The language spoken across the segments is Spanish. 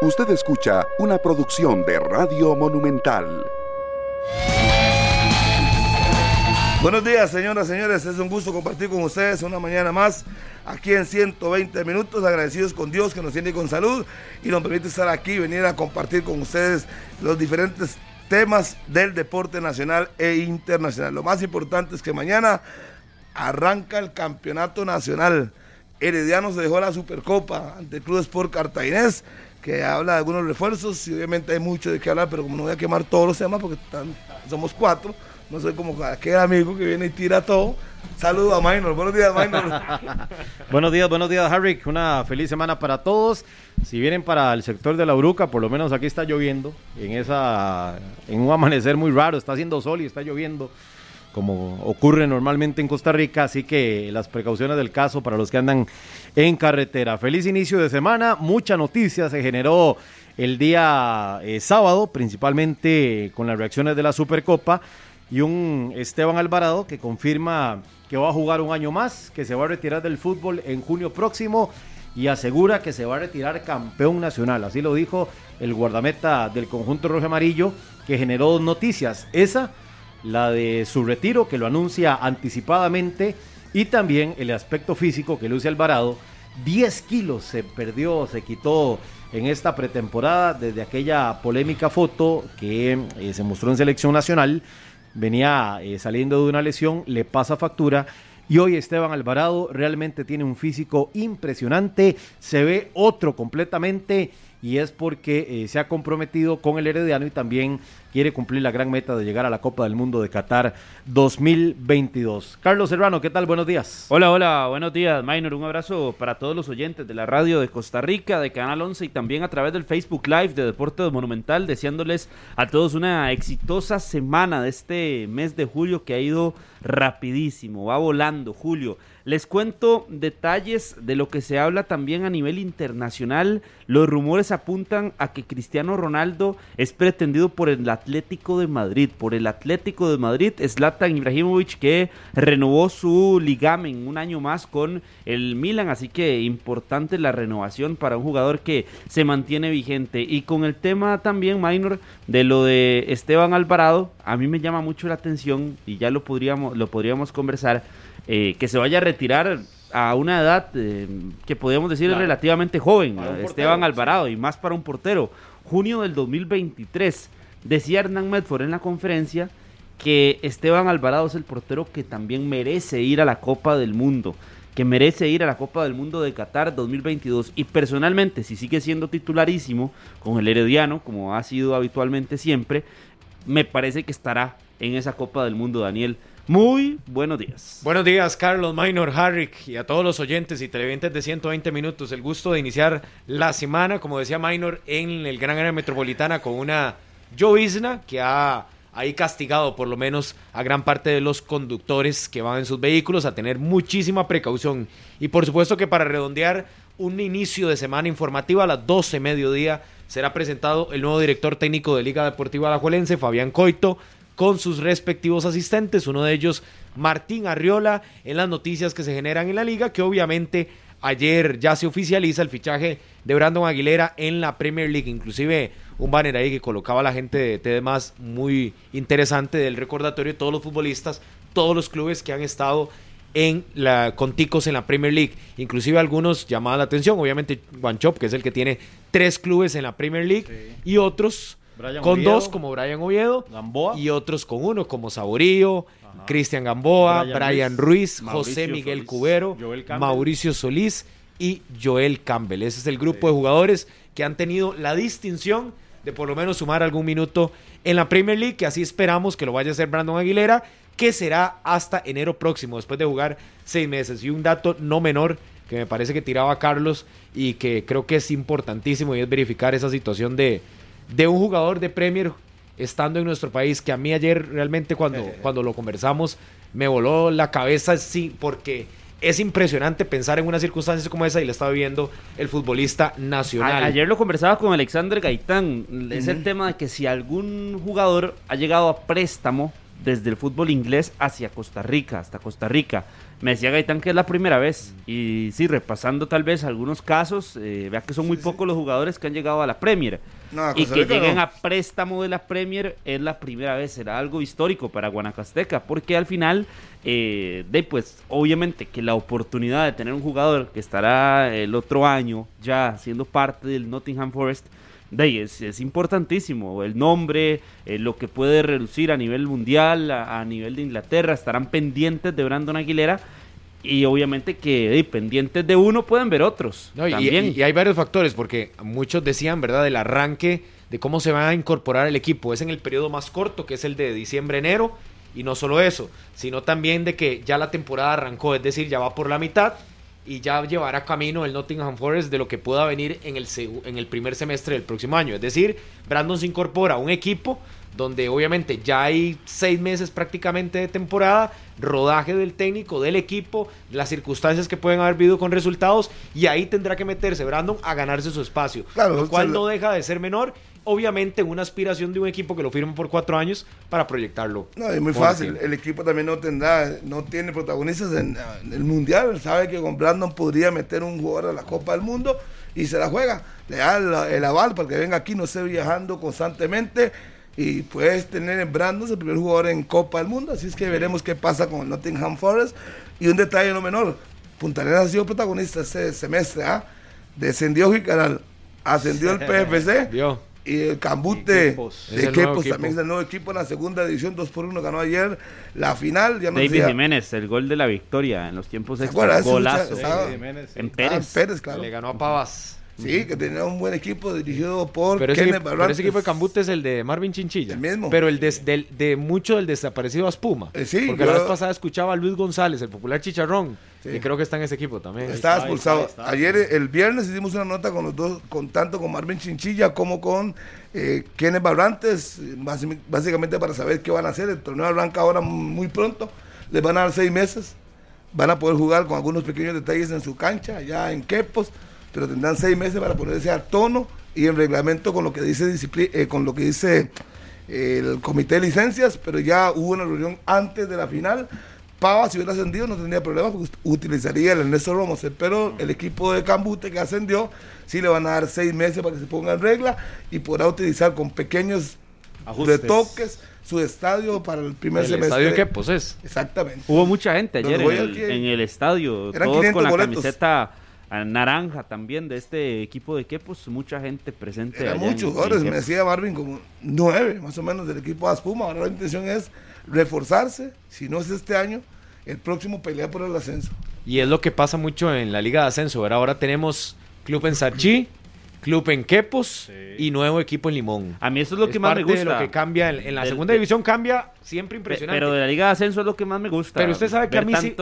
Usted escucha una producción de Radio Monumental. Buenos días, señoras y señores. Es un gusto compartir con ustedes una mañana más aquí en 120 minutos. Agradecidos con Dios que nos tiene con salud y nos permite estar aquí y venir a compartir con ustedes los diferentes temas del deporte nacional e internacional. Lo más importante es que mañana arranca el campeonato nacional. Herediano se dejó la Supercopa ante el Club Sport Cartaginés, que habla de algunos refuerzos y obviamente hay mucho de qué hablar, pero como no voy a quemar todos los temas porque somos cuatro, no soy como aquel amigo que viene y tira todo. Saludos a Minor. Buenos días, Minor. buenos días, buenos días, Harry. Una feliz semana para todos. Si vienen para el sector de la Uruca, por lo menos aquí está lloviendo. En esa, en un amanecer muy raro, está haciendo sol y está lloviendo como ocurre normalmente en Costa Rica, así que las precauciones del caso para los que andan en carretera. Feliz inicio de semana, mucha noticia se generó el día eh, sábado, principalmente con las reacciones de la Supercopa y un Esteban Alvarado que confirma que va a jugar un año más, que se va a retirar del fútbol en junio próximo y asegura que se va a retirar campeón nacional. Así lo dijo el guardameta del conjunto rojo amarillo que generó noticias. Esa, la de su retiro, que lo anuncia anticipadamente, y también el aspecto físico que luce Alvarado. 10 kilos se perdió, se quitó en esta pretemporada desde aquella polémica foto que eh, se mostró en selección nacional venía eh, saliendo de una lesión, le pasa factura. Y hoy Esteban Alvarado realmente tiene un físico impresionante, se ve otro completamente y es porque eh, se ha comprometido con el Herediano y también quiere cumplir la gran meta de llegar a la Copa del Mundo de Qatar 2022. Carlos Serrano, ¿qué tal? Buenos días. Hola, hola, buenos días, Minor. Un abrazo para todos los oyentes de la radio de Costa Rica, de Canal 11 y también a través del Facebook Live de Deportes Monumental, deseándoles a todos una exitosa semana de este mes de julio que ha ido rapidísimo, va volando julio. Les cuento detalles de lo que se habla también a nivel internacional. Los rumores apuntan a que Cristiano Ronaldo es pretendido por el Atlético de Madrid, por el Atlético de Madrid, Zlatan Ibrahimovic que renovó su ligamen un año más con el Milan, así que importante la renovación para un jugador que se mantiene vigente. Y con el tema también, Minor, de lo de Esteban Alvarado, a mí me llama mucho la atención y ya lo podríamos, lo podríamos conversar eh, que se vaya a retirar a una edad eh, que podríamos decir es relativamente joven, Esteban Alvarado, y más para un portero. Junio del 2023, decía Hernán Medford en la conferencia que Esteban Alvarado es el portero que también merece ir a la Copa del Mundo, que merece ir a la Copa del Mundo de Qatar 2022. Y personalmente, si sigue siendo titularísimo con el Herediano, como ha sido habitualmente siempre, me parece que estará en esa Copa del Mundo, Daniel. Muy buenos días. Buenos días, Carlos, Minor, Harrick y a todos los oyentes y televidentes de 120 minutos. El gusto de iniciar la semana, como decía Minor, en el Gran Área Metropolitana con una llovizna que ha ahí castigado por lo menos a gran parte de los conductores que van en sus vehículos a tener muchísima precaución. Y por supuesto que para redondear un inicio de semana informativa a las 12 mediodía será presentado el nuevo director técnico de Liga Deportiva Alajuelense, Fabián Coito con sus respectivos asistentes, uno de ellos Martín Arriola, en las noticias que se generan en la liga, que obviamente ayer ya se oficializa el fichaje de Brandon Aguilera en la Premier League, inclusive un banner ahí que colocaba la gente de TDMás muy interesante del recordatorio de todos los futbolistas, todos los clubes que han estado en la, con ticos en la Premier League. Inclusive algunos llamaban la atención, obviamente Chop, que es el que tiene tres clubes en la Premier League, y otros con dos como Brian Oviedo y otros con uno como Saborío, Cristian Gamboa, Brian, Ruiz, José Miguel Cubero, Mauricio Solís y Joel Campbell. Ese es el grupo de jugadores que han tenido la distinción de por lo menos sumar algún minuto en la Premier League, que así esperamos que lo vaya a hacer Brandon Aguilera, que será hasta enero próximo, después de jugar seis meses. Y un dato no menor que me parece que tiraba Carlos y que creo que es importantísimo y es verificar esa situación de, de un jugador de Premier estando en nuestro país que a mí ayer realmente cuando, cuando lo conversamos me voló la cabeza sí porque es impresionante pensar en una circunstancia como esa y la estaba viendo el futbolista nacional. ayer lo conversaba con Alexander Gaitán. Es el tema de que si algún jugador ha llegado a préstamo desde el fútbol inglés hacia Costa Rica, hasta Costa Rica. Me decía Gaitán que es la primera vez. Y sí, repasando tal vez algunos casos, eh, vea que son muy pocos los jugadores que han llegado a la Premier. No, y que lleguen no. a préstamo de la Premier es la primera vez. Será algo histórico para Guanacasteca. Porque al final, eh, de pues, obviamente que la oportunidad de tener un jugador que estará el otro año ya siendo parte del Nottingham Forest. De ahí es, es importantísimo el nombre, eh, lo que puede reducir a nivel mundial, a, a nivel de Inglaterra, estarán pendientes de Brandon Aguilera y obviamente que pendientes de uno pueden ver otros No, y, también. y- y hay varios factores, porque muchos decían, ¿verdad?, del arranque de cómo se va a incorporar el equipo. Es en el periodo más corto, que es el de diciembre-enero, y no solo eso, sino también de que ya la temporada arrancó, es decir, ya va por la mitad y ya llevará camino el Nottingham Forest de lo que pueda venir en el, en el primer semestre del próximo año. Es decir, Brandon se incorpora a un equipo donde obviamente ya hay seis meses prácticamente de temporada, rodaje del técnico, del equipo, las circunstancias que pueden haber habido con resultados, y ahí tendrá que meterse Brandon a ganarse su espacio. Claro, lo cual no deja de ser menor, obviamente una aspiración de un equipo que lo firma por cuatro años para proyectarlo. No, es muy fácil. tiempo. El equipo también no tendrá, no tiene protagonistas en, en el mundial. Él sabe que con Brandon podría meter un jugador a la Copa del Mundo y se la juega. Le da el, el aval para que venga aquí, no esté viajando constantemente. Y puedes tener en Brandon el primer jugador en Copa del Mundo. Así es que veremos qué pasa con el Nottingham Forest. Y un detalle no menor: Punta Arenas ha sido protagonista este semestre. ¿ah? Descendió Jicaral, ascendió el PFC. Y el Cambute Quepos. de Es el nuevo Quepos equipo. también es el nuevo equipo en la segunda división, 2 por 1 ganó ayer la final. Ya no David decía- Jiménez, el gol de la victoria en los tiempos ¿Se extra. Ese Golazo. estaba- En Ah, Pérez. Pérez, claro. Le ganó a Pavas. Sí, que tenía un buen equipo dirigido por Pero ese, Kenneth equipo, pero ese equipo de Cambute es el de Marvin Chinchilla. El mismo. Pero el des- del- de mucho del desaparecido Aspuma. Eh, sí, porque yo- la vez pasada escuchaba a Luis González, el popular chicharrón. Sí. Y creo que está en ese equipo también. Estaba está, expulsado. está. Ayer, el viernes, hicimos una nota con los dos, con tanto con Marvin Chinchilla como con eh, Kenneth Barrantes, eh, básicamente para saber qué van a hacer. El torneo arranca ahora muy pronto. Les van a dar seis meses. Van a poder jugar con algunos pequeños detalles en su cancha, allá en Quepos, pero tendrán seis meses para ponerse a tono y en reglamento con lo que dice discipli- eh, con lo que dice eh, el comité de licencias, pero ya hubo una reunión antes de la final. Pava, si hubiera ascendido, no tendría problemas porque utilizaría el Ernesto Ramos. Pero el equipo de Cambute que ascendió, sí le van a dar seis meses para que se ponga en regla y podrá utilizar con pequeños Ajustes. retoques su estadio para el primer el semestre. estadio que pues es. Exactamente. Hubo mucha gente ayer en el, en el estadio, Eran todos 500 con la boletos. camiseta naranja también de este equipo de Quepos, mucha gente presente. En- muchos jugadores, me decía Marvin, como nueve más o menos del equipo de Aspuma. Ahora la intención es reforzarse, si no es este año, el próximo pelea por el ascenso. Y es lo que pasa mucho en la Liga de Ascenso. ¿verdad? Ahora tenemos club en Sarchi, club en Quepos y nuevo equipo en Limón. A mí eso es lo Es que más me gusta. de lo que cambia en, en la Del- segunda división cambia siempre impresionante. Pero de la Liga de Ascenso es lo que más me gusta. Pero usted sabe que a mí sí-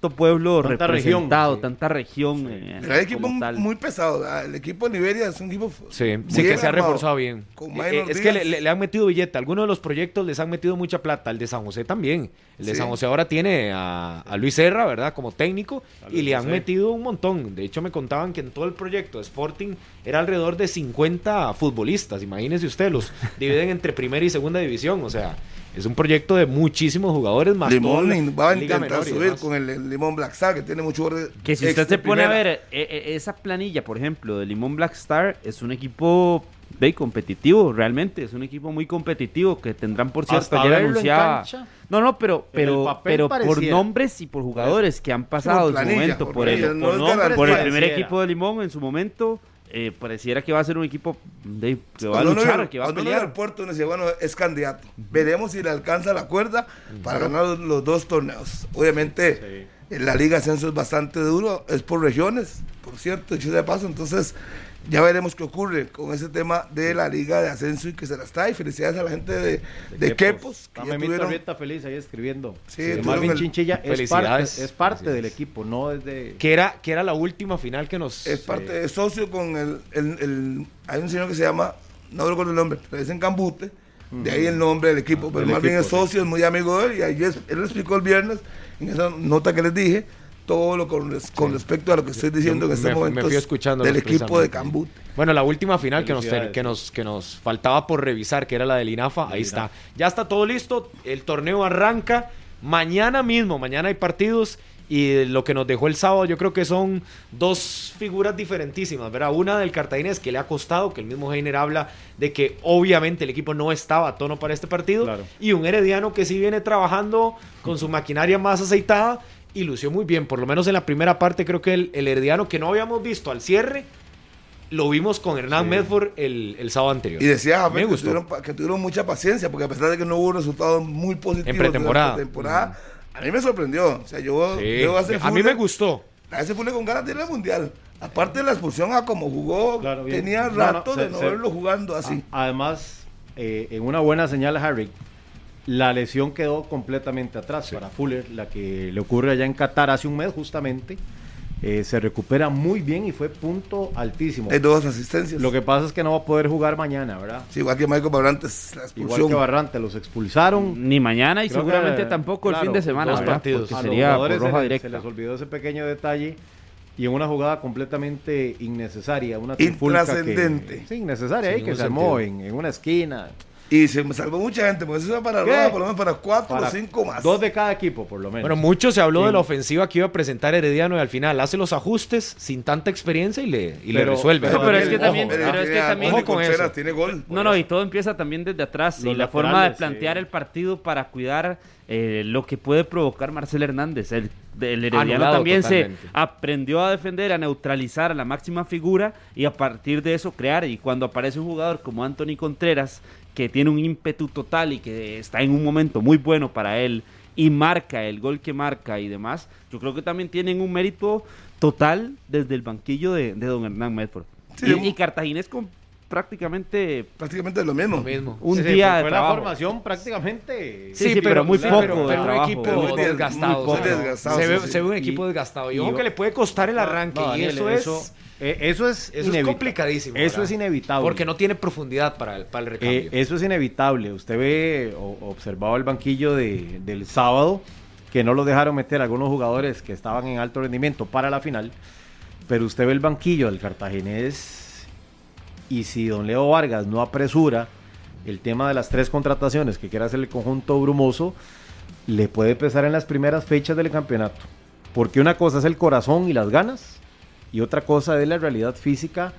tanto pueblo Tanta representado, región, sí. tanta región. eh, Pero el equipo como tal. muy pesado. El equipo de Liberia es un equipo Sí, muy sí que se ha reforzado bien. Eh, eh, es que le, Díaz. le- le han metido billete. Algunos de los proyectos les han metido mucha plata. El de San José también. El de Sí. San José ahora tiene a, a Luis Serra, ¿verdad? Como técnico. Y le han José. metido un montón. De hecho, me contaban que en todo el proyecto de Sporting era alrededor de 50 futbolistas. Imagínese usted, los dividen entre primera y segunda división. O sea, es un proyecto de muchísimos jugadores más Limón va a intentar subir con el, el Limón Black Star, que tiene mucho jugadores Que si usted se pone a ver eh, eh, esa planilla, por ejemplo, de Limón Black Star, es un equipo de competitivo, realmente. Es un equipo muy competitivo que tendrán, por cierto, Hasta ayer anunciaba. No, no, pero, pero, pero por nombres y por jugadores que han pasado en su momento, por el, planilla, no por es nombres, garantía. por el primer equipo de Limón en su momento, eh, pareciera que va a ser un equipo de- que va a Cuando luchar, que va a cuando uno pelear. puerto uno decía, bueno, es candidato. Veremos si le alcanza la cuerda para ganar los, los dos torneos. Obviamente, en la Liga Ascenso es bastante duro, es por regiones, por cierto, dicho de paso. Entonces, ya veremos qué ocurre con ese tema de la Liga de Ascenso y que se las trae. Felicidades a la gente de, de Quepos, que Está ya tuvieron- Arrieta feliz ahí escribiendo. Sí, tuvieron Marvin el- Chinchilla es parte, Felicidades. es parte del equipo, no es de... Que era, que era la última final que nos... es parte, es socio con el, el- el- hay un señor que se llama, no recuerdo el nombre, pero es en Cambute, de ahí el nombre del equipo, pero del más bien es socio, es muy amigo de él, y ayer él lo explicó el viernes, en esa nota que les dije, todo lo con, res- con respecto a lo que estoy diciendo Yo en este me- me momento fui escuchando del equipo de. Cambute. Bueno, la última final que nos, que, nos, que nos faltaba por revisar, que era la del INAFA, ahí está. Ya está todo listo, el torneo arranca mañana mismo, mañana hay partidos y lo que nos dejó el sábado yo creo que son dos figuras diferentísimas, ¿verdad? Una del cartaginés que le ha costado, que el mismo Heiner habla de que obviamente el equipo no estaba a tono para este partido, Claro. y un herediano que sí viene trabajando con su maquinaria más aceitada y lució muy bien, por lo menos en la primera parte creo que el, el herediano que no habíamos visto al cierre, lo vimos con Hernán Medford el, el sábado anterior. Y decía Jafet Me que gustó. tuvieron, que tuvieron mucha paciencia, porque a pesar de que no hubo resultados muy positivos En pretemporada. pretemporada, a mí me sorprendió. O sea, yo Sí, veo a a mí me gustó. a ese Fuller con ganas de ir al mundial. Aparte de la expulsión a como jugó, Claro, tenía No, no, rato se- de no se- verlo jugando así. A- Además, eh, en una buena señal a Harry, la lesión quedó completamente atrás para Fuller, la que le ocurre allá en Qatar hace un mes justamente. Eh, se recupera muy bien y fue punto altísimo. Hay dos asistencias. Lo que pasa es que no va a poder jugar mañana, ¿verdad? Sí, igual que Michael Barrantes, la Igual expulsión. que Barrante, los expulsaron. Ni mañana y Creo seguramente que, tampoco claro, el fin de semana, dos partidos. Porque A los sería por jugadores roja se, les- directa. se les olvidó ese pequeño detalle y en una jugada completamente innecesaria, una que- Intrascendente. Sí, innecesaria ahí que se armó en una esquina. Y se me salvó mucha gente, porque eso era para. Roja, por lo menos para cuatro Para o cinco más. Dos de cada equipo, por lo menos. Bueno, mucho se habló Sí. de la ofensiva que iba a presentar Herediano y al final hace los ajustes sin tanta experiencia y le, y le Pero- resuelve. No, pero es que Ojo, también- pero pero es que también- Tony Ojo con Contreras, eso. tiene gol. No, no, y todo empieza también desde atrás. Los y la forma de plantear sí. el partido para cuidar eh, lo que puede provocar Marcel Hernández. El, el Herediano Anulado también totalmente. se aprendió a defender, a neutralizar a la máxima figura y a partir de eso crear. Y cuando aparece un jugador como Anthony Contreras, que tiene un ímpetu total y que está en un momento muy bueno para él y marca el gol que marca y demás, yo creo que también tienen un mérito total desde el banquillo de, de don Hernán Medford. Sí, y, y Cartaginés con prácticamente Prácticamente lo mismo. Lo mismo. un Sí, sí, día fue- de la trabajo. formación prácticamente. Sí, sí, pero muy sí, poco pero- de pero un equipo muy desgastado. muy se, sí, ve, sí. se ve un Y- equipo desgastado. Y y- ojo que le puede costar el arranque. No, y Daniel, eso es, eh, eso es, eso es inevita- complicadísimo. Eso ¿verdad? es inevitable. Porque no tiene profundidad para el, para el recambio. Eh, eso es inevitable. Usted ve o observaba el banquillo de- del sábado que no lo dejaron meter algunos jugadores que estaban en alto rendimiento para la final. Pero usted ve el banquillo del Cartaginés y si don Leo Vargas no apresura el tema de las tres contrataciones que quiere hacer el conjunto brumoso, le puede pesar en las primeras fechas del campeonato. Porque una cosa es el corazón y las ganas y otra cosa es la realidad física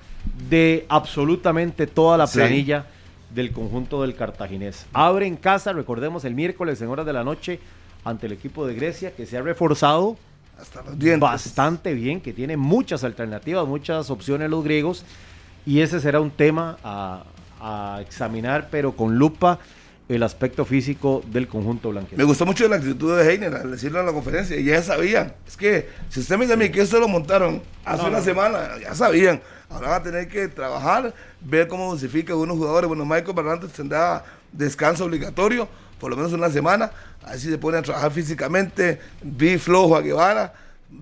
de absolutamente toda la Sí. planilla del conjunto del cartaginés. Abre en casa, recordemos, el miércoles en horas de la noche ante el equipo de Grecia que se ha reforzado Hasta los dientes. bastante bien, que tiene muchas alternativas, muchas opciones los griegos, y ese será un tema a, a examinar, pero con lupa, el aspecto físico del conjunto Me blanqueazul. gustó mucho la actitud de Heiner al decirlo en la conferencia. Y ya sabían. Es que si usted me dice a mí que esto lo montaron hace una semana, ya sabían. Ahora van a tener que trabajar, ver cómo dosifica algunos jugadores. Bueno, Michael Barrantes tendrá descanso obligatorio, por lo menos una semana. Así se pone a trabajar físicamente. Vi flojo a Guevara,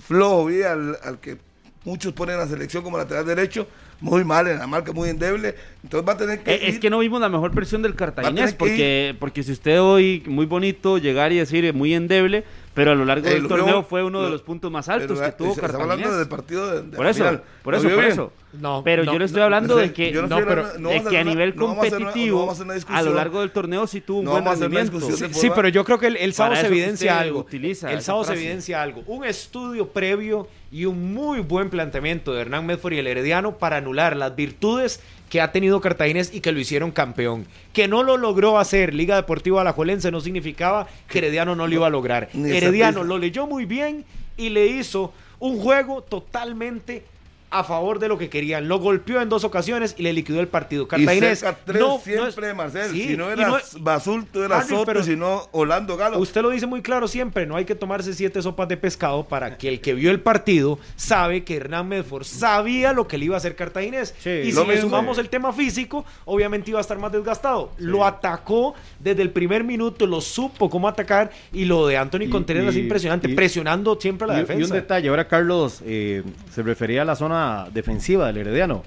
flojo vi al, al que muchos ponen en la selección como lateral derecho. Muy mal en la marca, muy endeble. Entonces va a tener que. Eh, Es ir- que no vimos la mejor versión del cartaginés, porque, porque si usted hoy, muy bonito llegar y decir eh, muy endeble, pero a lo largo Eh, del lo torneo vio- fue uno de lo- los puntos más altos pero, que eh, tuvo estamos hablando Cartaginés. del partido de, de Por eso, final. por ¿Lo eso, por bien? eso. No, pero no, yo le estoy no, hablando no de que, no no, pero- hablando- no de que a nivel no no competitivo, a lo largo del torneo sí tuvo un No buen rendimiento. Sí, sí, pero yo creo que el, el sábado se evidencia algo. utiliza El sábado se evidencia algo. Un estudio previo y un muy buen planteamiento de Hernán Medford y el Herediano para anular las virtudes que ha tenido Cartaginés y que lo hicieron campeón. Que no lo logró hacer Liga Deportiva Alajuelense no significaba que Herediano no lo iba a lograr. Herediano lo leyó muy bien y le hizo un juego totalmente a favor de lo que querían. Lo golpeó en dos ocasiones y le liquidó el partido. Y Cartaginés cerca tres no- no siempre, es- Marcel. Sí, si no era no es- Basulto, era Harry, Soto, pero- si no Orlando Galo. Usted lo dice muy claro siempre, no hay que tomarse siete sopas de pescado para que el que vio el partido sabe que Hernán Medford sabía lo que le iba a hacer Cartaginés. Sí, y lo si le mismo. sumamos el tema físico, obviamente iba a estar más desgastado. Lo atacó desde el primer minuto, lo supo cómo atacar y lo de Anthony Y- Contreras y- es impresionante, y- presionando siempre a la Y- defensa. Y un detalle, ahora Carlos eh, se refería a la zona defensiva del Herediano.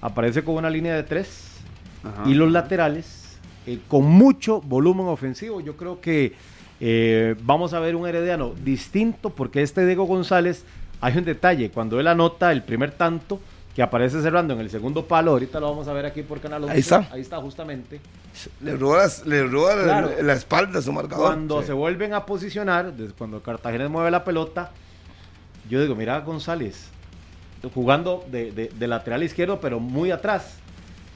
Aparece con una línea de tres Ajá. y los laterales eh, con mucho volumen ofensivo. Yo creo que Eh, vamos a ver un Herediano distinto porque este Diego González, hay un detalle, cuando él anota el primer tanto, que aparece cerrando en el segundo palo, ahorita lo vamos a ver aquí por Canal 11, Ahí está. Ahí está justamente. Le roba, las- le roba la- Claro. la, espalda a su marcador. Cuando Sí. se vuelven a posicionar, desde cuando Cartagena mueve la pelota, yo digo, mira González, jugando de, de- de lateral izquierdo, pero muy atrás.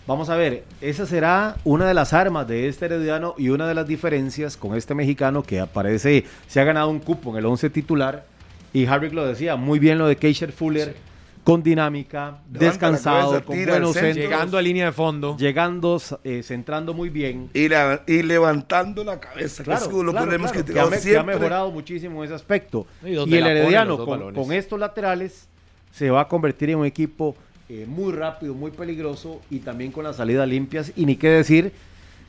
Vamos a ver, esa será una de las armas de este herediano y una de las diferencias con este mexicano que aparece, se ha ganado un cupo en el 11 titular. Y Harvick lo decía, muy bien lo de Keisher Fuller, con dinámica, Levanta descansado, cabeza, con buenos centro. centros, Llegando a línea de fondo. llegando, eh, centrando muy bien. Y, la- y levantando la cabeza, que es lo claro, claro, que ha, que siempre. ha mejorado muchísimo en ese aspecto. Y el pone Herediano con estos laterales se va a convertir en un equipo eh, muy rápido, muy peligroso y también con las salidas limpias. Y ni qué decir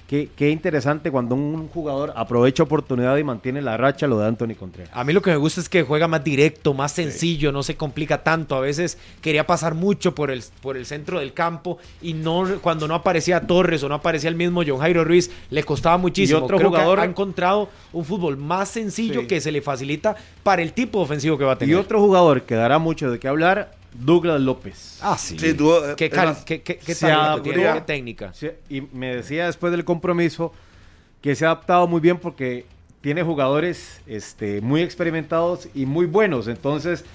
que qué interesante cuando un jugador aprovecha oportunidad y mantiene la racha lo de Anthony Contreras. A mí lo que me gusta es que juega más directo, más sencillo, no se complica tanto. A veces quería pasar mucho por el, por el centro del campo y no cuando no aparecía Torres o no aparecía el mismo John Jairo Ruiz, le costaba muchísimo. Y otro Creo que jugador- ha encontrado un fútbol más sencillo Sí. que se le facilita para el tipo ofensivo que va a Y tener. otro jugador que dará mucho de qué hablar, Douglas López. Ah, sí. Sí, tuvo- ¿Qué, es cal- más, qué- qué- qué se talento tiene? ¿Qué técnica? Y me decía después del compromiso que se ha adaptado muy bien porque tiene jugadores este, muy experimentados y muy buenos. Entonces,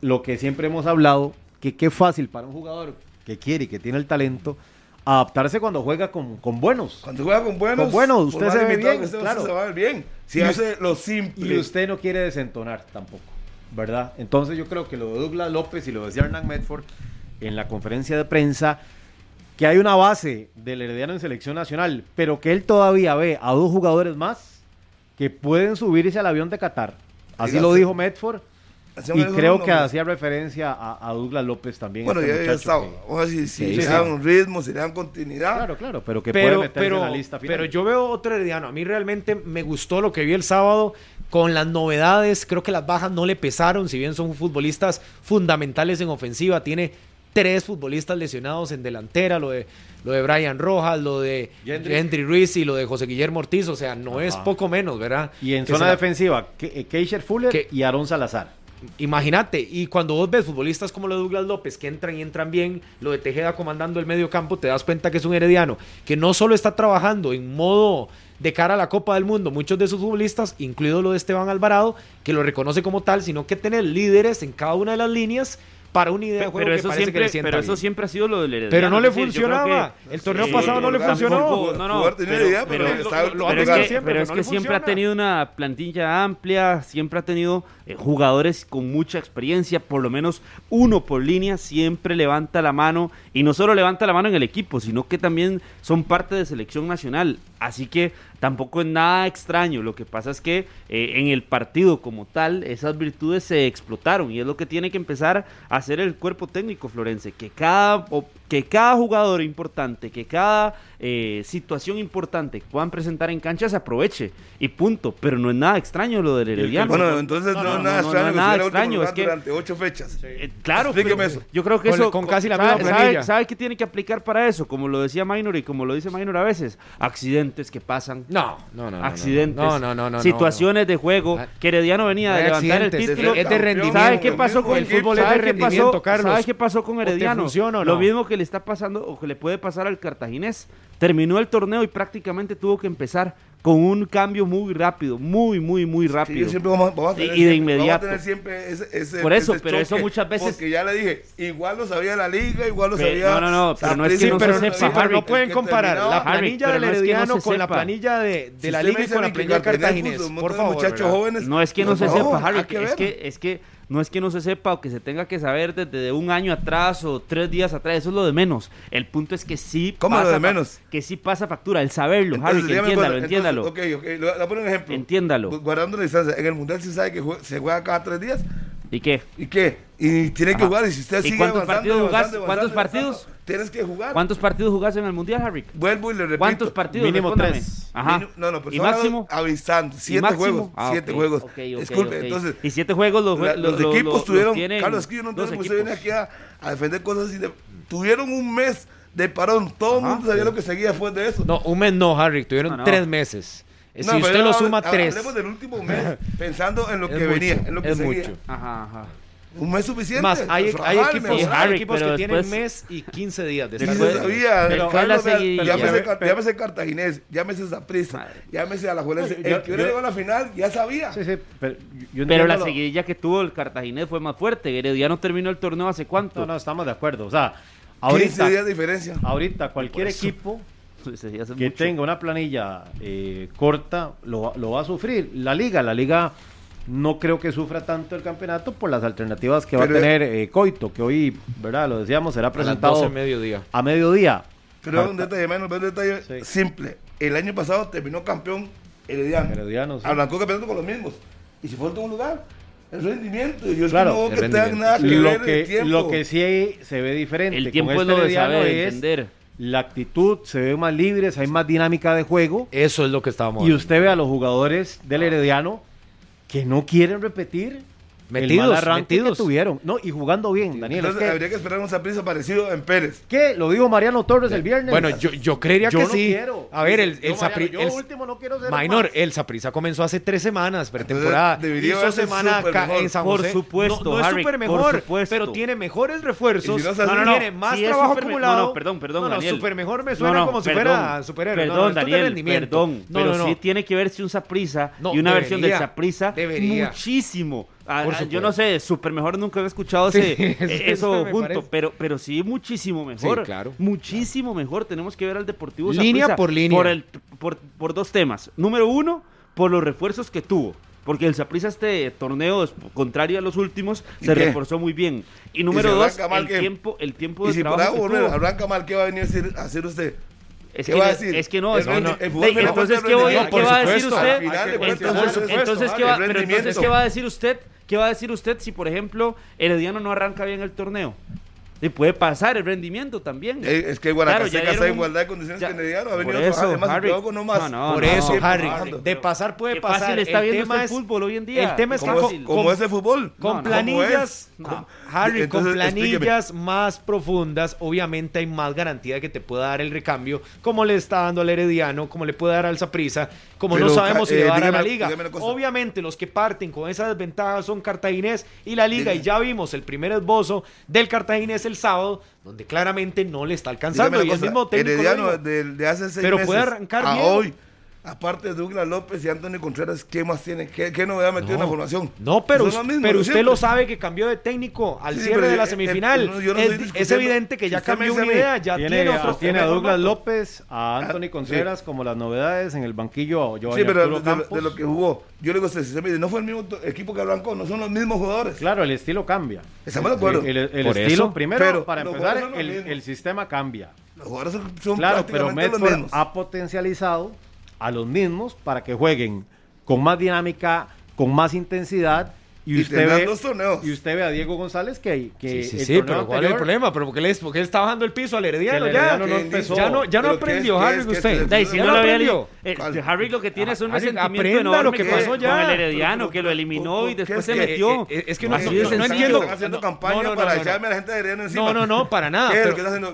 lo que siempre hemos hablado, que qué fácil para un jugador que quiere y que tiene el talento, adaptarse cuando juega con, con buenos. Cuando juega con buenos, Con buenos, usted se ve bien, claro. se va a ver bien. Si Y hace lo simple. Y usted no quiere desentonar tampoco, ¿verdad? Entonces yo creo que lo de Douglas López y lo decía Hernán Medford en la conferencia de prensa, que hay una base del Herediano en selección nacional, pero que él todavía ve a dos jugadores más que pueden subirse al avión de Qatar. Así Dígase. lo dijo Medford. Y creo que hacía referencia a, a Douglas López también. Bueno, este ya, está. que- Ojalá si, si Sí, le sí. dan un ritmo, si le dan continuidad. Claro, claro, pero que puede pero, meterse pero, en la lista final. pero yo veo otro herediano. A mí realmente me gustó lo que vi el sábado con las novedades. Creo que las bajas no le pesaron, si bien son futbolistas fundamentales en ofensiva. Tiene tres futbolistas lesionados en delantera, lo de, lo de Brian Rojas, lo de. Gendry Ruiz y lo de José Guillermo Ortiz. O sea, no es poco menos, ¿verdad? Y en zona defensiva, Ke- eh, Keisher Fuller Que- y Aaron Salazar. Imagínate, y cuando vos ves futbolistas como lo de Douglas López, que entran y entran bien, lo de Tejeda comandando el medio campo, te das cuenta que es un herediano, que no solo está trabajando en modo de cara a la Copa del Mundo, muchos de sus futbolistas, incluido lo de Esteban Alvarado, que lo reconoce como tal, sino que tener líderes en cada una de las líneas para una idea de juego Pero que eso, parece que siempre, le sienta pero eso bien. siempre ha sido lo del Herediano. Pero no le funcionaba. que- El torneo Sí, pasado no le funcionó. No, no, pero- idea, pero, pero- estaba- lo- lo Pero es que, siempre, pero es no que le siempre ha tenido una plantilla amplia, siempre ha tenido eh, jugadores con mucha experiencia, por lo menos uno por línea, siempre levanta la mano y no solo levanta la mano en el equipo, sino que también son parte de selección nacional. Así que tampoco es nada extraño. Lo que pasa es que eh, en el partido como tal, esas virtudes se explotaron y es lo que tiene que empezar a hacer el cuerpo técnico florense, que cada, o- que cada jugador importante, que cada eh, situación importante que puedan presentar en cancha se aproveche y punto. Pero no es nada extraño lo del Herediano. Bueno, entonces no, no, es no, nada no, extraño no, que nada extraño, es que- durante ocho fechas. Eh, claro, Explíqueme pero eso. yo creo que Con- eso con casi la ¿sabe- misma sabe-. ¿Sabe qué tiene que aplicar para eso? Como lo decía Minor y como lo dice Minor a veces, accidentes que pasan. No, no, no, accidentes, No, no, no, situaciones de juego, Ah, que Herediano venía de levantar el título. es de rendimiento. ¿Sabe qué pasó con El fútbol es ¿sabe de qué pasó- rendimiento, Carlos. ¿Sabe qué pasó con ¿O te Herediano? Lo mismo que le está pasando o que le puede pasar al cartaginés. Terminó el torneo y prácticamente tuvo que empezar con un cambio muy rápido, muy, muy, muy Sí, rápido. yo siempre vamos, vamos a tener Y- y de siempre- inmediato. Vamos a tener siempre ese, ese- Por eso, ese pero eso muchas veces- Porque ya le dije, igual lo sabía la liga, igual lo Pero- sabía. no, no, no, pero no es que Saprissa, no se pero sepa, sí, pero Harry, no pueden comparar la planilla del no es que no Herediano se con la planilla de, de Si la Liga y con la planilla de Cartagena Cartaginés. Por favor, muchachos jóvenes. No es que no se No, sepa, Harry, es que, es que no es que no se sepa o que se tenga que saber desde un año atrás o tres días atrás, eso es lo de menos. El punto es que sí ¿Cómo lo pasa de fa- menos? Que sí pasa factura, el saberlo, Entonces, Harry, que entiéndalo, entiéndalo. entonces, ok, ok, le voy a- un ejemplo. Entiéndalo. Gu- Guardando la distancia. En el mundial sí sabe que se juega cada tres días. ¿Y qué? ¿Y qué? Y tiene que jugar. Y si usted ¿Y sigue cuántos avanzando, partidos jugás? avanzando, ¿Cuántos partidos? Tienes que jugar. ¿Cuántos partidos jugaste en el Mundial, Harry? Vuelvo y le repito. ¿Cuántos partidos? Mínimo Respóndame. tres. Ajá. Minu- No, no, pero ¿Y estamos máximo? Avisando. Siete máximo? juegos. Ah, siete ok, juegos. ok, ok, Disculpe, entonces. Y siete juegos los, la- lo- los lo- equipos lo- tuvieron. los tienen Carlos, es que yo no entiendo por qué usted viene aquí a, a defender cosas así. De, tuvieron un mes de parón. Todo el mundo sabía lo que seguía después de eso. No, un mes no, Harry. Tuvieron No, no. tres meses. Si No, pero usted lo suma tres, Hablemos del último mes, pensando en lo que venía, en lo que es mucho. Ajá, ajá. Un mes suficiente. Más, hay, equipos, mejorar. hay Harry, equipos pero que tienen mes y 15 días de la. Llámese, llámese Cartaginés, llámese Zaprisa, llámese Alajuelense. Yo- El que hubiera llegado a la final ya sabía. Sí, sí, pero yo Pero entiendo la lo- seguidilla que tuvo el Cartaginés fue más fuerte. Herediano terminó el torneo hace cuánto. No, no, estamos de acuerdo. O sea, 15 ahorita, días de diferencia. ahorita cualquier equipo que mucho. tenga una planilla eh, corta lo, va- lo va a sufrir. La liga, la liga no creo que sufra tanto el campeonato por las alternativas que va Pero- a tener eh, Coito, que hoy, ¿verdad? Lo decíamos, será A las 12 presentado de mediodía. a mediodía. Pero un detalle menos, un detalle Sí. simple. El año pasado terminó campeón Herediano. Herediano, sí. Arrancó campeonato con los mismos. Y si fue en último lugar, el rendimiento. Y yo es Claro, que no el que tenga rendimiento. nada que lo, ver el que, tiempo. lo que sí se ve diferente El con tiempo es este lo de saber es entender. la actitud, se ve más libres, hay más dinámica de juego. Eso es lo que estábamos Y usted ve a los jugadores del Herediano que no quieren repetir Metidos, arranque metidos. que tuvieron. No, y jugando bien, Daniel. es Entonces que- habría que esperar un Saprissa parecido en Pérez. ¿Qué? Lo dijo Mariano Torres el viernes. Bueno, yo, yo creería Yo que no sí. quiero. A ver, el, Yo, el, Mariano, yo el- último no quiero ser Minor, más. el Saprissa comenzó hace tres semanas, pretemporada. debería Hizo semana súper acá mejor. en San Por José. supuesto, no, no es súper por mejor, supuesto. pero tiene mejores refuerzos. Si no no, tiene más trabajo acumulado. no, no, perdón, perdón, No, no, Daniel. súper mejor me suena no, como si perdón, fuera superhéroe. Perdón, Daniel, perdón. No, pero no, no. sí tiene que verse un Saprisa No, y una versión del Saprisa debería. muchísimo. Ah, ah, yo no sé, súper mejor nunca había escuchado Sí, ese, eso- eso eso me junto, parece. pero, pero sí muchísimo mejor. Sí, claro, Muchísimo mejor. Tenemos que ver al Deportivo Línea por línea. Por, el, por, por dos temas. Número uno, por los refuerzos que tuvo. Porque el Saprissa este torneo, contrario a los últimos, ¿Y se qué? reforzó muy bien. Y número si dos, el tiempo, el tiempo Y de si por trabajo que mal, ¿qué va a venir a hacer usted? Es ¿Qué que, va a no- decir? es que no, es que no. entonces, ¿qué, va a decir usted? Entonces, por supuesto, entonces, vale, ¿qué va, el pero entonces, rendimiento. ¿qué va a decir usted? ¿Qué va a decir usted si, por ejemplo, Herediano no arranca bien el torneo? Y puede pasar el rendimiento también. Eh, Es que Claro, Guanacasteca ya está en igualdad de condiciones ya- que Herediano. Ha venido eso, trabajando, además, Harry. quedó con no más. No, no, Por no. eso, Harry, trabajando. de pasar puede Qué pasar. fácil está el viendo tema usted es, el fútbol hoy en día. El tema es que ¿Cómo, fácil. con- cómo es el fútbol? Con planillas. Harry, Entonces, con explíqueme. planillas más profundas, obviamente hay más garantía de que te pueda dar el recambio, como le está dando al Herediano, como le puede dar al Zaprisa, como Pero, no sabemos si eh, le va a dar a la liga. Obviamente los que parten con esa desventaja son Cartaginés y la liga, y ya vimos el primer esbozo del Cartaginés el sábado, donde claramente no le está alcanzando. Y el mismo técnico de, de hace seis Pero meses puede arrancar a bien. hoy, aparte de Douglas López y Anthony Contreras, ¿qué más tiene? ¿Qué, qué novedad metió en la formación? No, pero, Son us- los mismos, pero usted lo sabe que cambió de técnico al Sí, cierre de la eh, eh, semifinal. no, no es, evidente que ya usted cambió una idea, ya tiene, tiene otro tiene a Douglas. López, a Anthony sí. Contreras como las novedades en el banquillo. Sí, pero de, de lo- que jugó, yo le digo, si se dice, no fue el mismo equipo que arrancó, no son los mismos jugadores. Claro, el estilo cambia. Estamos de acuerdo. El, estilo, eso, primero, pero para empezar, el, sistema cambia. Los jugadores son, Claro, pero Medford ha potencializado a los mismos para que jueguen con más dinámica, con más intensidad. Y Y usted, ve, torneos. y usted ve a Diego González que, que Sí, sí, el sí, pero ¿cuál es el problema? Pero porque él, es, porque él está bajando el piso al Herediano, ya. No empezó. ya no, ya no Pero ¿qué aprendió, es- qué Harry, es- qué es- usted. qué si ya no no lo había aprendió. eh. Harry lo que tiene es un resentimiento enorme lo que pasó ya. con el Herediano, Pero- que lo eliminó y ¿qué después es se que- metió. eh, eh, es que no, sencillo. entiendo. Están haciendo No, campaña no, no, para no, no. echarme a la gente de Herediano encima. No, no, no, para nada. ¿Qué?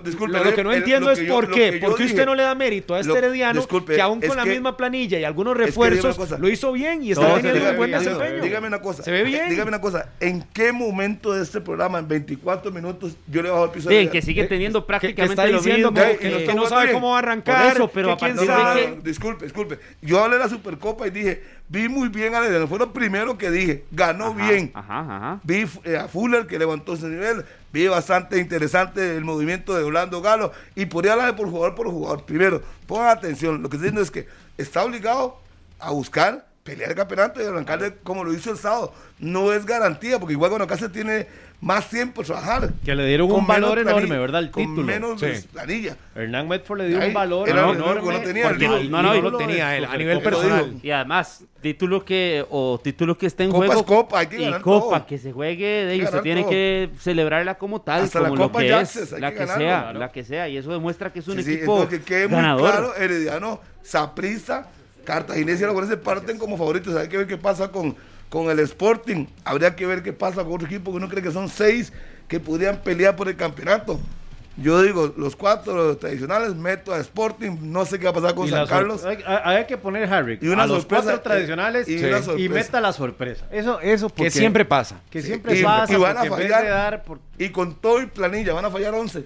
Disculpe, lo, que no entiendo es por qué. Porque dije- usted no le da mérito a este Herediano que aún con la misma planilla y algunos refuerzos lo hizo bien y está teniendo un buen desempeño. Dígame una cosa. Se ve bien. Dígame una cosa. ¿En qué momento de este programa, en 24 minutos, yo le bajo el piso Bien, que sigue teniendo que, que prácticamente está lo diciendo mismo. que, que que- no sabe bien. cómo va a arrancar. Por eso, pero a partir de Disculpe, disculpe. Yo hablé de la Supercopa y dije, vi muy bien a Herediano. Fue lo primero que dije. Ganó Ajá, bien. Ajá, ajá. Vi eh, a Fuller que levantó ese nivel. Vi bastante interesante el movimiento de Orlando Galo. Y podría hablar de por jugador por jugador. Primero, pongan atención. Lo que estoy diciendo es que está obligado a buscar pelear el campeonato y arrancar de- como lo hizo el sábado. No es garantía, porque igual Guanacaste tiene más tiempo para trabajar. Que le dieron un valor enorme, ¿verdad? El con título. menos Sí. planilla. Hernán Medford le dio Ahí, un valor era enorme. que no tenía, no, no, y no lo tenía él, a nivel personal. Y además, título que, o título que esté en Copa es juego. copa, hay que y ganar copa, todo. que se juegue, de, y usted tiene todo. que celebrarla como tal, Hasta la como lo Copa que Jaxes, es, la que ganarlo, sea, claro. la que sea. Y eso demuestra que es un Sí, sí, equipo entonces que quede muy ganador. claro, Herediano, Saprissa, Cartaginés y Alajuelense parten como favoritos. Hay que ver qué pasa con, con el Sporting. Habría que ver qué pasa con otro equipo que uno cree que son seis que podrían pelear por el campeonato. Yo digo, los cuatro tradicionales, meto a Sporting, no sé qué va a pasar con Y San Carlos. Hay, que poner Harry Y una a los sorpresa, cuatro eh, tradicionales y meta la sorpresa. Eso, eso Que porque- siempre pasa. que siempre y- pasa. y van a fallar. dar por- Y con todo y planilla van a fallar 11.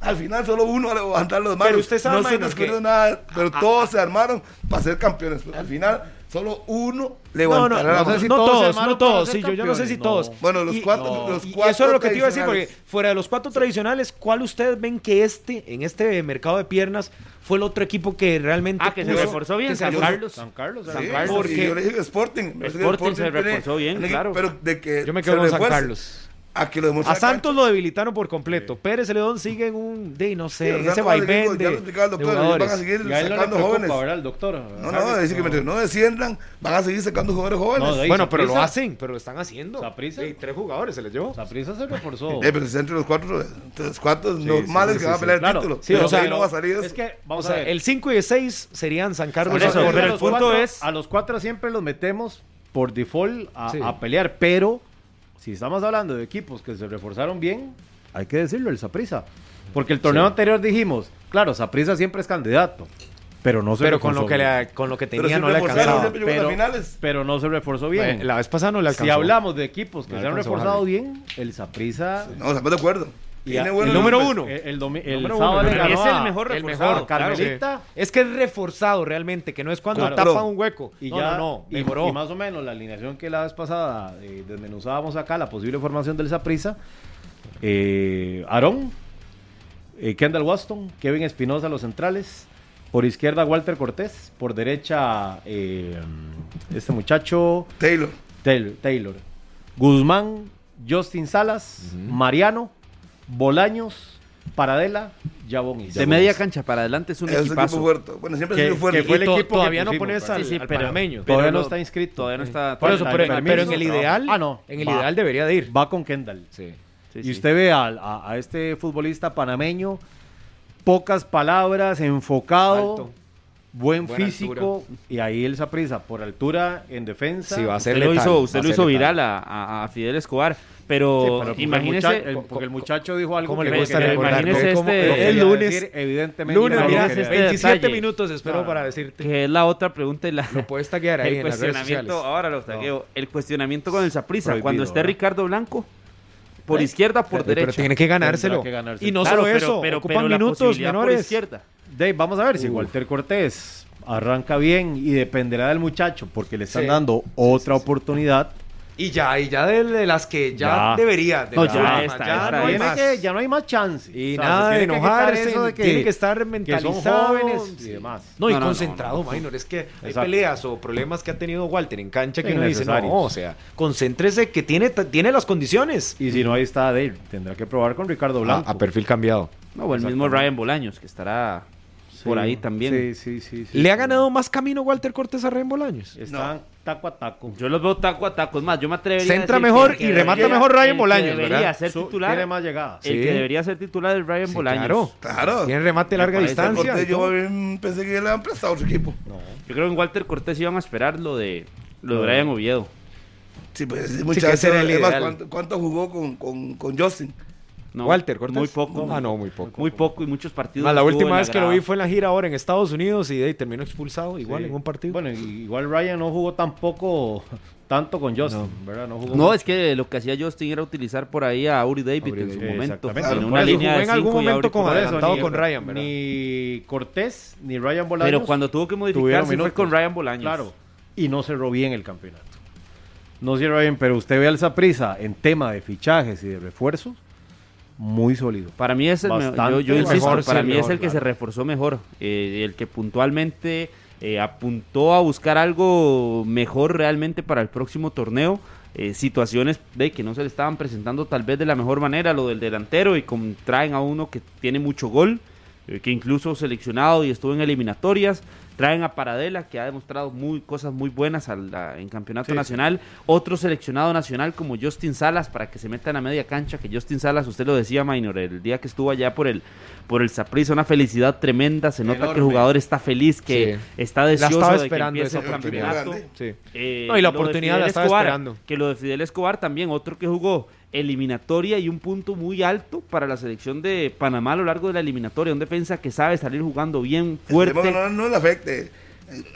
Al final solo uno va a levantar los demás. Pero usted sabe, no se descubrió que- nada, pero todos se armaron para ser campeones. Pero al final solo uno levantará no, la no, mano. sé si todos todos, no todos, sí, yo, yo no sé si todos. no. Bueno, los Y- cuatro, no. los Y cuatro eso es lo que te iba a decir, porque fuera de los cuatro tradicionales, ¿cuál ustedes ven que este, en este mercado de piernas, fue el otro equipo que realmente Ah, que se reforzó bien, San yo- Carlos. San Carlos. Sí, San sí, Carlos. porque- yo le dije Sporting. Que Sporting se tiene reforzó bien, claro. Pero de que Yo me quedo con San Carlos. A que lo demuestre A. Santos lo debilitaron por completo. Pérez Celedón sigue en un, de, no sé, Sí, en ese no, vaivén ya de, lo explicaba el de doctor, van a jugadores. seguir Y a él no le sacando preocupa, jóvenes. ¿verdad, el doctor? No, no, dice que mientras no desciendan, van a seguir sacando jugadores jóvenes. No, de ahí Bueno, pero lo hacen, pero lo están haciendo. ¿Saprissa? Sí, tres jugadores se les llevó. Saprissa se reforzó. Eh, pero es entre los cuatro, entre los cuatro normales sí, que van a sí, pelear Claro, el título. sí, Pero o sea, no va a salir. Es que, O vamos sea, a ver. el 5 y el 6 serían San Carlos. Pero a el los punto cuatro- es- A los cuatro siempre los metemos por default a, Sí. a pelear, pero si estamos hablando de equipos que se reforzaron bien, hay que decirlo, el Saprissa. Porque el torneo Sí. anterior dijimos, claro, Saprissa siempre es candidato, pero no se Pero con reforzó lo que, le, con lo que Pero tenía no le alcanzaba. Pero, finales. pero no se reforzó bien. Bueno, La vez pasada no le alcanzó. si hablamos de equipos que No se han reforzado bien, el Saprissa No, estamos de acuerdo. Y a- el número uno. el, el domi- el Número sábado uno, le pero ganó es el a- mejor el reforzado, mejor, claro. Carmelita. Es que es reforzado realmente, que no es cuando Claro. tapa un hueco. Y no, ya, no, no, y- mejoró. Y, más o menos la alineación que la vez pasada eh, desmenuzábamos acá, la posible formación del Saprissa. Eh, Aarón, eh, Kendall Waston, Kevin Espinosa, los centrales. Por izquierda, Walter Cortés. Por derecha, eh, este muchacho, Taylor. Taylor. Taylor. Guzmán, Justin Salas, Mariano, Bolaños, Paradela, Yabón Isa. De media cancha para adelante es un Es un equipo equipazo. fuerte. Bueno, siempre Que- sido fuerte. que fue el Y to- equipo que todavía no pusimos, pones ¿verdad? al, Sí, sí, al pero- panameño. Todavía pero no lo- está inscrito. Todavía no está. Por eso, pero, el pero en el ideal, Ah, no, en el va. ideal debería de ir. Va con Kendall. Sí. Sí, y sí. usted ve al- a, a este futbolista panameño, pocas palabras, enfocado, Alto. buen Buena físico, y ahí el Saprissa por altura en defensa. Sí, va a ser Usted lo letal, hizo, va usted a lo hizo letal. viral a, a- a Fidel Escobar. Sí, Pero, pero porque el imagínese. el- porque el muchacho dijo algo ¿Cómo que le gusta imagínese ¿Cómo- este- el quería lunes, decir, evidentemente. lunes, no este 27 detalle. minutos espero para decirte. que es la otra pregunta y la, Lo puedes taguear ahí el en las redes cuestionamiento, sociales. ahora lo tagueo, el cuestionamiento con el Prohibido, cuando esté ¿verdad? Ricardo Blanco, por ¿Eh? izquierda, por Pero derecha. tiene que ganárselo. Tendrá que ganárselo. Y no Claro, solo pero- eso, pero, ocupan pero minutos posibilidad por menores. izquierda. Dave, vamos a ver si. Walter Cortés arranca bien y dependerá del muchacho porque le están Sí. dando otra oportunidad. Y ya, y ya de, de las que ya, Ya. debería. de No, ya no hay más. que- ya no hay más chance. Y O sea, nada de tiene que quitar enojarse, eso de que- tiene que estar que son mentalizado. jóvenes y demás. No, y No, concentrado, no. minor. Es que hay Exacto. peleas o problemas que ha tenido Walter en cancha que uno dice, no, o sea, concéntrese que tiene, tiene las condiciones. Y si no, ahí está Dave. Tendrá que probar con Ricardo Blanco. perfil cambiado. No, o el mismo Ryan Bolaños, que estará por ahí también. Sí, sí, sí. sí. ¿Le ha ganado más camino Walter Cortés a Ryan Bolaños? Están taco a taco. Yo los veo taco a taco. Es más, yo me atrevería Centra a decir mejor que y remata debería- mejor Ryan el que Bolaños, debería ¿verdad? ser Su- titular. Tiene más llegadas. El Sí. que debería ser titular es Ryan Sí, Bolaños. claro. Claro. Tiene remate a larga distancia. Cortés, yo pensé que le han prestado a otro equipo. Yo creo que en Walter Cortés iban a esperar lo de, lo de Brian Oviedo. Sí, pues ese que muchacho. ese era el es más, ideal. ¿cuánto, cuánto jugó con, con, con Justin? No, Walter Cortés. Muy poco. Ah, no, muy poco. Muy poco y muchos partidos. Más, la última vez que lo vi fue en la gira ahora en Estados Unidos y de ahí terminó expulsado igual Sí. en un partido. Bueno, igual Ryan no jugó tampoco tanto con Justin, ¿verdad? No jugó No, es que lo que hacía Justin era utilizar por ahí a Uri David Uri en su momento. En una línea de en algún momento con adelantado ni- con Ryan, ¿verdad? Ni Cortés ni Ryan Bolaños. Pero cuando tuvo que tuvieron modificarse fue con Ryan Bolaños. Claro. Y no cerró bien el campeonato. No cerró bien, pero usted ve al Saprissa en tema de fichajes y de refuerzos, muy sólido. Para mí es el me- yo, yo insisto, mejor, para sí, mí mejor, es el que claro. se reforzó mejor, eh, el que puntualmente eh, apuntó a buscar algo mejor realmente para el próximo torneo. eh, situaciones de que no se le estaban presentando tal vez de la mejor manera, lo del delantero, y con, traen a uno que tiene mucho gol, eh, que incluso seleccionado y estuvo en eliminatorias. Traen a Paradela, que ha demostrado muy, cosas muy buenas al- a- en campeonato Sí, sí. nacional. Otro seleccionado nacional como Justin Salas, para que se metan a media cancha, que Justin Salas, usted lo decía, Minor, el día que estuvo allá por el por el Saprissa, una felicidad tremenda. Se nota que el jugador está feliz, que Sí. está La deseoso de que empiece el campeonato. Sí. Eh, No, y la oportunidad la estaba Escobar, esperando. Que lo de Fidel Escobar también, otro que jugó eliminatoria y un punto muy alto para la selección de Panamá a lo largo de la eliminatoria. Un defensa que sabe salir jugando bien fuerte. No, no le afecte eh,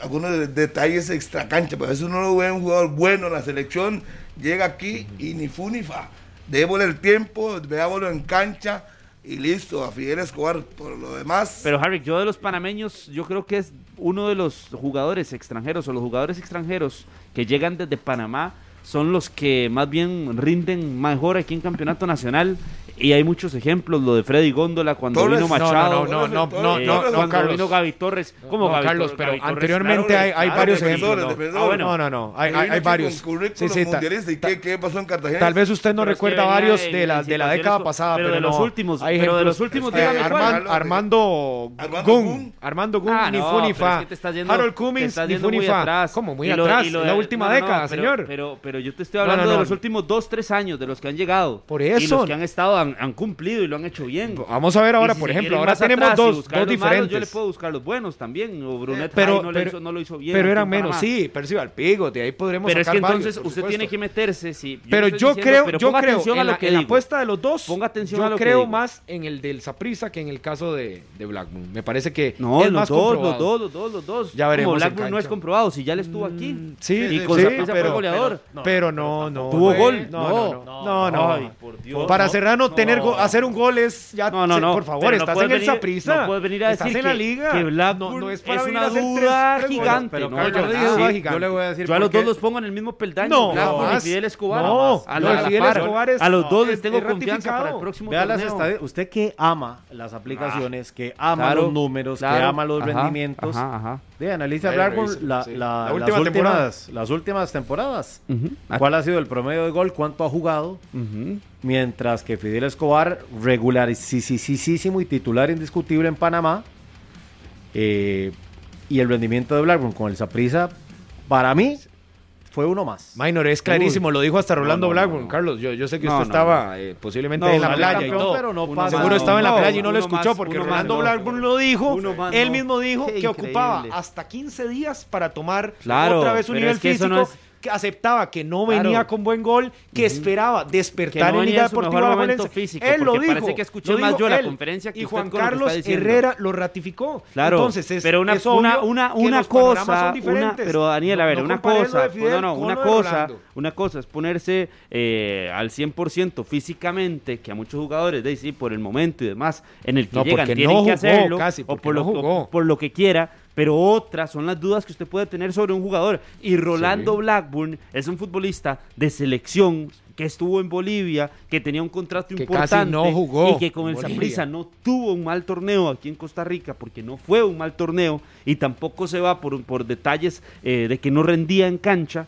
algunos de- detalles extra cancha, pero eso uno lo ve un jugador bueno en la selección, llega aquí y ni fu ni fa. Démosle el tiempo, veámoslo en cancha y listo, a Fidel Escobar por lo demás. Pero Harry, yo de los panameños, yo creo que es uno de los jugadores extranjeros o los jugadores extranjeros que llegan desde Panamá son los que más bien rinden mejor aquí en campeonato nacional y hay muchos ejemplos, lo de Freddy Góndola cuando Torres, vino no, no, Machado, no, no, Torres, no, eh, no, Torres, no, cuando Carlos. vino Gaby Torres, ¿cómo No, Gaby Carlos, Torres? pero Gaby Torres, anteriormente claro, hay, hay claro, varios ejemplos. ¿no? Ah, bueno. no, no, no, hay, hay, hay varios. Sí, sí, ¿y qué, qué pasó en Cartagena? Tal vez usted no Pero es que recuerda varios de la, de la década pasada, pero pero, de los no. últimos, Hay pero de los últimos, Eh, dígame. Armando Armando Gun. Armando Gun, Ah, ni no, fu ni fa. Harold estás ni fu ni fa. ¿Cómo? Muy Y atrás, y la última no, no, no, década, señor. Pero, pero yo te estoy No, no, hablando no. de los últimos dos, tres años, de los que han llegado. Por Y eso. los que han estado han, han cumplido y lo han hecho bien. Vamos a ver ahora, si por ejemplo, ahora tenemos dos, dos los malos, yo le diferentes. puedo buscar los buenos también. O Brunet Pero, Jai no, lo pero- hizo, no lo hizo bien. pero eran en menos, sí, Percibe al Pigo, de ahí podremos Pero es que entonces usted tiene que meterse. Sí, yo Pero yo diciendo, creo, pero yo creo a en, lo la, que en la apuesta de los dos, Ponga atención yo a lo creo más en el del Saprissa que en el caso de, de Blackburn. Me parece que No, es los más dos, los comprobado. dos, los dos, los dos. Ya veremos Como en Blackburn no es comprobado, si ya le estuvo aquí. Mm, Sí, y con fue pero, goleador. pero no, no. Tuvo gol. No, no, no. no, no. Ay, por Dios. Para no, Serrano no. tener go- hacer un gol es ya No, no, no. por favor, pero no estás en el venir- Saprissa. No puedes venir a estás decir en la liga. que No, no es es, para venir una duda tres gigante. Pero, no, yo le digo sí, gigante. yo le voy a decir Yo a los dos los pongo en el mismo peldaño. No, más. Fidel Escobar. No, a la, Fidel. Escobar es- a los dos es- les tengo es confianza para el próximo Vea las torneo. estadísticas. Usted que ama las aplicaciones, que ama los números, que ama los rendimientos. De analiza La las, últimas, las últimas temporadas. ¿Cuál ha sido el promedio de gol? ¿Cuánto ha jugado? Mientras que Fidel Escobar, regularísimo y titular indiscutible en Panamá. eh, y el rendimiento de Blackburn con el Saprissa, para mí, fue uno más. Minor, es clarísimo, lo dijo hasta Rolando no, no, Blackburn. no. Carlos, yo, yo sé que No, usted no, estaba eh, posiblemente No, en la playa y campeón, todo. pero Uno Seguro estaba en la no, playa y no lo escuchó más, porque Rolando más, no. Blackburn lo dijo. Más, él no. mismo dijo Qué que ocupaba hasta 15 días para tomar Claro, otra vez un nivel es que eso físico. no es- Que aceptaba que no Claro. venía con buen gol, que esperaba que despertar no en Liga Deportiva físico, él lo dijo. parece que escuché lo más yo la él. conferencia que y Juan lo que Carlos diciendo. Herrera lo ratificó. Claro, Entonces es, pero una, es una, una, que una cosa, una, pero Daniel, a No- ver, no una compares lo cosa, no, no, una lo cosa, una cosa es ponerse eh, al 100% físicamente, que a muchos jugadores, de, sí, por el momento y demás, en el que No, llegan, tienen no que jugó hacerlo, casi, o porque por no lo, jugó. o por lo que quiera, pero otras son las dudas que usted puede tener sobre un jugador. Y Rolando Sí. Blackburn es un futbolista de selección que estuvo en Bolivia, que tenía un contrato Que casi importante no jugó y que con el. Saprissa no tuvo un mal torneo aquí en Costa Rica porque no fue un mal torneo y tampoco se va por, por detalles eh, de que no rendía en cancha.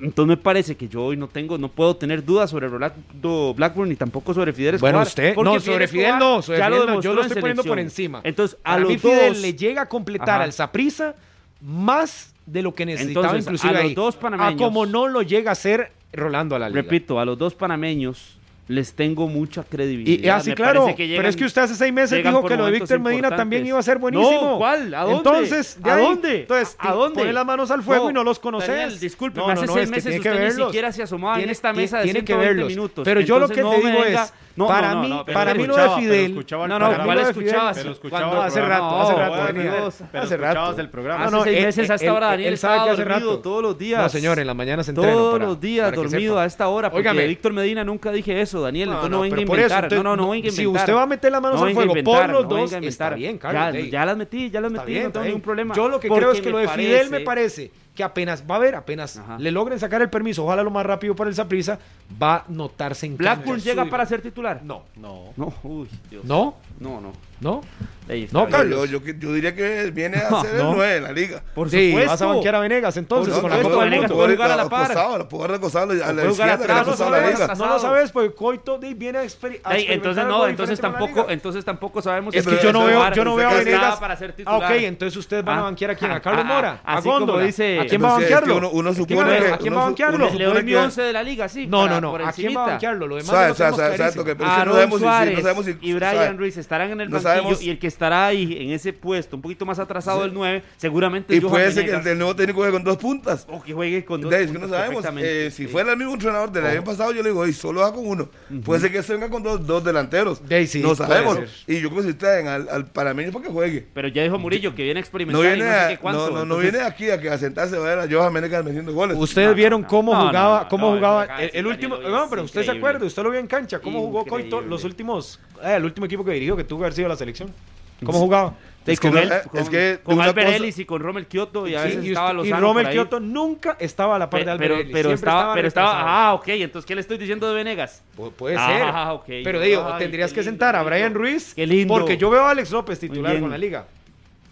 Entonces me parece que yo hoy no tengo, no puedo tener dudas sobre Rolando Blackburn ni tampoco sobre Fidel Escobar. Bueno, usted, no, sobre Fidel no, sobre ya Fidel no, yo lo estoy poniendo por encima. Entonces, a Para los mí Fidel dos, le llega a completar Ajá. al Saprissa más de lo que necesitaba Entonces, inclusive a los ahí. dos panameños- a como no lo llega a hacer Rolando a la liga. repito, a los dos panameños les tengo mucha credibilidad. y así, Me claro, pero es que usted hace seis meses dijo que lo de Víctor Medina también iba a ser buenísimo. No, ¿cuál? ¿A dónde? Entonces, ¿A ahí, dónde? Entonces, ¿A dónde? Pone las manos al fuego No, y no los conoces. Daniel, disculpe, No, hace seis que meses que usted ni siquiera se asomaba Tiene- en esta mesa de tiene que 120 verlos. minutos. Pero yo lo que te digo venga- es, no, para no, mí, no, para mí lo de Fidel, escuchaba No, no, programa. ¿cuál escuchabas? Pero escuchaba Cuando- hace rato, hace rato, venía. Hace rato. el programa. Hace No, no, seis meses a esta hora, Daniel él sabe que hace rato. todos los días. No, señor, en la mañana se. Todos para- los días para dormido a esta hora. Porque Víctor Medina nunca dije eso, Daniel. No, entonces no, no, venga a inventar. no, no, no venga a si inventar. usted va a meter las manos No al fuego por los dos, está bien, Carlos, Ya, las metí, ya las metí, no tengo ningún problema. Yo lo que creo es que lo de Fidel me parece que apenas va a ver, apenas Ajá. le logren sacar el permiso, ojalá lo más rápido para el Saprissa, va a notarse en ¿Blackburn llega Su- para ser titular? No. No. No, uy, Dios. ¿No? No, no. ¿No? Ahí está No. Carlos. Yo, yo, yo diría que viene a ser no. el 9 de la liga. Por Sí, supuesto. vas a banquear a Venegas entonces Por con la supuesto, del Venegas puede jugar a la par. Acostado, lo puedo recostar a la puede izquierda, No lo la sabes, liga. no lo sabes porque Coito viene a, exper- a Ey, experimentar entonces no, entonces la tampoco, entonces tampoco sabemos Es que yo no veo, yo no veo a Venegas. para ser Ah, titular. ok, entonces ustedes van a Ah, banquear a quién, ah, a Carlos ah, Mora, a así como Góndola. dice- ¿A quién va a banquearlo? uno- uno ¿A quién supone que- ¿A quién va a banquearlo? Le doy mi que- 11 de la liga, sí. No, no, no, ¿a quién va a banquearlo? Lo demás no sabemos si- y Brian. Ruiz estarán en el banquillo sabemos- y el que estará ahí en ese puesto, un poquito más atrasado del 9, seguramente Y Johan puede ser que el, Venegas. el nuevo técnico juegue con dos puntas. O que juegue con dos De que no puntas sabemos. Eh, si Sí. fuera el mismo entrenador del año pasado, yo le digo, y solo va con uno. Puede ser que se venga con dos, dos delanteros. De sí, no sabemos. Y yo creo que si traen al, al panameño para que juegue. Pero ya dijo Murillo que viene a No experimentar viene, y no sé a- qué cuánto. no, no, no viene aquí a, que a sentarse a ver a Johan Menegas metiendo goles. Ustedes No, vieron no, cómo no, jugaba, cómo no, jugaba el, último, no, pero usted se acuerda, usted lo vio en cancha, cómo jugó Coito los últimos, eh, el último equipo que dirigió que tuvo que haber sido la selección. ¿Cómo jugaba? Sí, Es que con no- es con, que con una Albert cosa- Ellis y con Rommel Kioto y a Sí, veces y, estaba usted- y Lozano Rommel. Kioto nunca estaba a la par de Albert pero, Ellis, pero siempre estaba, pero estaba, ah, ok, entonces ¿qué le estoy diciendo de Venegas? Pu- Puede Ah, ser. Pero digo, Ay, tendrías que lindo, sentar a Brian. Ruiz. Qué lindo. Porque yo veo a Alex López titular con la liga.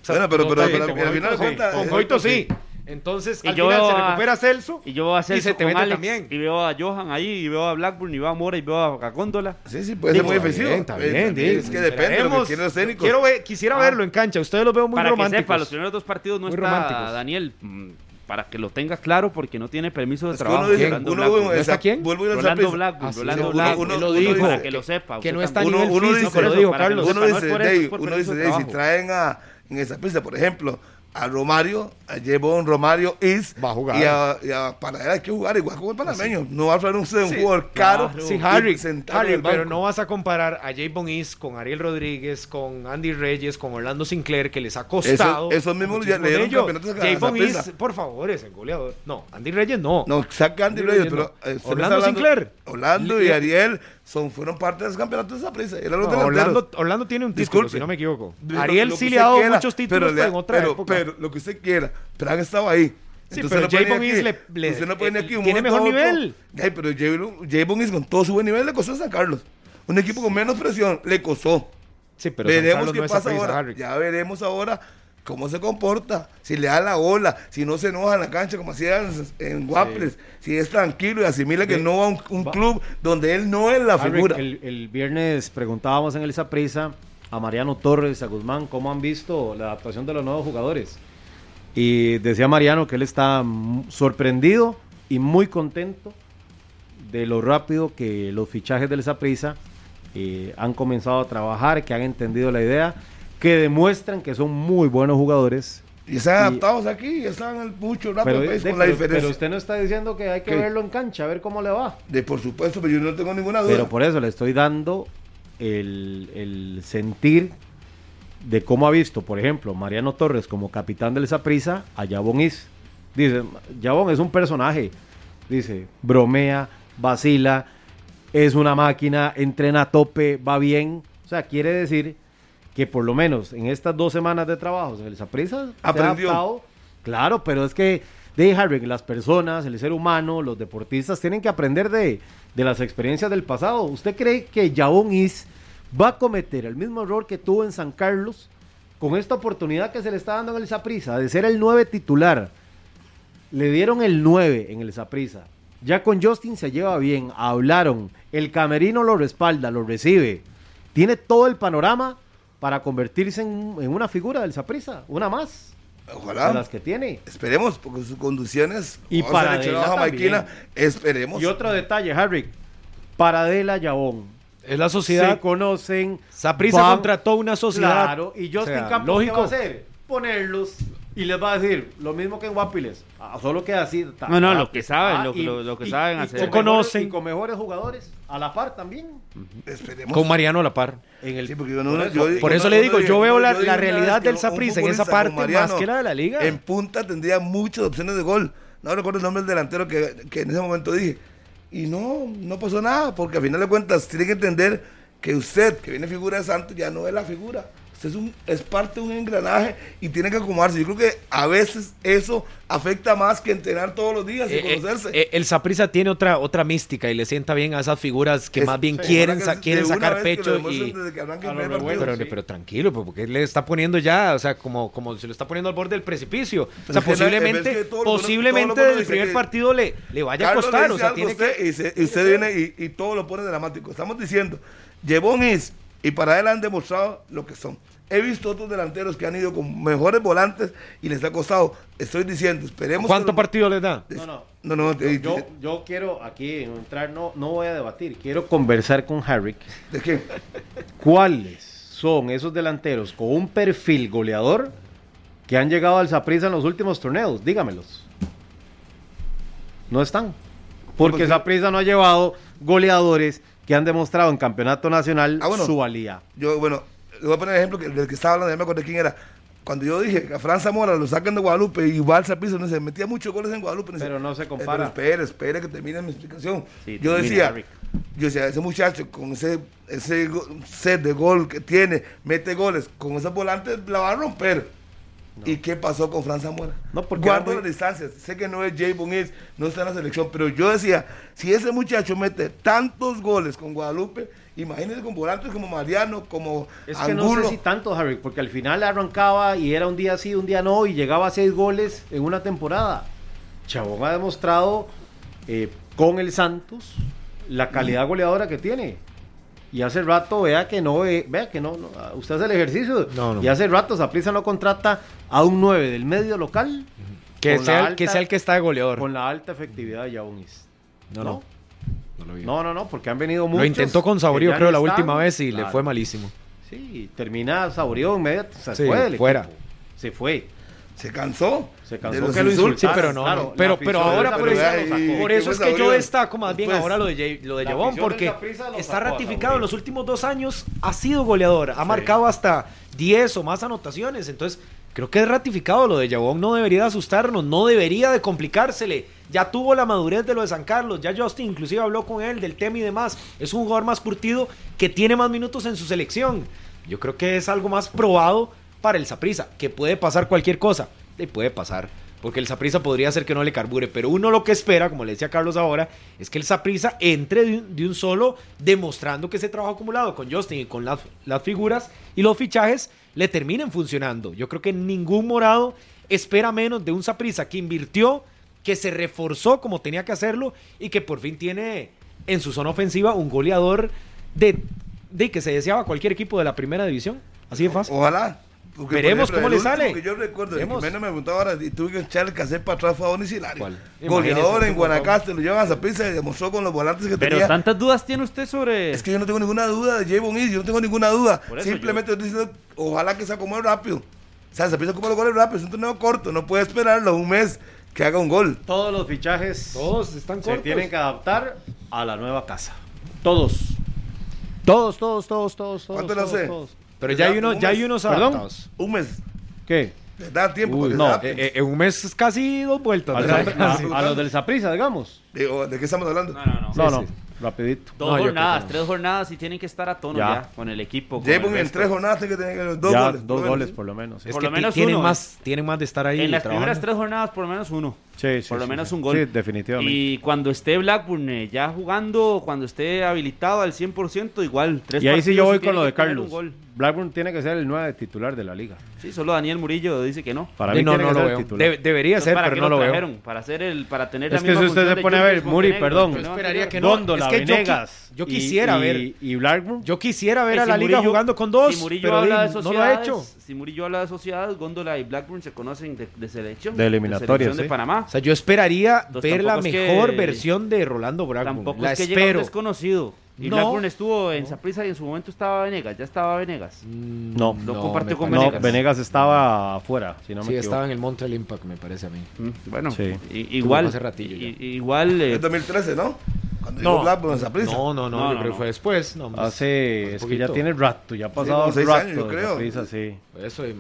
O sea, Bueno, pero- pero- totalmente, pero al con final de Coito sí. cuentas, Con eh, Coito sí. Entonces, Y al yo final veo se a- recupera Celso. Y yo veo a Celso se te con mete Alex, también. y veo a Johan ahí, y veo a Blackburn, y veo a Mora, y veo a, Góndola. Sí, sí, puede ser muy Está efectivo. bien, está Eh, bien, Es que depende de lo que los técnicos. Quiero ver- quisiera Ah. verlo en cancha. Ustedes lo veo muy para románticos. que sepa, los primeros dos partidos no Muy está románticos. Daniel, mm, para que lo tenga claro, porque no tiene permiso de Es trabajo. uno dice, Rolando uno, Blackburn. uno, ¿No está quién? vuelvo a ir al Rolando. Blackburn, Ah, sí, Rolando uno- Blackburn. uno- lo uno dijo. para que lo sepa. que no está uno físico, dice- lo dijo eso, para que lo Carlos. Uno dice, uno si traen a, en esa pista, por ejemplo, a Romario, a Jebon Romario Is, Va a jugar. y a, y a hay que jugar igual como el panameño. No va a traer un, Sí, jugador caro. Sí, Harry, Harry, pero no vas a comparar a Javon Is con Ariel Rodríguez, con Andy Reyes, con Orlando Sinclair, que les ha costado. Eso- esos mismos muchísimo ya le dieron Javon Is, por favor, es el goleador. No, Andy Reyes no. No, saca Andy Andy Reyes, Reyes pero no. eh, Orlando Sinclair. Orlando y Ariel son, fueron parte de los campeonatos de esa prisa. Eran los No. Orlando, Orlando tiene un título, Disculpe. si no me equivoco. Lo- Ariel lo que sí le ha dado quiera, muchos títulos, pero, en otra pero, época. pero lo que usted quiera. Pero han estado ahí. Sí, Entonces pero no Is aquí- le- le- usted no puede venir aquí un tiene mejor nivel. Ay, pero Javon Is con todo su buen nivel le costó a San Carlos. Un equipo con menos presión le costó. sí, pero veremos qué no pasa Saprissa, ahora. Harry. Ya veremos ahora cómo se comporta. Si le da la ola, si no se enoja en la cancha como hacía en, en Guaples, si es tranquilo y asimila que no va a un, un Va- club donde él no es la Harry, figura. El, el viernes preguntábamos en el Saprissa a Mariano Torres, a Guzmán, cómo han visto la adaptación de los nuevos jugadores. Y decía Mariano que él está sorprendido y muy contento de lo rápido que los fichajes del Saprissa eh, han comenzado a trabajar, que han entendido la idea, que demuestran que son muy buenos jugadores. Y están adaptados aquí están el mucho rato Pero, pues, de- con la pero- diferencia. pero usted no está diciendo que hay que ¿Qué? verlo en cancha, a ver cómo le va. De por supuesto, pero yo no tengo ninguna duda. Pero por eso le estoy dando el, el sentir de cómo ha visto, por ejemplo, Mariano Torres como capitán del Saprissa a Yabón Is. Dice, Yabón es un personaje. Dice, bromea, vacila, es una máquina, entrena a tope, va bien. O sea, quiere decir que por lo menos en estas dos semanas de trabajo en el ha Aprendió. adaptado. Claro, pero es que de Harry, las personas, el ser humano, los deportistas tienen que aprender de, de las experiencias del pasado. ¿Usted cree que Jabón Is va a cometer el mismo error que tuvo en San Carlos con esta oportunidad que se le está dando en el Saprissa de ser el 9 titular? Le dieron el 9 en el Saprissa. Ya con Justin se lleva bien, hablaron, el camerino lo respalda, lo recibe. Tiene todo el panorama para convertirse en, en una figura del Saprissa, una más de Ojalá. las que tiene. Esperemos, porque sus condiciones. Y para Adela jamaiquina, también. esperemos. Y otro detalle, Harry. Paradela Yabón. Es la sociedad. Se conocen. Saprissa van- contrató una sociedad. Claro, y Justin O sea, Campos lógico. ¿qué va a hacer? Ponerlos y les va a decir lo mismo que en Guapiles. Ah, solo que así. ta- No, no, ta- lo que saben, ah, lo que- y- lo- lo que y- saben y hacer. con Se conocen. mejores- con mejores jugadores a la par también. Esperemos. Con Mariano a la par. En el, Sí, porque yo no- por eso. yo- Por eso uno- le digo, yo veo la, realidad del Saprissa en esa parte Mariano más que la de la liga. En punta tendría muchas opciones de gol. No recuerdo el nombre del delantero que, que en ese momento dije. Y no, no pasó nada, porque al final de cuentas tiene que entender que usted, que viene figura de Santos, ya no es la figura. Usted es, un, es parte de un engranaje y tiene que acomodarse. Yo creo que a veces eso afecta más que entrenar todos los días y Eh, eh, conocerse. eh, el Saprissa tiene otra otra mística y le sienta bien a esas figuras que Es- más bien sí, quieren, sa- quieren sacar pecho y... Pero, sí. pero tranquilo, porque le está poniendo ya, o sea, como, como se lo está poniendo al borde del precipicio. o sea, es posiblemente, es que todo lo- posiblemente todo desde el primer partido le, le vaya Carlos a costar. O sea, tiene usted que... y, se- y usted viene y, y todo lo pone dramático. Estamos diciendo, Jebón is y para él han demostrado lo que son. He visto otros delanteros que han ido con mejores volantes y les ha costado. Estoy diciendo, esperemos. ¿Cuánto que lo- partido les da? No, no. No, no, eh, Yo, yo quiero aquí entrar, no, no voy a debatir, quiero conversar con Harry. ¿De qué? ¿Cuáles son esos delanteros con un perfil goleador que han llegado al Saprissa en los últimos torneos? Dígamelos. No están. Porque Pues, Saprissa no ha llevado goleadores que han demostrado en campeonato nacional Ah, bueno. su valía. Yo, bueno, le voy a poner el ejemplo que, del que estaba hablando, ya me acordé quién era. Cuando yo dije que a Fran Zamora lo sacan de Guadalupe y al Zapriza, no se metía muchos goles en Guadalupe. Pero no se compara. pero espere, espere que termine mi explicación. Sí, yo decía, yo decía, ese muchacho con ese, ese set de gol que tiene, mete goles, con esos volantes la va a romper. ¿Y qué pasó con Fran Zamora? No, porque Guardo era las muy- distancias. Sé que no es Jay Bonís, no está en la selección, pero yo decía, si ese muchacho mete tantos goles con Guadalupe, imagínense con volantes como Mariano, como Es que no Angulo. sé si tanto, Harry, porque al final arrancaba y era un día sí, un día no, y llegaba a seis goles en una temporada. Chabón ha demostrado eh, con el Santos la calidad goleadora que tiene. Y hace rato vea que no, ve- vea que no, no, usted hace el ejercicio. No, no. Y hace rato Saprissa no contrata a un 9 del medio local Que sea, el- que alta- sea el que está de goleador. con la alta efectividad de Yabonis. No, no. No. No, no, no, porque han venido muchos. Lo intentó con Saborío, creo, la están. última vez y le fue malísimo. Sí, termina Saborío inmediato. Se Sí, fue del fuera. equipo. Se fue. Se cansó. Se de cansó los que lo insultos. Sí, pero no, Claro, Pero, pero ahora por sacó. por ¿qué eso es que yo destaco más bien Después. ahora lo de, lo de del porque está ratificado en los últimos dos años, ha sido goleador, ha marcado hasta 10 o más anotaciones, entonces creo que es ratificado lo de Yabón, no debería de asustarnos, no debería de complicársele, ya tuvo la madurez de lo de San Carlos, ya Justin inclusive habló con él del tema y demás, es un jugador más curtido que tiene más minutos en su selección, yo creo que es algo más probado para el Saprissa, que puede pasar cualquier cosa, le puede pasar. Porque el Saprissa podría ser que no le carbure, pero uno lo que espera, como le decía Carlos ahora, es que el Saprissa entre de un, solo, demostrando que ese trabajo acumulado con Justin y con las, las figuras y los fichajes le terminen funcionando. Yo creo que ningún morado espera menos de un Saprissa que invirtió, que se reforzó como tenía que hacerlo y que por fin tiene en su zona ofensiva un goleador de, de que se deseaba cualquier equipo de la primera división. Así de fácil. Ojalá. Porque, Veremos cómo el le sale. Que yo recuerdo, Veremos. que Jimena me preguntaba ahora y tuve que echar el cassette para atrás fue a Donis Hilario. Goleador en Guanacaste, lo llevan a Zaprisa y demostró con los volantes que Pero tenía. tantas dudas tiene usted sobre. Es que yo no tengo ninguna duda de Jay Bonís, yo no tengo ninguna duda. Simplemente estoy diciendo, ojalá que se acomode rápido. O sea, Zaprisa ocupa los goles rápido, es un torneo corto, no puede esperarlo un mes que haga un gol. Todos los fichajes Todos están se cortos. tienen que adaptar a la nueva casa. Todos. Todos, todos, todos, todos, todos. ¿Cuánto todos, sé? todos. Pero ya hay, uno, ya hay unos ¿Perdón? adaptados. Un mes. ¿Qué? Les da tiempo Uy, no, adapten. Eh, eh, en un mes es casi dos vueltas. A, a los del Saprisa, digamos. ¿De, o- ¿de qué estamos hablando? No, no, no. no, sí. no, rapidito. Dos No, jornadas, tres jornadas y tienen que estar a tono Ya. ya, con el equipo. con Jay el Bonís en tres jornadas tiene que tener dos ya, goles. dos goles menos. por lo menos. Es Por que lo menos tienen uno, más, tienen más de estar ahí. En las trabajando. primeras tres jornadas, por lo menos uno. Sí, sí, por lo sí, menos sí. un gol. Sí, definitivamente. Y cuando esté Blackburn eh, ya jugando, cuando esté habilitado al 100%, igual. Tres Y ahí sí yo voy con lo de que Carlos. Blackburn tiene que ser el 9 titular de la liga. Sí, solo Daniel Murillo dice que no. Para mí no, tiene no que lo ser veo. De- debería Entonces, ser, ¿para pero no lo veo. trajeron? Para hacer el, para tener la Es que misma si usted se pone a ver, Muri, perdón. que Yo esperaría que no. Góndola, es que Venegas. Yo quisiera y- ver- Y Blackburn. Yo quisiera ver Eh, a la liga jugando con dos, si Murillo pero habla de no lo ha hecho. Si Murillo habla de sociedades, Góndola y Blackburn se conocen de, de selección. De eliminatoria, selección sí. de Panamá. O sea, yo esperaría Entonces, ver la que- mejor versión de Rolando Blackburn. Tampoco la es que llega un espero. desconocido. Y No. Blackburn estuvo en Saprissa y en su momento estaba Venegas. Ya estaba Venegas. No, Lo compartió con no, parece. Venegas estaba afuera, si no me sí, equivoco. estaba en el Montreal Impact, me parece a mí. Mm, Bueno, Sí. igual. hace ratillo ya. igual. eh, Es 2013, ¿no? Cuando llegó Blackburn en Saprissa. no, no, no, No, yo no, creo no. que fue después. No, Hace, hace es que ya tiene rato, ya ha pasado seis rato. años, yo creo. Saprissa, sí. Eso, em,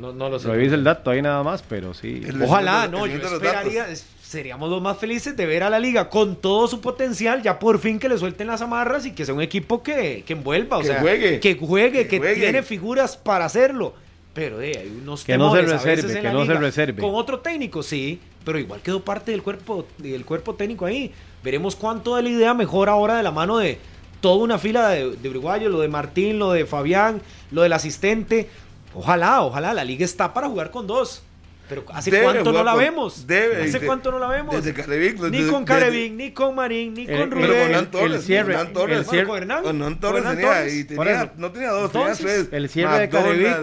No, no, lo sé. Revisa el dato ahí nada más, pero sí. El- Ojalá, el no, yo esperaría, es- seríamos los más felices de ver a la liga con todo su potencial, ya por fin que le suelten las amarras y que sea un equipo que, que envuelva, o Que sea, juegue. que juegue, Que que, juegue. tiene figuras para hacerlo. Pero eh, hay unos Que no se a reserve, veces en que la no se reserve. Con otro técnico, sí, pero igual quedó parte del cuerpo, del cuerpo técnico ahí. Veremos cuánto de la idea mejora ahora de la mano de toda una fila de, de uruguayos, lo de Martín, lo de Fabián, lo del asistente. Ojalá, ojalá, la liga está para jugar con dos. Pero ¿hace Debe cuánto no la con- vemos? debe, ¿Hace cuánto no la vemos? desde Carevic, ni desde- con desde- Carevic, ni con Marín, ni El- con pero Pero Rubén. con Hernán Torres, el cierre- con Hernán Torres. el cierre- con Hernán. Con Hernán Torres Con Hernán tenía, Torres. y Por tenía, no tenía dos, Entonces, tenía tres. el cierre de. Carevic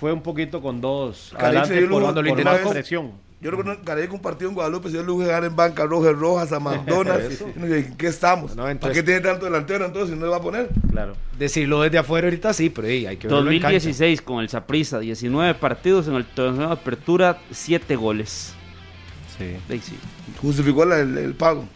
fue un poquito con dos. Adelante por, por cuando más presión. Yo recuerdo que Carevic un partido en Guadalupe, lujo de jugar en banca Rojas Rojas a McDonald's. ¿En qué estamos? No, ¿Para entonces- qué tiene tanto delantero entonces si no le va a poner? Claro. Decirlo desde afuera ahorita sí, pero ey, hay que verlo en cancha. 2016 con el Saprissa, 19 partidos en el torneo de apertura, 7 goles. Sí. Ahí sí, Justificó la- el, el pago.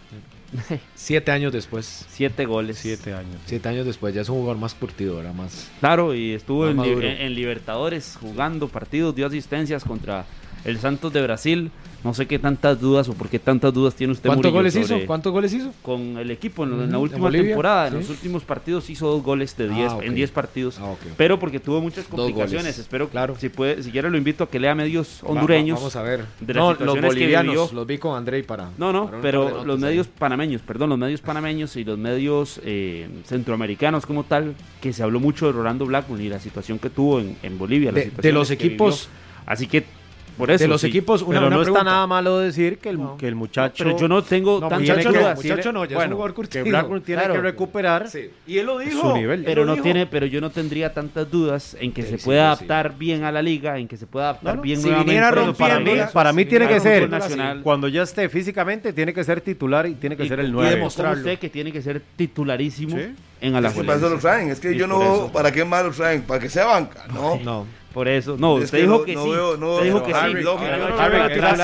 Siete años después. 7 goles. Siete años. Siete años después, ya es un jugador más curtido, era más. Claro, y estuvo Más en, li- maduro. en- en Libertadores jugando partidos, dio asistencias contra el Santos de Brasil. No sé qué tantas dudas o por qué tantas dudas tiene usted ¿Cuántos Murillo, goles sobre- hizo? ¿Cuántos goles hizo? Con el equipo en, en la última en Bolivia, temporada, en los últimos partidos hizo dos goles de Ah, 10 ok. en 10 partidos. Ah. Pero porque tuvo muchas complicaciones. Espero, Claro. si puede, si quiere lo invito a que lea medios hondureños. va- vamos a ver. de las no, los bolivianos, los vi con Andrei para. No, no, para pero notas los ahí. medios panameños, perdón, los medios panameños y los medios eh, centroamericanos como tal, que se habló mucho de Rolando Blackburn y la situación que tuvo en, en Bolivia. De- de los equipos- vivió. Así que, por eso. de los sí. equipos, una, Pero una no pregunta. está nada malo decir que el, No. que el muchacho. Pero yo no tengo No, tantas muchacho que- dudas. muchacho no, ya es un bueno, jugador que curtido. Blackburn tiene Claro. que recuperar Sí. Y él lo dijo. su nivel. Pero lo no dijo. tiene, pero yo no tendría tantas dudas en que Sí, se sí, pueda adaptar bien a la liga, en que se pueda adaptar No, no, bien si nuevamente. viniera Pero para mí, para mí si tiene que ser nacional. cuando ya esté físicamente tiene que ser titular y tiene que Y- ser el y 9. demostró demostrarlo. usted que tiene que ser titularísimo en Es que para eso lo Alajuelense. traen. Es que Y yo no. ¿Para qué más lo traen? ¿Para que sea banca? No. No. Por eso, no, usted dijo que sí. usted dijo que sí.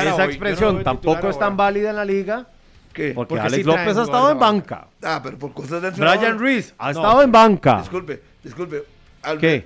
esa, expresión tampoco es tan válida en la liga ¿Qué? porque, Porque Alex sí López ha estado en banca. banca. Ah, pero por cosas de. Brian Reese ha No. estado en banca. Disculpe, disculpe.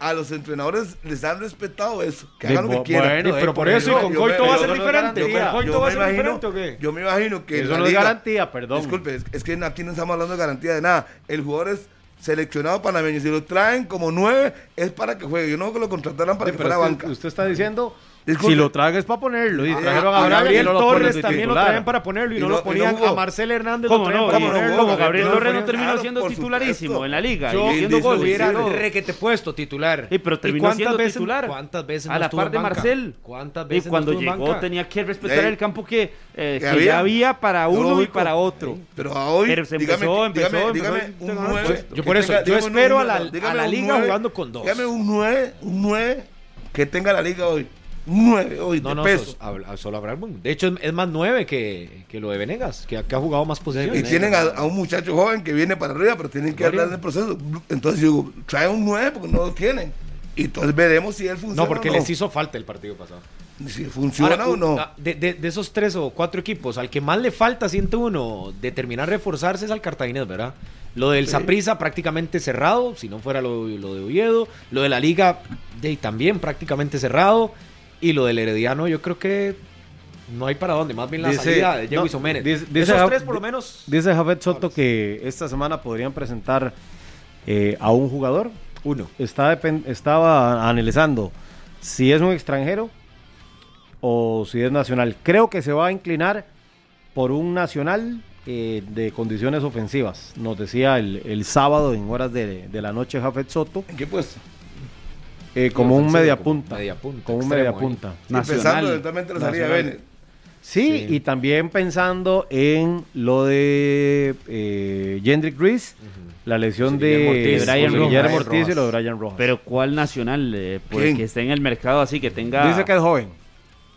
A los entrenadores les han respetado eso. Que De hagan lo que quieran. bueno, Sí, pero eh, por eso, y con Coito va a ser diferente. garantía. ¿Con Coito Yo va a me ser imagino- diferente o qué? Yo me imagino que Eso no es garantía, perdón. Disculpe, es, es que aquí no estamos hablando de garantía de nada. El jugador es seleccionado panameño. Si lo traen como nueve, es para que juegue. Yo no que lo contrataran para Sí, que fuera que banca. usted está diciendo Disculpe. si lo traen es para ponerlo. Y Ah, trajeron a a y Gabriel no lo Torres de también lo traen para ponerlo y, Y no, no- lo y no ponían. jugó. a Marcel Hernández ¿Cómo lo no? para Y- ponerlo. como Gabriel Torres no no terminó claro, siendo titularísimo supuesto. en la liga Yo y y hubiera requete puesto titular. Sí, pero ¿Y terminó siendo veces- titular. ¿Cuántas veces a no la par de? Marcel. ¿Cuántas Y veces no cuando llegó tenía que respetar el campo que, eh, ya había para uno y para otro. Pero hoy, Pero se empezó, empezó, dígame, y un tenga- 9. Yo por eso, yo espero a la- a la liga jugando con dos. Dígame un 9, un 9 que tenga la liga hoy. Un 9 hoy No, de no, peso. solo habrá algún- De hecho, es- más nueve que, que lo de Venegas, que, que ha jugado más Y posiciones. tienen a, a un muchacho joven que viene para arriba, pero tienen que Gloria. darle el proceso. Entonces digo, trae un 9 porque no lo tienen. Y entonces veremos si él funciona. No, porque o no. les hizo falta el partido pasado. Si funciona Ahora, o no. ah, De, de- de esos tres o cuatro equipos, al que más le falta, siente uno, de terminar reforzarse es al Cartaginés, ¿verdad? Lo del Saprissa prácticamente cerrado, si no fuera lo, lo de Oviedo. Lo de la Liga de, también prácticamente cerrado. Y lo del Herediano, yo creo que no hay para dónde. Más bien la Dice- salida de Diego no, dice- dice Esos tres, por lo menos. Dice Javed Soto que esta semana podrían presentar eh, a un jugador. Uno. Está estaba analizando si es un extranjero o si es nacional. Creo que se va a inclinar por un nacional eh, de condiciones ofensivas. Nos decía el, el sábado en horas de, de la noche Jafet Soto, ¿En qué puesto? Eh, como un media como punta. media punta, Como un media punta. Pensando eventualmente la salida de. Bennett. Sí, Sí. y también pensando en lo de eh, Jendrick Reese, la lesión de, Guillermo Ortiz, de Brian Guillermo Rojas. Ortiz y lo de Brian Rojas. Pero ¿cuál nacional? eh, pues, ¿Quién? que esté en el mercado así, que tenga... Dice que es joven.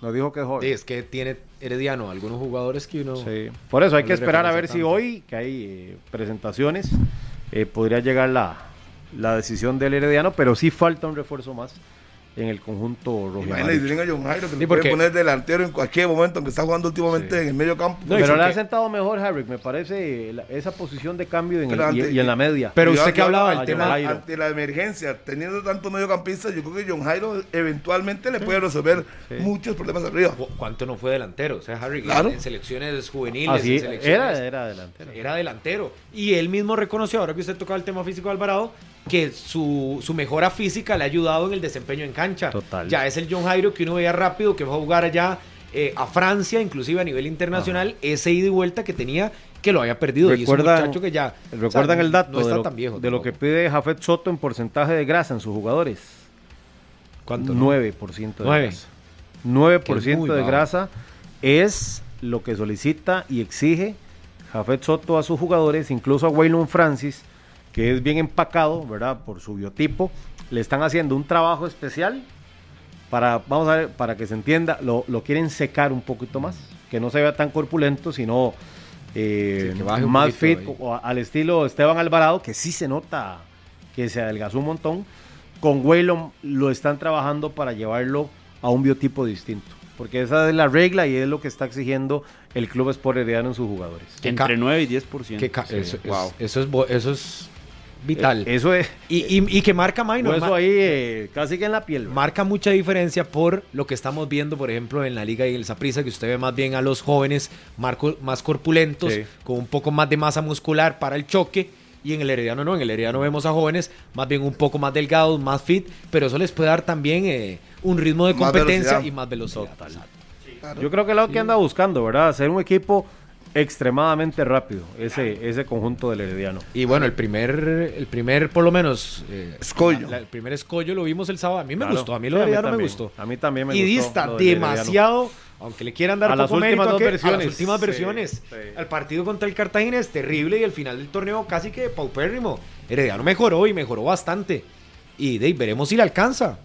Nos dijo que es joven. Sí, es que tiene Herediano algunos jugadores que uno. Sí. Por eso hay No que esperar a ver si hoy, que hay eh, presentaciones, eh, podría llegar la, la decisión del Herediano, pero sí falta un refuerzo más en el conjunto rojo. Imagínate, a John Jairo que Sí, lo porque- puede poner delantero en cualquier momento, aunque está jugando últimamente en el medio campo. No, Pero le ha sentado mejor, Harry, me parece, la- esa posición de cambio en el- Pero y, ante- y en la media. Pero usted que hablaba ante del tema... Jairo. Ante la emergencia, teniendo tantos mediocampistas, yo creo que John Jairo eventualmente le puede resolver Sí. muchos problemas arriba. ¿Cu- ¿Cuánto no fue delantero? O sea, Harry, Claro. en selecciones juveniles, Así, en selecciones... era, era delantero. Era delantero. Y él mismo reconoció, ahora que usted tocaba el tema físico de Alvarado, que su, su mejora física le ha ayudado en el desempeño en cancha. Total. Ya es el John Jairo que uno veía rápido, que fue a jugar allá eh, a Francia, inclusive a nivel internacional, ese ida y vuelta que tenía, que lo había perdido. y es un ¿Recuerdan, muchacho que ya... ¿recuerdan o sea, el dato No está de, lo, tan viejo. de lo que pide Jafet Soto en porcentaje de grasa en sus jugadores? ¿Cuánto? no? 9% de grasa. 9% Que es muy de bajo. grasa es lo que solicita y exige Jafet Soto a sus jugadores, incluso a Waylon Francis, que es bien empacado, ¿verdad? Por su biotipo. Le están haciendo un trabajo especial para, vamos a ver, para que se entienda, lo, lo quieren secar un poquito más, que no se vea tan corpulento, sino eh, Sí, que más fit, o al estilo Esteban Alvarado, que sí se nota que se adelgazó un montón. Con Waylon lo están trabajando para llevarlo a un biotipo distinto. Porque esa es la regla y es lo que está exigiendo el Club Sport Herediano en sus jugadores. Entre ca- 9 y 10%. Que ca- Sí, eso, es- wow. eso, es, eso es vital. Eh, Eso es. y, y- y que marca minor. Eso ahí eh, casi que en la piel. ¿verdad? marca mucha diferencia por lo que estamos viendo, por ejemplo, en la Liga y el Saprissa, que usted ve más bien a los jóvenes marco- más corpulentos, Sí. con un poco más de masa muscular para el choque. Y en el Herediano no, en el Herediano vemos a jóvenes más bien un poco más delgados, más fit, pero eso les puede dar también eh, un ritmo de competencia y más velocidad. Total. Exacto. Claro. Yo creo que es lo que anda buscando, ¿verdad? Hacer un equipo extremadamente rápido, ese, ese conjunto del Herediano. Y bueno, el primer, el primer por lo menos... eh, Escollo. la- el primer escollo lo vimos el sábado. A mí me Claro. gustó, a mí Sí, lo de Herediano me también. gustó. A mí también me y gustó. dista del Herediano. demasiado, aunque le quieran dar A las poco últimas mérito dos a, que- versiones. las últimas Sí, versiones. sí. Al partido contra el Cartagena es terrible y al final del torneo casi que paupérrimo. Herediano mejoró y mejoró bastante. Y de, veremos si le alcanza.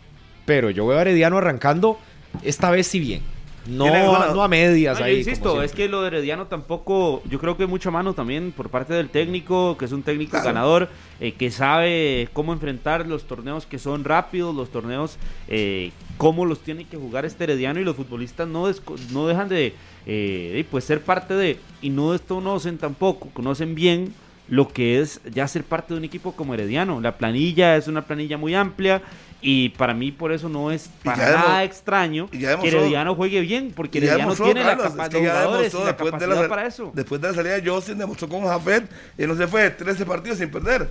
Pero yo veo a Herediano arrancando esta vez sí bien. No, alguna- no a medias No, yo ahí. insisto, es que lo de Herediano tampoco, yo creo que hay mucha mano también por parte del técnico, que es un técnico Claro. ganador, eh, que sabe cómo enfrentar los torneos que son rápidos, los torneos, eh, cómo los tiene que jugar este Herediano y los futbolistas no, no dejan de, eh, de, pues, ser parte de, y no desconocen tampoco, conocen bien lo que es ya ser parte de un equipo como Herediano. La planilla es una planilla muy amplia y para mí por eso no es para nada extraño que Herediano juegue bien, porque Herediano demostró, tiene la Carlos, capa- es que jugadores demostró y la después de capacidad la, para eso. Después de la salida de Justin, demostró con Jafet y no se fue de 13 partidos sin perder.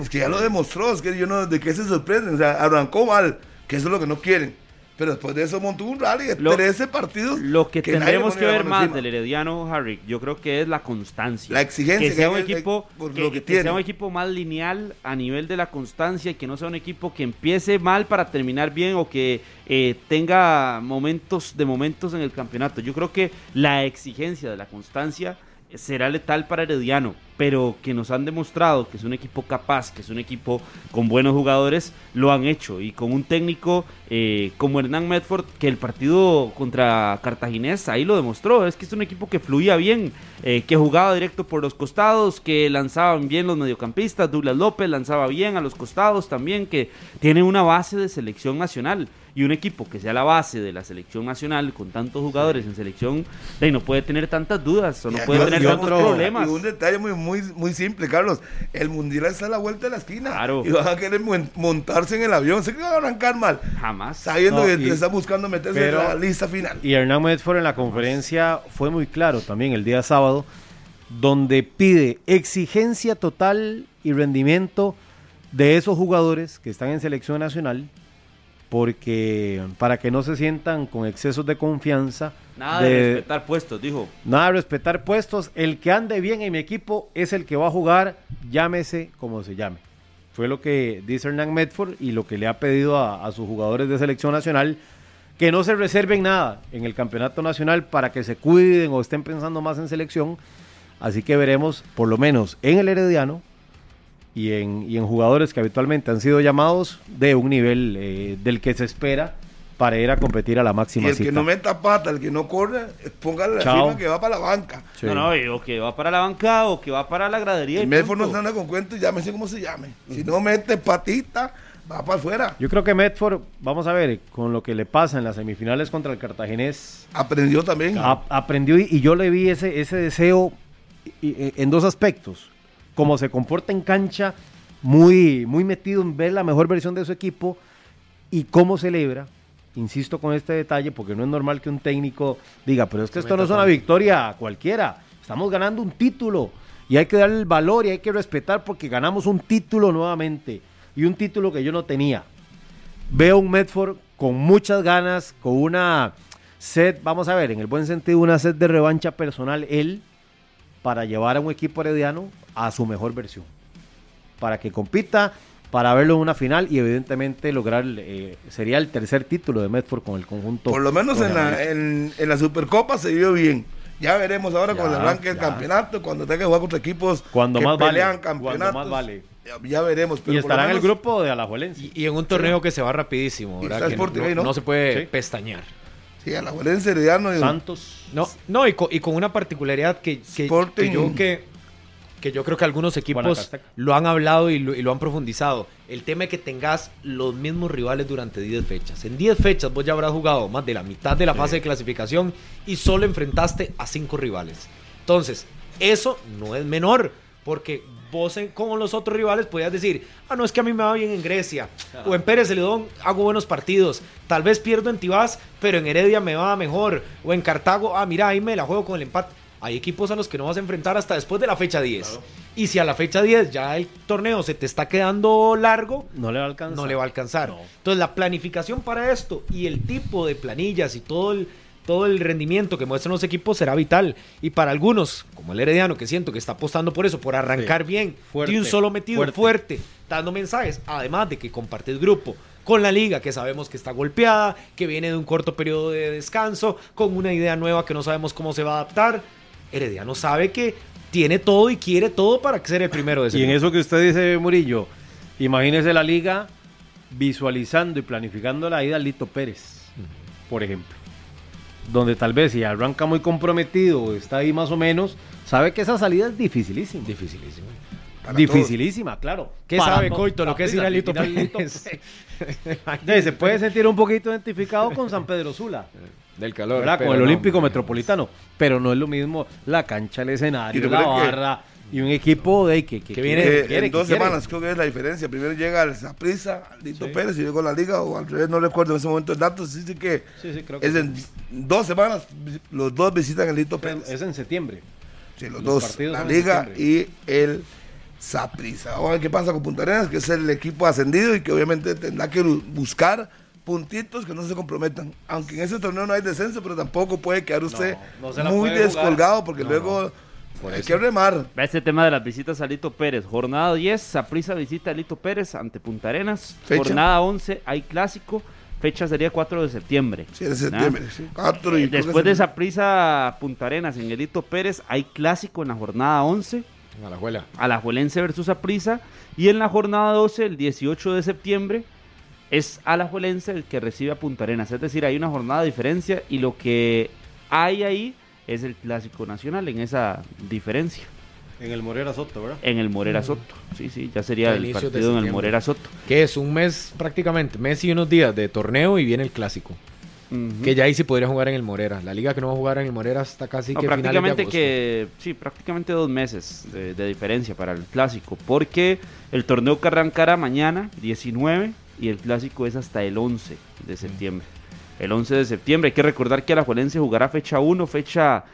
es que ya lo demostró, es que yo no, de qué se sorprenden. O sea, arrancó mal, que eso es lo que no quieren. Pero después de eso montó un rally de Lo- 13 partidos. Lo que, tendremos que ver más encima. del Herediano, Harry, yo creo que es la constancia. La exigencia Que sea un equipo que, lo que que tiene. sea un equipo más lineal a nivel de la constancia y que no sea un equipo que empiece mal para terminar bien o que eh, tenga momentos de momentos en el campeonato. Yo creo que la exigencia de la constancia será letal para Herediano, pero que nos han demostrado que es un equipo capaz, que es un equipo con buenos jugadores, lo han hecho. Y con un técnico eh, como Hernán Medford, que el partido contra Cartaginés ahí lo demostró, es que es un equipo que fluía bien, eh, que jugaba directo por los costados, que lanzaban bien los mediocampistas, Douglas López lanzaba bien a los costados también, que tiene una base de selección nacional y un equipo que sea la base de la selección nacional con tantos jugadores en selección, ahí no puede tener tantas dudas o no puede tener tantos otro- problemas. Y un detalle muy, muy, muy simple, Carlos. El mundial está a la vuelta de la esquina. Claro. Y van a querer mon- montarse en el avión. Se que van a arrancar mal. Jamás. Sabiendo No, que y- están buscando meterse pero- en la lista final. Y Hernán Medford en la conferencia fue muy claro también el día sábado, donde pide exigencia total y rendimiento de esos jugadores que están en selección nacional, porque para que no se sientan con excesos de confianza, Nada de, respetar puestos, dijo. nada de respetar puestos, el que ande bien en mi equipo es el que va a jugar, llámese como se llame. Fue lo que dice Hernán Medford y lo que le ha pedido a, a sus jugadores de selección nacional, que no se reserven nada en el campeonato nacional para que se cuiden o estén pensando más en selección. Así que veremos, por lo menos en el Herediano y en, y en jugadores que habitualmente han sido llamados de un nivel eh, del que se espera para ir a competir a la Y máxima el que no meta pata, el que no corre, póngale la Chao. firma que va para la banca. Sí. No, no, y- o que va para la banca o que va para la gradería. Y y Medford no se anda con cuentos, llámese como se llame. Si no mete patita, va para afuera. Yo creo que Medford, vamos a ver, con lo que le pasa en las semifinales contra el Cartaginés, Aprendió también. a- aprendió y, y yo le vi ese, ese deseo y- y- en dos aspectos. Como se comporta en cancha, muy, muy metido en ver la mejor versión de su equipo y cómo celebra. Insisto con este detalle porque no es normal que un técnico diga, pero es que esto no es una victoria cualquiera, estamos ganando un título y hay que darle el valor y hay que respetar porque ganamos un título nuevamente y un título que yo no tenía veo un Medford con muchas ganas, con una sed, vamos a ver, en el buen sentido, una sed de revancha personal, él, para llevar a un equipo herediano a su mejor versión. Para que compita, para verlo en una final y evidentemente lograr, eh, sería el tercer título de Medford con el conjunto. Por lo menos en la, en, en la Supercopa se vio bien. Ya veremos ahora Ya, con el arranque del ya. campeonato, cuando tenga que jugar contra equipos Cuando que más vale, pelean cuando campeonatos. más vale. Ya, ya veremos. pero Y estará en el grupo de Alajuelense. Y, y en un torneo que se va rapidísimo, ¿verdad? Que no, Sporting no- ahí, ¿no? no se puede Sí. pestañear. Sí, a la Valencia Herediano. y- Santos. No, no y, con, y con una particularidad que, que, yo que, que yo creo que algunos equipos lo han hablado y lo, y lo han profundizado. El tema es que tengas los mismos rivales durante 10 fechas. En 10 fechas vos ya habrás jugado más de la mitad de la fase de clasificación y solo enfrentaste a 5 rivales. Entonces, eso no es menor, porque vos en- con los otros rivales podías decir, ah, no, es que a mí me va bien en Grecia, o en Pérez Celedón hago buenos partidos, tal vez pierdo en Tibás, pero en Heredia me va mejor, o en Cartago, ah, mira, ahí me la juego con el empate. Hay equipos a los que no vas a enfrentar hasta después de la fecha 10. Y si a la fecha 10 ya el torneo se te está quedando largo, No le va a alcanzar. no le va a alcanzar. No. Entonces la planificación para esto y el tipo de planillas y todo el, todo el rendimiento que muestran los equipos será vital. Y para algunos, como el Herediano, que siento que está apostando por eso, por arrancar Sí. bien, Fuerte, de un solo metido, fuerte. fuerte. dando mensajes, además de que compartes grupo con la liga, que sabemos que está golpeada, que viene de un corto periodo de descanso, con una idea nueva que no sabemos cómo se va a adaptar. Herediano sabe que tiene todo y quiere todo para ser el primero de ese Y en eso que usted dice, Murillo, imagínese la liga visualizando y planificando la ida a Lito Pérez, por ejemplo. Donde tal vez si arranca muy comprometido está ahí más o menos, sabe que esa salida es dificilísima. Dificilísimo. Para dificilísima, claro. ¿Qué Para sabe to- Coito lo que es ir a Lito Pérez? Se puede sentir un poquito identificado con San Pedro Sula, Del calor. Con el no, Olímpico. Metropolitano. Pero no es lo mismo la cancha, el escenario, la barra y un equipo de que, que, Que viene- Que quiere, en dos quiere. semanas creo que es la diferencia. Primero llega el Zaprisa, Lito Pérez, y luego la liga, o al revés, no recuerdo en ese momento el dato. Sí, sí que Sí, sí, creo es en dos semanas, los dos visitan el Lito Pérez. es en septiembre. Sí, los, los dos, la liga y el Saprissa. Vamos a ver qué pasa con Punta Arenas, que es el equipo ascendido y que obviamente tendrá que bu- buscar puntitos que no se comprometan. Aunque en ese torneo no hay descenso, pero tampoco puede quedar usted no muy descolgado porque No, luego Por hay eso. que remar. Este tema de las visitas a Lito Pérez. Jornada 10, Saprisa visita a Lito Pérez ante Punta Arenas. Fecha. Jornada 11, hay clásico. Fecha sería 4 de septiembre. Sí, en ¿Ah? septiembre. sí. Cuatro y Eh, Después de es- Saprisa Punta Arenas en el Lito Pérez, hay clásico en la jornada 11. A la abuela. Alajuelense versus Aprisa. Y en la jornada 12, el 18 de septiembre, es Alajuelense el que recibe a Punta Arenas. Es decir, hay una jornada de diferencia y lo que hay ahí es el clásico nacional en esa diferencia. En el Morera Soto, ¿verdad? En el Morera Soto. Sí, sí, ya sería el de partido en el. Morera Soto. Que es un mes prácticamente, mes y unos días de torneo y viene el clásico. Que ya ahí sí podría jugar en el Morera. La liga que no va a jugar en el Morera hasta casi No, que finales de prácticamente agosto. que sí, prácticamente dos meses de, de diferencia para el clásico, porque el torneo que arrancará mañana, 19, y el clásico es hasta el 11 de septiembre. El 11 de septiembre, hay que recordar que Alajuelense jugará fecha 1, fecha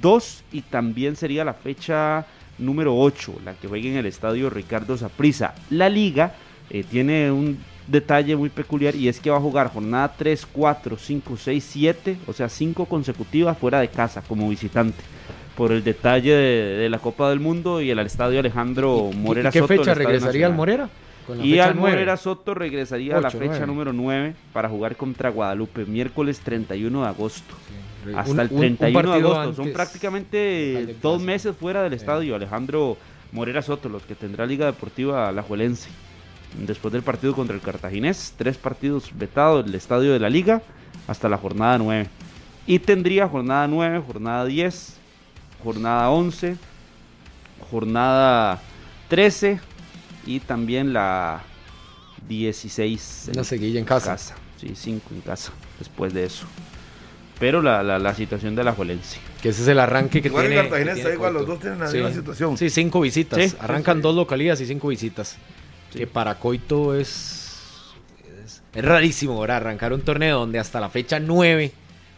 2 y también sería la fecha número 8, la que juegue en el estadio Ricardo Saprissa. La liga eh, tiene un detalle muy peculiar y es que va a jugar jornada 3, 4, 5, 6, 7, o sea, 5 consecutivas fuera de casa como visitante. Por el detalle de, de la Copa del Mundo y el estadio Alejandro ¿Y- y- Morera ¿Y qué Soto. fecha regresaría al. Morera? Y fecha al nueve. Morera Soto regresaría a la fecha número 9 para jugar contra Guadalupe, miércoles 31 de agosto. Hasta el un- un 31 de agosto. Son prácticamente dos meses fuera del estadio. Alejandro Morera Soto, los que tendrá Liga Deportiva Alajuelense. Después del partido contra el Cartaginés, tres partidos vetados del estadio de la Liga hasta la jornada 9. Y tendría jornada 9, jornada 10, jornada 11, jornada 13 y también la 16 Una seguilla en casa. Sí, 5 en casa después de eso. Pero la, la, la situación de la Juelense. Que ese es el arranque que Igual tiene. en Cartagena está igual, los Coito. dos tienen la Sí. misma situación. Sí, cinco visitas. Sí. Arrancan dos localías y cinco visitas. Que para Coito es, es, es rarísimo, ¿verdad? Arrancar un torneo donde hasta la fecha 9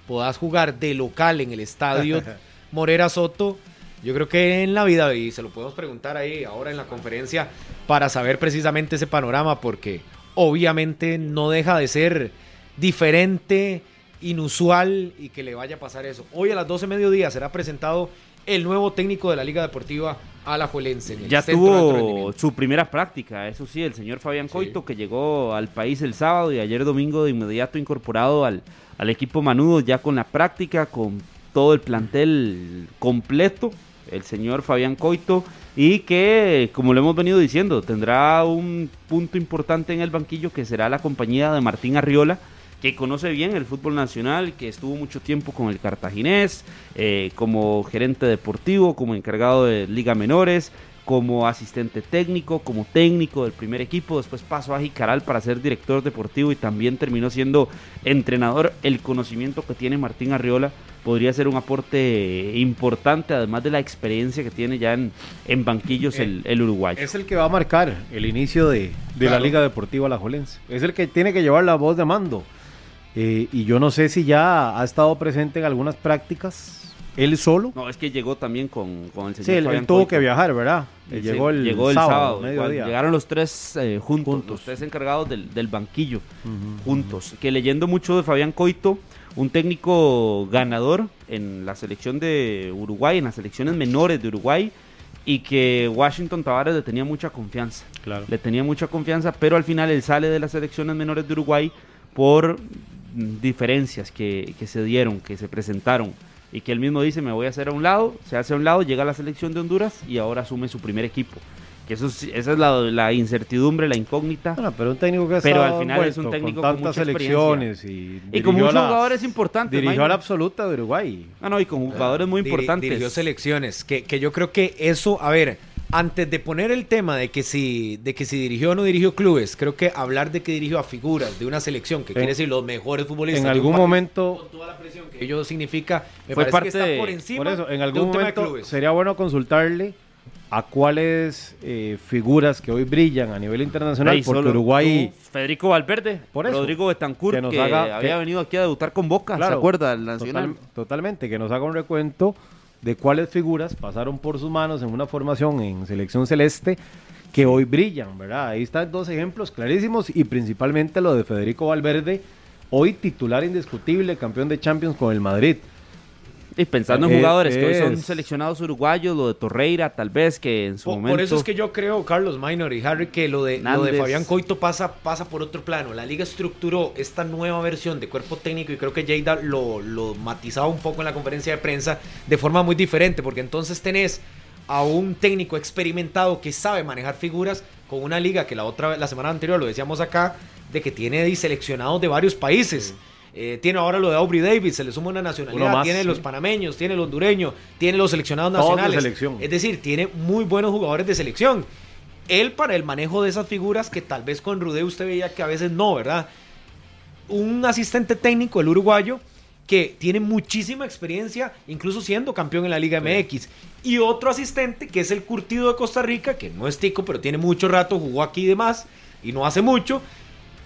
puedas jugar de local en el estadio Morera Soto. Yo creo que en la vida, y se lo podemos preguntar ahí ahora en la conferencia, para saber precisamente ese panorama, porque obviamente no deja de ser diferente, inusual y que le vaya a pasar eso. Hoy a las 12 mediodía será presentado el nuevo técnico de la Liga Deportiva Alajuelense. en el Ya de tuvo su primera práctica, eso sí, el señor Fabián Coito, que llegó al país el sábado y ayer domingo de inmediato incorporado al, al equipo Manudo, ya con la práctica, con todo el plantel completo, el señor Fabián Coito, y que, como lo hemos venido diciendo, tendrá un punto importante en el banquillo que será la compañía de Martín Arriola, que conoce bien el fútbol nacional, que estuvo mucho tiempo con el cartaginés, eh, como gerente deportivo, como encargado de Liga Menores, como asistente técnico, como técnico del primer equipo, después pasó a Jicaral para ser director deportivo y también terminó siendo entrenador. El conocimiento que tiene Martín Arriola podría ser un aporte importante, además de la experiencia que tiene ya en, en banquillos el, el uruguayo. Es el que va a marcar el inicio de, de la. Liga Deportiva Alajuelense. Es el que tiene que llevar la voz de mando. Eh, y yo no sé si ya ha estado presente en algunas prácticas, él solo. No, es que llegó también con, con el señor Sí, él, tuvo Coito. que viajar, ¿verdad? Llegó el, llegó el sábado, llegaron los tres eh, juntos, Juntos. los tres encargados del, del banquillo, juntos. Que leyendo mucho de Fabián Coito, un técnico ganador en la selección de Uruguay, en las selecciones menores de Uruguay, y que Washington Tavares le tenía mucha confianza. Claro. Le tenía mucha confianza, pero al final él sale de las selecciones menores de Uruguay por mm, diferencias que, que se dieron, que se presentaron. Y que él mismo dice, me voy a hacer a un lado, se hace a un lado, llega a la selección de Honduras y ahora asume su primer equipo. Que eso, es- esa es la, la incertidumbre, la incógnita. Bueno, pero un técnico que Pero al final es un técnico con con tantas selecciones y, y con muchos jugadores importantes. Dirigió a la absoluta de Uruguay. Ah, no, y con jugadores muy importantes. Dirigió selecciones. Que, que yo creo que eso, a ver, antes de poner el tema de que si, de que si dirigió o no dirigió clubes, creo que hablar de que dirigió a figuras de una selección, que En- quiere decir los mejores futbolistas. En algún país, momento, Con toda la presión que ello significa, me Fue parece parte que está por encima por eso, en de algún un tema de momento clubes. sería bueno consultarle a cuáles eh, figuras que hoy brillan a nivel internacional, Ey, porque Uruguay... tú, Federico Valverde, Por eso. Rodrigo Betancourt, Que que, nos haga- había que- venido aquí a debutar con Boca, Claro, ¿se acuerda? El Nacional. Total- totalmente, que nos haga un recuento de cuáles figuras pasaron por sus manos en una formación en selección celeste que hoy brillan, ¿verdad? Ahí están dos ejemplos clarísimos y principalmente lo de Federico Valverde, hoy titular indiscutible, campeón de Champions con el Madrid. Y pensando en Es- jugadores que hoy son seleccionados uruguayos, lo de Torreira, tal vez, que en su Por, momento... por eso es que yo creo, Carlos Minor y Harry, que lo de, lo de. Fabián Coito pasa, pasa por otro plano. La liga estructuró esta nueva versión de cuerpo técnico y creo que Jada lo, lo matizaba un poco en la conferencia de prensa de forma muy diferente, porque entonces tenés a un técnico experimentado que sabe manejar figuras con una liga que la otra la semana anterior lo decíamos acá, de que tiene seleccionados de varios países. Eh, tiene ahora lo de Aubrey Davis, se le suma una nacionalidad, más, tiene sí. los panameños, tiene el hondureño, tiene los seleccionados Todos nacionales. Es decir, tiene muy buenos jugadores de selección. Él para el manejo de esas figuras que tal vez con Rude usted veía que a veces no, ¿verdad? Un asistente técnico, el uruguayo, que tiene muchísima experiencia, incluso siendo campeón en la Liga MX. Y otro asistente, que es el curtido de Costa Rica, que no es tico, pero tiene mucho rato, jugó aquí y demás, y no hace mucho,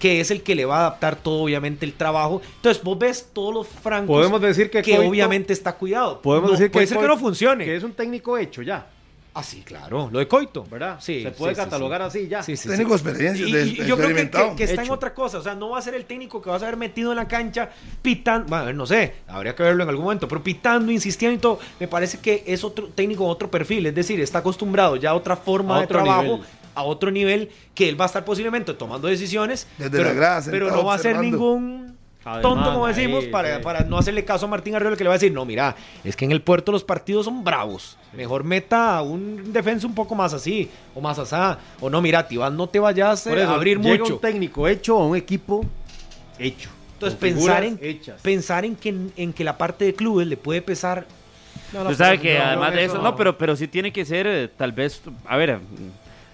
que es el que le va a adaptar todo, obviamente, el trabajo. Entonces, vos ves todos los francos Podemos decir que que Coito- obviamente está cuidado. Podemos No, decir que puede ser que no funcione. Que es un técnico hecho ya, Ah, sí, claro. Lo de Coito. ¿verdad? Sí. Se puede sí, catalogar sí. así ya. Sí, sí, Técnico experiencia, Y, de- y yo creo que, que- que está en otra cosa. O sea, no va a ser el técnico que vas a ver metido en la cancha pitando. Bueno, no sé, habría que verlo en algún momento. Pero pitando, insistiendo y todo. Me parece que es otro técnico, otro perfil. Es decir, está acostumbrado ya a otra forma A de trabajo. nivel. A otro nivel que él va a estar posiblemente tomando decisiones. Desde pero, la grada, pero no va a ser ningún Además, tonto, como ahí, decimos, para, sí. para no hacerle caso a Martín Arriola que le va a decir, no, mira, es que en el puerto los partidos son bravos. Mejor meta a un defensa un poco más así, o más asá. O no, mira, Tibán, no te vayas Por eh, eso, a abrir llega mucho. un técnico hecho a un equipo hecho. Entonces, pensar en, hechas. pensar en que, en que la parte de clubes le puede pesar. No, no, Usted sabe pero que no, además de eso, no. no, pero, pero sí tiene que ser, eh, tal vez, a ver,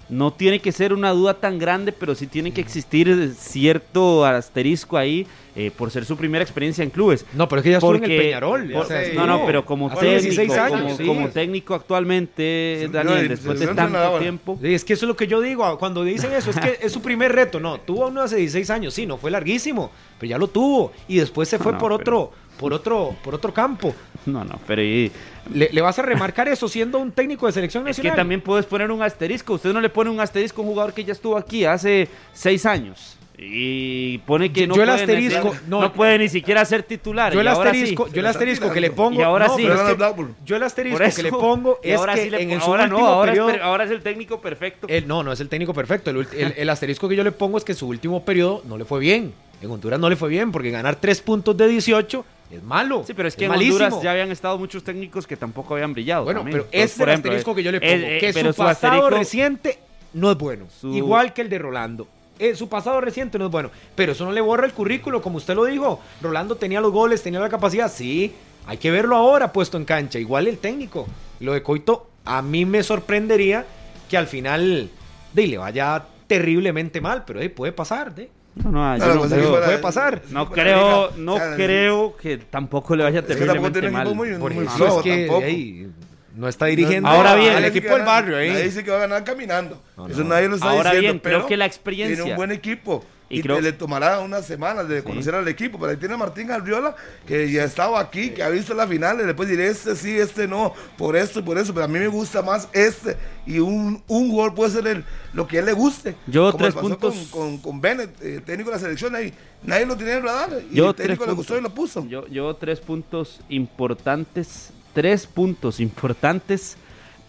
no tiene que ser una duda tan grande, pero sí tiene que existir cierto asterisco ahí eh, por ser su primera experiencia en clubes. No, pero es que ya estuvo en el Peñarol. por- no, no, pero como técnico, 16 años, como, sí. como técnico actualmente, Sí, Daniel, no, después de tanto tiempo. Sí, es que eso es lo que yo digo. Cuando dicen eso, es que es su primer reto. No, tuvo uno hace 16 años. Sí, no fue larguísimo, pero ya lo tuvo. Y después se fue no, por pero- otro por otro por otro campo. No, no, pero y- ¿Le, le vas a remarcar eso siendo un técnico de selección es que nacional? también puedes poner un asterisco. Usted no le pone un asterisco a un jugador que ya estuvo aquí hace seis años. Y pone que Yo- no, yo el puede, asterisco- ni- no, no puede ni siquiera ser titular. Yo el asterisco, sí. yo el asterisco que le pongo. Y ahora no, sí. es que yo el asterisco que le pongo es ahora que sí le en su ahora no, último ahora, periodo. es, ahora es el técnico perfecto. el- no, no es el técnico perfecto. El, el- el asterisco que yo le pongo es que su último periodo no le fue bien. En Honduras no le fue bien porque ganar 3 puntos de 18 es malo. Sí, pero es que en malísimo. Honduras ya habían estado muchos técnicos que tampoco habían brillado. Bueno, también. pero Entonces, ese es por el ejemplo, asterisco que yo le eh, pongo. eh, que pero su pasado asterisco- reciente no es bueno. Su- Igual que el de Rolando. Eh, su pasado reciente no es bueno. Pero eso no le borra el currículo, como usted lo dijo. Rolando tenía los goles, tenía la capacidad. Sí, hay que verlo ahora puesto en cancha. Igual el técnico. Lo de Coito, a mí me sorprendería que al final de, le vaya terriblemente mal. Pero eh, puede pasar. de. No, no, yo no pues, creo- si fuera- puede pasar. No creo, no o sea, creo que tampoco le vaya Es que terriblemente tiene un mal. equipo muy, Por muy flojo es que tampoco. ey, no está dirigiendo Ahora bien, al equipo que del barrio. ahí. Nadie dice que va a ganar caminando. No, Eso no. nadie lo está Ahora diciendo. bien, creo pero que la experiencia- Tiene un buen equipo. Y Y, creo- le tomará unas semanas de conocer al equipo. Pero ahí tiene a Martín Arriola, que ya estaba aquí, que ha visto la final. Y después diré, este sí, este no, por esto y por eso. Pero a mí me gusta más este. Y un, un jugador puede ser el, lo que a él le guste. Yo Como tres pasó puntos- Con, con, con Bennett, eh, técnico de la selección. Ahí nadie lo tenía en el radar. Y Yo el técnico le gustó y lo puso. Yo, yo tres puntos importantes, tres puntos importantes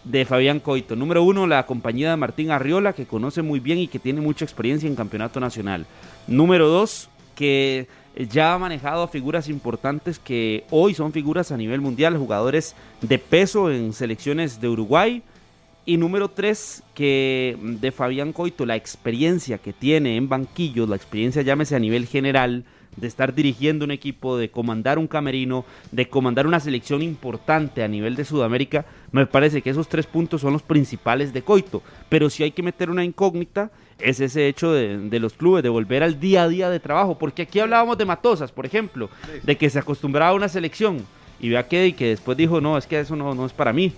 de Fabián Coito. Número uno, la compañía de Martín Arriola, que conoce muy bien y que tiene mucha experiencia en campeonato nacional. Número dos, que ya ha manejado figuras importantes que hoy son figuras a nivel mundial, jugadores de peso en selecciones de Uruguay. Y número tres, que de Fabián Coito, la experiencia que tiene en banquillos, la experiencia llámese a nivel general, de estar dirigiendo un equipo, de comandar un camerino, de comandar una selección importante a nivel de Sudamérica, me parece que esos tres puntos son los principales de Coito. Pero si hay que meter una incógnita, es ese hecho de, los clubes, de volver al día a día de trabajo. Porque aquí hablábamos de Matosas, por ejemplo, de que se acostumbraba a una selección y vea que, y que después dijo, no, es que eso no, no es para mí.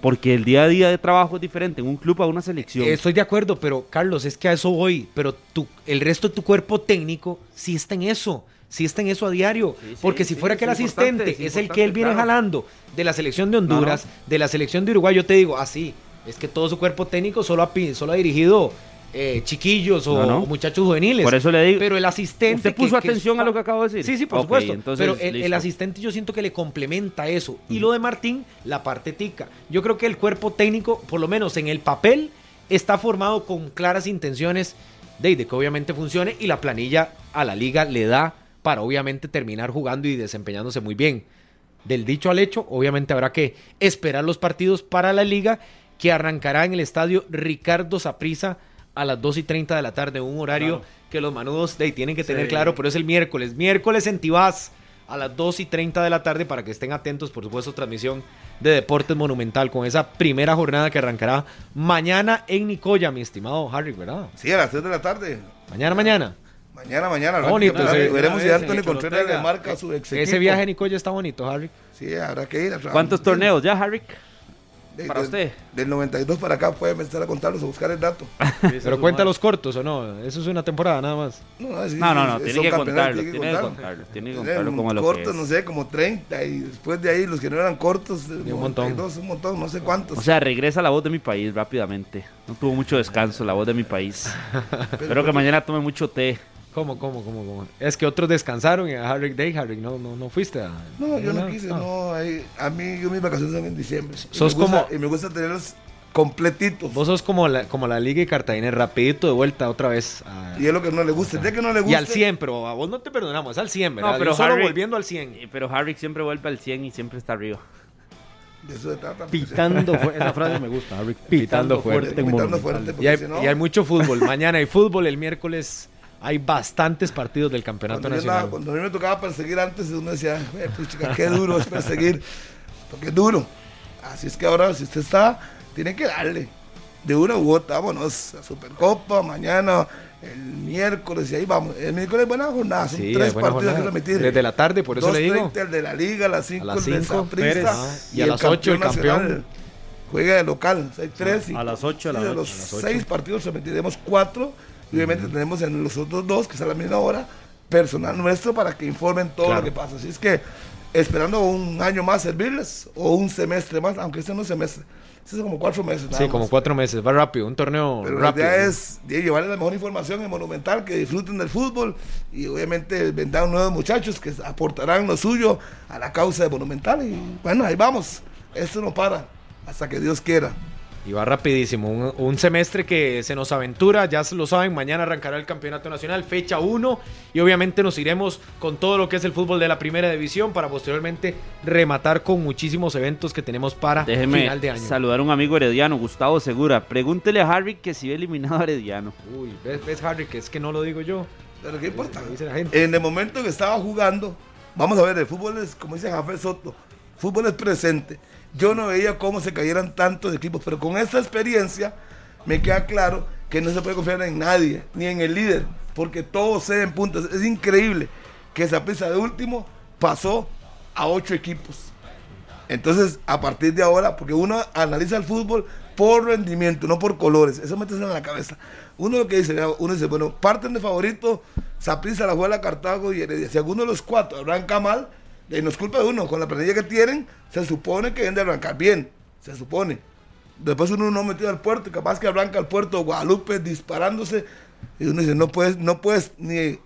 Porque el día a día de trabajo es diferente en un club a una selección. Estoy de acuerdo, pero Carlos, es que a eso voy. Pero tu, el resto de tu cuerpo técnico sí está en eso. Sí está en eso a diario. Sí, sí, Porque si fuera que el asistente es es, el que él viene claro. jalando de la selección de Honduras, de la selección de Uruguay, yo te digo, así, es que todo su cuerpo técnico solo ha, solo ha dirigido eh, chiquillos o, No, no. o muchachos juveniles. Por eso le digo. Pero el asistente. ¿Usted puso que- atención a lo que acabo de decir? Sí, sí, por supuesto. entonces, pero el, asistente yo siento que le complementa eso. Y lo de Martín, la parte tica. Yo creo que el cuerpo técnico, por lo menos en el papel, está formado con claras intenciones de, de que obviamente funcione y la planilla a la liga le da para obviamente terminar jugando y desempeñándose muy bien. Del dicho al hecho, obviamente habrá que esperar los partidos para la liga que arrancará en el estadio Ricardo Saprissa a las 2 y 30 de la tarde, un horario que los manudos de, ahí tienen que tener Sí. claro, pero es el miércoles. Miércoles en Tibás a las 2 y 30 de la tarde para que estén atentos, por supuesto, transmisión de Deportes Monumental con esa primera jornada que arrancará mañana en Nicoya, mi estimado Harry, ¿verdad? Sí, a las 3 de la tarde. Mañana, mañana. Mañana, mañana. Bonito, sí. Veremos si en Contreras le marca a su ex Ese equipo. viaje a Nicoya está bonito, Harry. Sí, habrá que ir. a- ¿Cuántos torneos ya, Harry? De- para de- usted? Del 92 para acá puede empezar a contarlos, a buscar el dato. Pero cuenta los cortos o no, eso es una temporada nada más. No, sí, No, no, no, tiene que contarlo, tiene que tiene que contarlo. tiene que contarlo como lo que cortos, es. no sé, como 30 y después de ahí los que no eran cortos, Y un montón. 92, un montón, no sé cuántos. O sea, regresa la voz de mi país rápidamente. No tuvo mucho descanso la voz de mi país. Espero que mañana tome mucho té. ¿Cómo, cómo, cómo, cómo? Es que otros descansaron y a Harry Day, Harry, no, no, no fuiste a... no, yo no quise, no, ahí- a mí yo mis vacaciones son en diciembre. Y Sos me gusta- como- Y me gusta tenerlos completitos. Vos sos como la, como la Liga y Cartagena, rapidito de vuelta otra vez. a- Y es lo que no le gusta. Día que no le gusta. y al 100, pero a vos no te perdonamos, es al 100, ¿verdad? No, pero solo Harry- volviendo al 100. Eh, Pero Harry siempre vuelve al 100 y siempre está arriba. De eso se trata. Pitando fuerte. Esa frase me gusta, Harry. Pitando Pitando fuerte. Pitando fuerte, Y hay, si no- y hay mucho fútbol. Mañana hay fútbol, el miércoles hay bastantes partidos del Campeonato Cuando, yo Nacional. andaba- cuando a mí me tocaba perseguir antes, uno decía, "Eh, pues, chica, qué duro es perseguir, porque es duro. Así es que ahora, si usted está, tiene que darle. de una u otra, vámonos a Supercopa, mañana, el miércoles, y ahí vamos. El miércoles es buena jornada, son Sí, tres partidos que repetir. Desde la tarde, por eso le digo. 2:30 el de la Liga, a las 5 A las el de Pérez. Ah, y a las ocho el campeón. nacional Juega de local, 6-3. A las ocho, a las de ocho, los a las ocho. seis partidos repetiremos cuatro. Y obviamente tenemos en los otros dos, que es a la misma hora, personal nuestro para que informen todo Claro. lo que pasa. Así es que esperando un año más servirles o un semestre más, aunque este no es semestre, este es como cuatro meses. Sí, como más. cuatro meses. Va rápido, un torneo Pero la rápido. idea es llevarles la mejor información en Monumental, que disfruten del fútbol y obviamente vendrán nuevos muchachos que aportarán lo suyo a la causa de Monumental. Y bueno, ahí vamos. Esto no para hasta que Dios quiera. Y va rapidísimo. Un, un semestre que se nos aventura, ya se lo saben, mañana arrancará el Campeonato Nacional, fecha 1. Y obviamente nos iremos con todo lo que es el fútbol de la primera división para posteriormente rematar con muchísimos eventos que tenemos para Déjeme final de año. saludar a un amigo herediano, Gustavo Segura. Pregúntele a Harry que si ve eliminado a Herediano. Uy, ¿ves, ves, Harry, que es que no lo digo yo. Pero qué importa. Dice la gente. En el momento que estaba jugando, vamos a ver, el fútbol es, como dice Jafé Soto, fútbol es presente. Yo no veía cómo se cayeran tantos equipos, pero con esta experiencia me queda claro que no se puede confiar en nadie, ni en el líder, porque todos se den puntos. Es increíble que esa prisa de último pasó a ocho equipos. Entonces, a partir de ahora, porque uno analiza el fútbol por rendimiento, no por colores, eso metes en la cabeza. Uno lo que dice, uno dice, bueno, parten de favorito, Saprissa, la Juela, Cartago y Heredia. Si alguno de los cuatro arranca mal, eh, no es culpa de uno, con la planilla que tienen, se supone que deben de arrancar bien, se supone. Después uno no metido al puerto, y capaz que arranca al puerto Guadalupe disparándose, y uno dice, no puedes, no puedes ni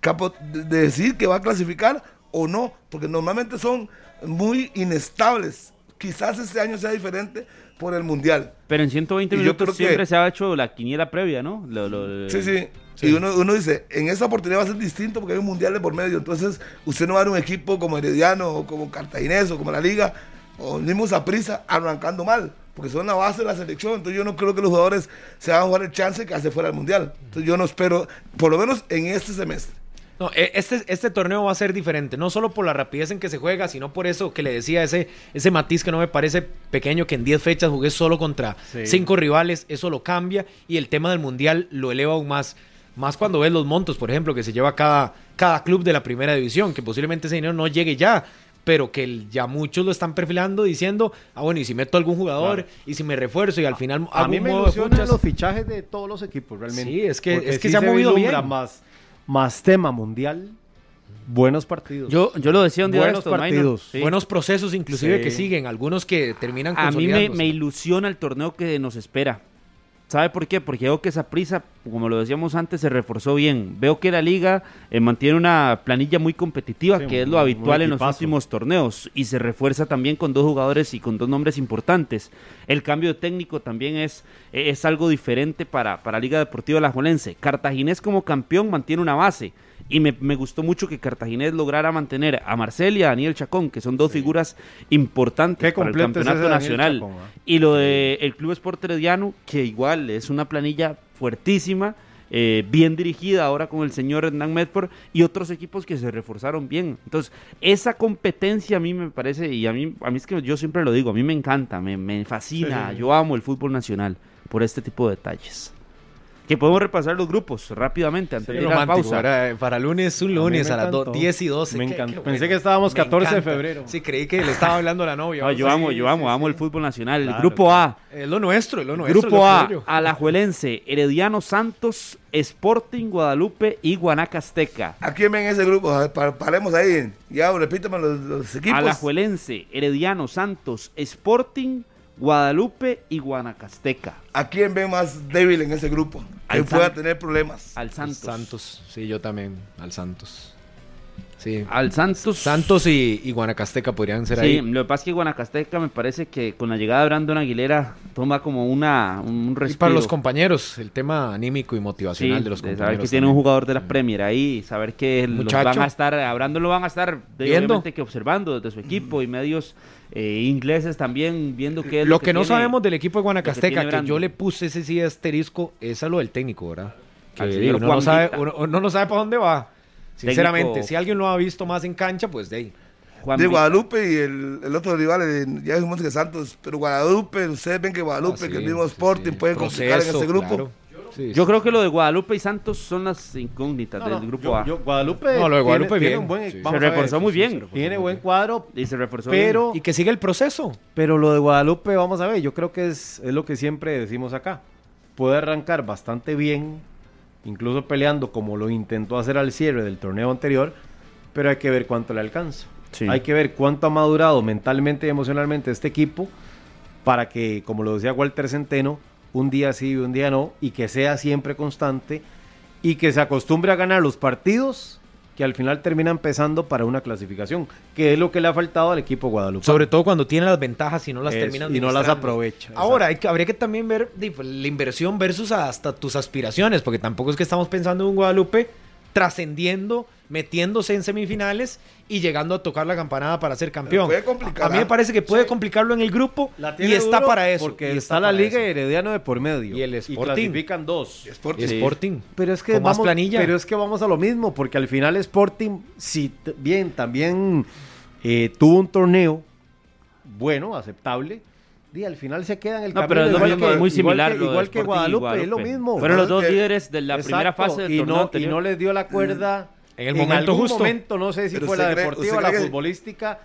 capo- de decir que va a clasificar o no, porque normalmente son muy inestables. Quizás este año sea diferente por el mundial. Pero en 120 Y yo minutos que- siempre se ha hecho la quiniela previa, ¿no? Lo- lo- Sí, sí. Y uno, uno dice, en esta oportunidad va a ser distinto porque hay un mundial de por medio. Entonces, usted no va a un equipo como Herediano o como Cartaginés o como la Liga o el mismo Saprissa arrancando mal. Porque son la base de la selección. Entonces, yo no creo que los jugadores se van a jugar el chance que hace fuera del mundial. Entonces, yo no espero, por lo menos en este semestre. No, e- este, este torneo va a ser diferente, no solo por la rapidez en que se juega, sino por eso que le decía, ese, ese matiz que no me parece pequeño, que en 10 fechas jugué solo contra Sí. 5 rivales, eso lo cambia y el tema del mundial lo eleva aún más. Más cuando ves los montos, por ejemplo, que se lleva cada, cada club de la primera división, que posiblemente ese dinero no llegue ya, pero que ya muchos lo están perfilando diciendo, ah, bueno, y si meto algún jugador, Claro. y si me refuerzo, y al final A hago mí me ilusionan los fichajes de todos los equipos, realmente. Sí, es que- es que sí se ha movido bien. Más, más tema mundial, buenos partidos. Yo, yo lo decía un día de Buenos estos, partidos. Sí. Buenos procesos inclusive Sí. que siguen, algunos que terminan A mí me, me ilusiona el torneo que nos espera. ¿Sabe por qué? Porque veo que esa prisa, como lo decíamos antes, se reforzó bien. Veo que la liga eh, mantiene una planilla muy competitiva, Sí, que es lo habitual en los últimos torneos, y se refuerza también con dos jugadores y con dos nombres importantes. El cambio de técnico también es, es algo diferente para, para Liga Deportiva Alajuelense. Cartaginés como campeón mantiene una base. Y me, me gustó mucho que Cartaginés lograra mantener a Marcel y a Daniel Chacón, que son dos figuras importantes para el campeonato nacional. Chacón, ¿ah? Y lo de el Club Sport Herediano, que igual es una planilla fuertísima, eh, bien dirigida ahora con el señor Hernán Medford y otros equipos que se reforzaron bien. Entonces, esa competencia a mí me parece, y a mí, a mí es que yo siempre lo digo, a mí me encanta, me, me fascina, Sí, sí, sí. yo amo el fútbol nacional por este tipo de detalles. Que podemos repasar los grupos rápidamente antes Qué de a la pausa. Para lunes, un A lunes me a, las do- encantó. 10 y 12. Me qué Pensé bueno. que estábamos Me 14 de encanta. febrero. Sí, creí que le estaba hablando a la novia. No, yo Sí, amo, yo amo, sí, amo sí. el fútbol nacional. El Claro, grupo A, Es lo nuestro, es lo nuestro. Grupo lo A. Alajuelense, Herediano Santos, Sporting Guadalupe y Guanacasteca. ¿A quién ven ese grupo? A pa- paremos ahí. Ya, repítame los, los equipos. Alajuelense, Herediano Santos, Sporting, Guadalupe y Guanacasteca. ¿A quién ven más débil en ese grupo? Que Al pueda tener problemas. Al Santos. Santos. Sí, yo también. Al Santos. Sí. Al Santos. Santos y, y Guanacasteca podrían ser Sí, ahí. lo que pasa es que Guanacasteca me parece que con la llegada de Brandon Aguilera toma como una, un Y respiro. para los compañeros, el tema anímico y Sí, motivacional de los de compañeros. saber que tiene un jugador de la Premier ahí, saber que los Muchacho. van a estar, a Brandon lo van a estar obviamente que observando desde su equipo y medios eh, ingleses también viendo qué es Lo que, no tiene- sabemos del equipo de lo que Guanacasteca, que, yo le puse ese sí asterisco, es a lo del técnico, ¿verdad? Que digo, uno, no sabe, uno, uno no sabe para dónde va. Sinceramente, Técnico- si alguien lo ha visto más en cancha, pues de ahí. Juan de Guadalupe y el, el otro rival, eh, ya dijimos que Santos, pero Guadalupe, ustedes ven que Guadalupe, Ah, que el sí, mismo sí, Sporting sí. puede complicar en ese grupo. claro. Sí, Yo sí. creo que lo de Guadalupe y Santos son las incógnitas No, no, del grupo yo- A. yo- Guadalupe, No, lo de Guadalupe tiene, tiene bien, un buen, sí. Se ver, reforzó muy sí, bien. reforzó Tiene muy buen bien. cuadro, Y se reforzó pero Y que sigue el proceso. Pero lo de Guadalupe, vamos a ver, yo creo que es, es lo que siempre decimos acá. Puede arrancar bastante bien, incluso peleando como lo intentó hacer al cierre del torneo anterior, pero hay que ver cuánto le alcanza. Sí. Hay que ver cuánto ha madurado mentalmente y emocionalmente este equipo para que, como lo decía Walter Centeno, un día sí y un día no, y que sea siempre constante y que se acostumbre a ganar los partidos que al final terminan pesando para una clasificación, que es lo que le ha faltado al equipo Guadalupe. Sobre todo cuando tiene las ventajas y no las termina y no las aprovecha. Ahora, hay que, habría que también ver pues, la inversión versus hasta tus aspiraciones, porque tampoco es que estamos pensando en un Guadalupe trascendiendo, metiéndose en semifinales y llegando a tocar la campanada para ser campeón. puede complicar, a mí me ¿ah? parece que puede complicarlo en el grupo La y está para eso. Porque y está, la Liga eso. Herediano de por medio. Y el Sporting. clasifican dos. Sporting. Y Sí. Sporting. Pero es que Con más vamos, planilla. Pero es que vamos a lo mismo, porque al final Sporting, si bien, también eh, tuvo un torneo bueno, aceptable, y al final se queda en el No, camino. pero es lo igual mismo, que- muy similar. Igual que, igual que y Guadalupe, es lo mismo. Fueron los dos líderes de la primera fase del y torneo no, y anterior. no les dio la cuerda En el momento algún justo. momento, no sé si Pero fue la cree- deportiva la futbolística,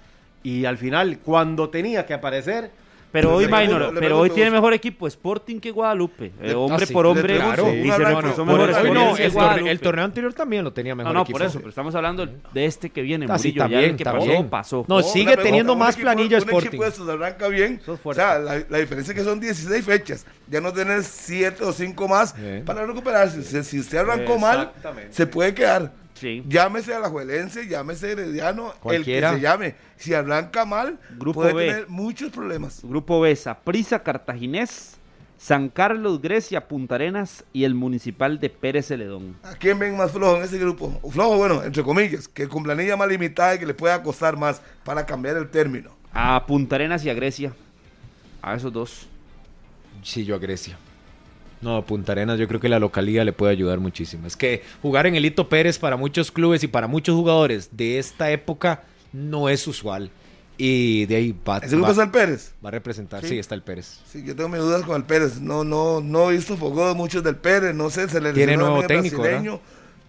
y al final, cuando tenía que aparecer, Pero hoy, Minor, pero pregunto hoy tiene mejor equipo Sporting que Guadalupe. Eh, hombre ah, sí, por hombre. pregunto, y un se reforzó mejor Hoy no, el, Guadalupe. torneo, el torneo anterior también lo tenía mejor No, no, equipo. por eso, pero estamos hablando de este que viene, Ah, sí, Murillo. ya también, el que también. pasó, pasó. No, sigue pregunta, teniendo un más equipo- planilla Un Sporting. equipo de estos arranca bien. O sea, la, la diferencia es que son 16 fechas. Ya no tenés 7 o 5 más Sí. para recuperarse. Si, si usted arrancó mal, se puede quedar. Sí. Llámese a la Juelense, llámese a Herediano, Cualquiera. el que se llame. Si arranca mal, Grupo puede B. tener muchos problemas. Grupo B, Saprissa, Cartaginés, San Carlos, Grecia, Punta Arenas y el Municipal de Pérez Celedón. ¿A quién ven más flojo en ese grupo? Flojo, bueno, entre comillas, que con planilla más limitada y que le pueda costar más para cambiar el término. A Punta Arenas y a Grecia. A esos dos. Sí, yo a Grecia. No, Punta Arenas yo creo que la localidad le puede ayudar muchísimo. Es que jugar en el Hito Pérez para muchos clubes y para muchos jugadores de esta época no es usual. Y de ahí va, ¿Ese grupo va- es el Pérez? va a representar. Sí. Sí. está el Pérez. Sí, yo tengo mis dudas con el Pérez. No, no, no he visto fogones muchos del Pérez. No sé, se le Tiene nuevo técnico, brasileño.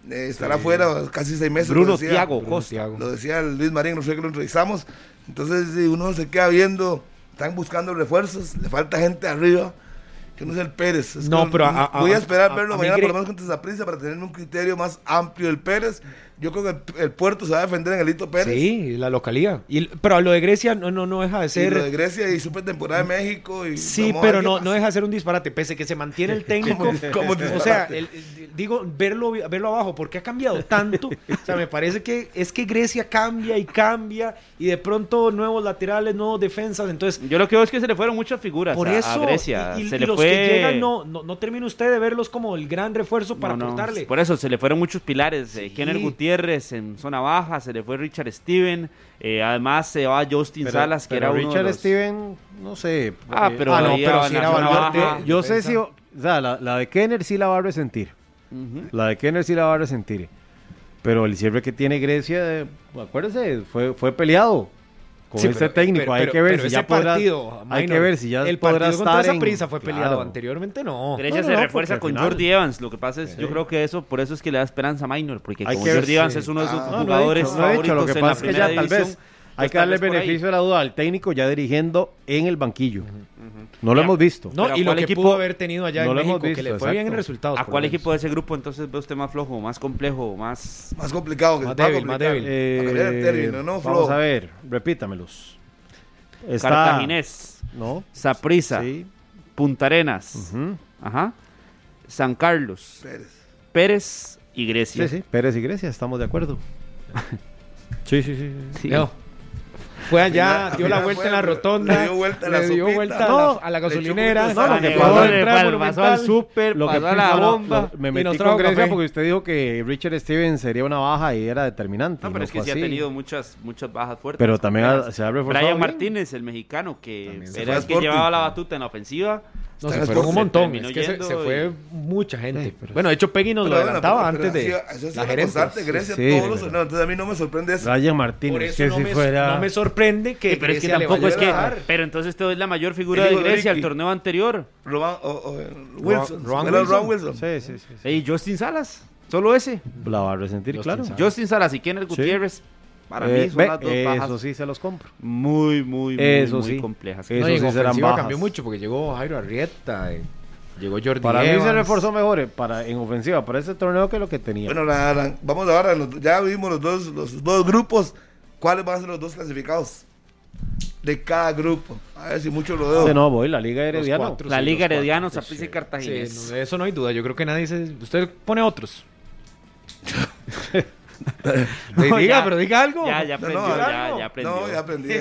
Eh, estará Sí. fuera casi seis meses. Bruno decía- Tiago Bruno. Lo decía Luis Marín, no sé que lo entrevistamos. Entonces, si uno se queda viendo, están buscando refuerzos, le falta gente arriba. Que no es el Pérez. Es No, pero a- a- voy a esperar a- verlo mañana por lo menos esa prisa para tener un criterio más amplio del Pérez. Yo creo que el, el puerto se va a defender en el Hito Pérez. Sí, la localidad. Y, pero lo de Grecia no, no, no deja de Y ser... lo de Grecia y super temporada de México. Y Sí, a pero no, pasa. no deja de ser un disparate, pese que se mantiene el técnico. ¿Cómo o sea, el- el- digo, verlo, verlo abajo, porque ha cambiado tanto. o sea, me parece que es que Grecia cambia y cambia, y de pronto nuevos laterales, nuevos defensas. Entonces, Yo lo que veo es que se le fueron muchas figuras por a, eso, a Grecia. y, y- se y le los fue... que llegan, no, no, no termina usted de verlos como el gran refuerzo para No, no, aportarle. Por eso se le fueron muchos pilares. Eh, Sí. Kenner Gutiérrez en zona baja, se le fue Richard Steven. eh, además se va Justin Pero- Salas, que era uno Richard de los... Steven, no sé. Ah, eh, pero, Ah, no, pero era baja. yo, sé si. O sea, la, la de Kenner sí la va a resentir. La de Kenner sí la va a resentir. Pero el cierre que tiene Grecia, eh, acuérdese, fue, fue peleado con Sí, pero- técnico. pero- hay pero- que ver pero si ese ya podrá. partido, hay Minor, que ver si ya el podrá estar esa en- prisa fue peleado, Claro. anteriormente no. Grecia No, se no, refuerza con al final- Jordi Evans. Lo que pasa es, yo Sí. creo que eso, por eso es que le da esperanza a Minor, porque Hay como que Jordi Evans es uno de sus Ah, jugadores dicho, favoritos Lo que en la pasa es que primera ya tal vez hay pues que darle beneficio de la duda al técnico ya dirigiendo en el banquillo. No lo hemos visto. No, Pero y ¿a lo cuál que equipo- pudo haber tenido allá No en lo hemos México, que le visto, fue bien en resultados. ¿A por cuál lo menos. equipo de ese grupo entonces ve usted más flojo, más complejo, más... Más complicado. Que Más débil, más débil. Eh, el término, ¿no, vamos Flo? a ver, repítamelos. Está, Cartaginés, ¿No? Saprissa, Sí. Punta Arenas, Ujú. ajá, San Carlos, Pérez. Pérez y Grecia. Sí, sí. Pérez y Grecia, estamos de acuerdo. sí, sí, sí. sí. Sí. Leo, Fue allá, Al dio la vuelta fue, en la rotonda. le dio vuelta a la dio vuelta a No, la, gasolinera. No, lo que pasó, pasó al súper, Lo que pasó a la bomba. lo- me metí con Grecia porque usted dijo que Richard Stevens sería una baja y era determinante. No, pero es que sí ha tenido muchas, muchas bajas fuertes. Pero también se ha reforzado Brian bien. Martínez, el mexicano, que era el que llevaba la batuta en la ofensiva, No, se en fueron un montón. terminó Es que se, se fue mucha gente. Sí, pero- bueno, de hecho, Peggy nos Pero lo adelantaba pero- antes de Eso es la constante, Grecia, Sí, todos pero- los torneos. Entonces a mí no me sorprende eso. Ryan Por Martínez, eso que no, si me, fuera... no me sorprende que Sí, pero es que tampoco es que. Pero entonces te doy la mayor figura de Grecia al torneo anterior. Roman, o- o, eh, Wilson. Ron Era Wilson. Ron Wilson. Sí, sí, sí. sí. Y Justin Salas. Solo ese. La va a resentir, Justin claro. Salas. Justin Salas y Kenneth Sí. Gutiérrez. Para Eh, mí son ve, las dos eso bajas sí se los compro. muy, muy, muy, Eso muy sí. complejas. Eso No, y en sí serán ofensiva bajas. cambió mucho porque llegó Jairo Arrieta, eh, llegó Jordi Para mí se reforzó mejor eh, para, en ofensiva para este torneo que lo que tenía. Bueno, la- la- vamos ahora, los- ya vimos los dos, los dos grupos. ¿Cuáles van a ser los dos clasificados? De cada grupo. A ver si mucho lo de veo. nuevo, voy, la Liga Herediano. cuatro, La sí, Liga Herediano, Saprissa y. Cartaginés. Sí, no, eso no hay duda. Yo creo que nadie se. Usted pone otros. No, diga, ya. pero diga algo. Ya, ya aprendió, no, ya, ya aprendió. No, ya aprendí.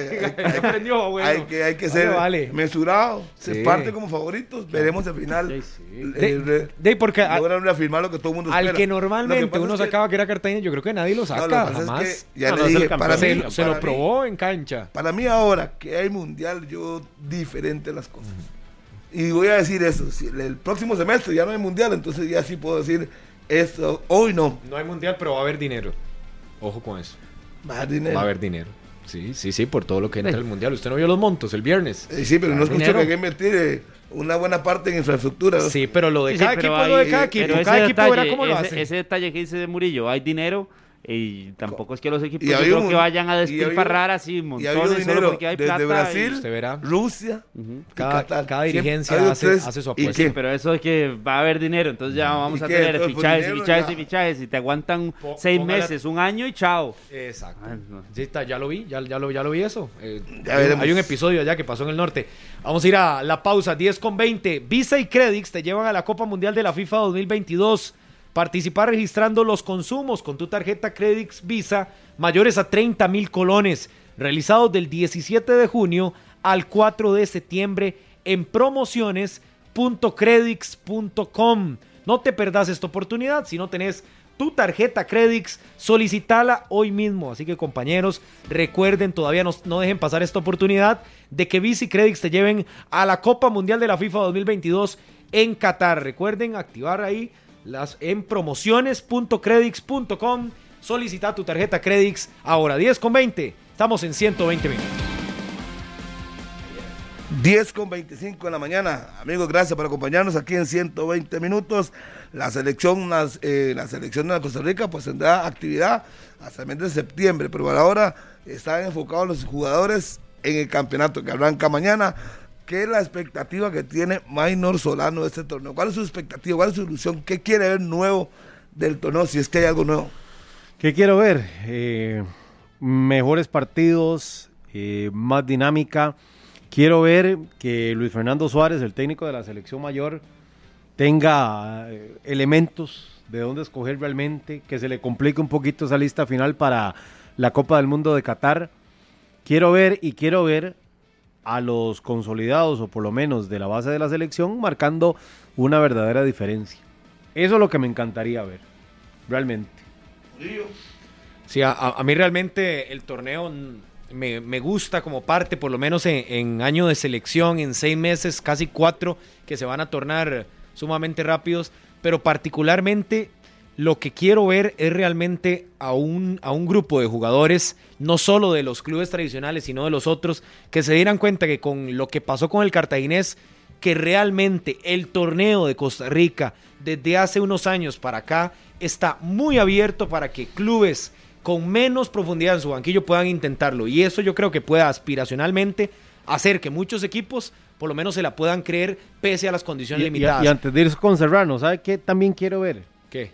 Aprendió, bueno. hay que, hay que ser vale. mesurado. Se parte como favoritos. Veremos al final. Sí, sí. Eh, De, de- porque a- logran reafirmar lo que todo el mundo al espera. que Lo normalmente uno es que- sacaba que era Cartagena, yo creo que nadie lo saca. lo que pasa jamás. es que ya le dije, para se, mí, lo- se para lo mí- probó en cancha. Para mí ahora que hay mundial, yo diferente las cosas. Y voy a decir eso, si el próximo semestre ya no hay mundial, entonces ya sí puedo decir esto, hoy no. No hay mundial, pero va a haber dinero. Ojo con eso. Va a haber dinero. Va a haber dinero. Sí, sí, sí, por todo lo que entra el mundial. Usted no vio los montos el viernes. Eh, sí, pero no escucho Dinero. que hay que invertir eh, una buena parte en infraestructura. ¿no? Sí, pero lo de Sí, sí, cada pero equipo lo de cada pero equipo. Cada equipo detalle- verá cómo lo hace. ese detalle que dice de Murillo, hay dinero y tampoco es que los equipos Y yo creo que vayan a y despilfarrar así Y montones solo dinero porque hay desde plata. y- Brasil, Usted verá. Rusia, Ujú. y Cada- Qatar. cada dirigencia hace- hace su ¿Y apuesta. qué? Pero eso es que va a haber dinero, entonces ya vamos ¿Y a qué? tener Entonces, por fichajes y fichajes y fichajes y te aguantan Po- seis meses, un año y chao. Exacto. Ah, no. Sí, está, ya lo vi, ya, ya, lo, ya lo vi eso. Eh, Ya hay, veremos. hay un episodio allá que pasó en el norte. Vamos a ir a la pausa, 10 con 20. Visa y Credix te llevan a la Copa Mundial de la FIFA 2022. Participar registrando los consumos con tu tarjeta Credix Visa mayores a 30 mil colones. Realizados del 17 de junio al 4 de septiembre en promociones.credix.com. No te perdás esta oportunidad si no tenés tu tarjeta Credix, solicitala hoy mismo. Así que compañeros, recuerden, todavía no, no dejen pasar esta oportunidad de que Visa y Credix te lleven a la Copa Mundial de la FIFA 2022 en Qatar. Recuerden activar ahí las en promociones.credix.com. Solicita tu tarjeta Credix ahora 10 con 20. Estamos en 120 minutos. 10 con 25 en la mañana. Amigos, gracias por acompañarnos aquí en 120 minutos. La selección, las, eh, la selección de Costa Rica pues tendrá actividad hasta el mes de septiembre, pero ahora están enfocados los jugadores en el campeonato que arranca mañana. ¿Qué es la expectativa que tiene Maynor Solano de este torneo? ¿Cuál es su expectativa? ¿Cuál es su ilusión? ¿Qué quiere ver nuevo del torneo? Si es que hay algo nuevo. ¿Qué quiero ver? Eh, mejores partidos, eh, más dinámica. Quiero ver que Luis Fernando Suárez, el técnico de la selección mayor, tenga eh, elementos de dónde escoger realmente, que se le complique un poquito esa lista final para la Copa del Mundo de Qatar. Quiero ver y quiero ver a los consolidados, o por lo menos de la base de la selección, marcando una verdadera diferencia. Eso es lo que me encantaría ver, realmente. Sí, a, mí realmente el torneo me, me gusta como parte, por lo menos en, en año de selección, en seis meses, casi cuatro, que se van a tornar sumamente rápidos, pero particularmente lo que quiero ver es realmente a un, a un grupo de jugadores, no solo de los clubes tradicionales, sino de los otros, que se dieran cuenta que con lo que pasó con el cartaginés, que realmente el torneo de Costa Rica desde hace unos años para acá está muy abierto para que clubes con menos profundidad en su banquillo puedan intentarlo. Y eso yo creo que puede aspiracionalmente hacer que muchos equipos por lo menos se la puedan creer pese a las condiciones Y, y- limitadas. y antes de ir con Serrano, ¿sabe qué también quiero ver? ¿Qué?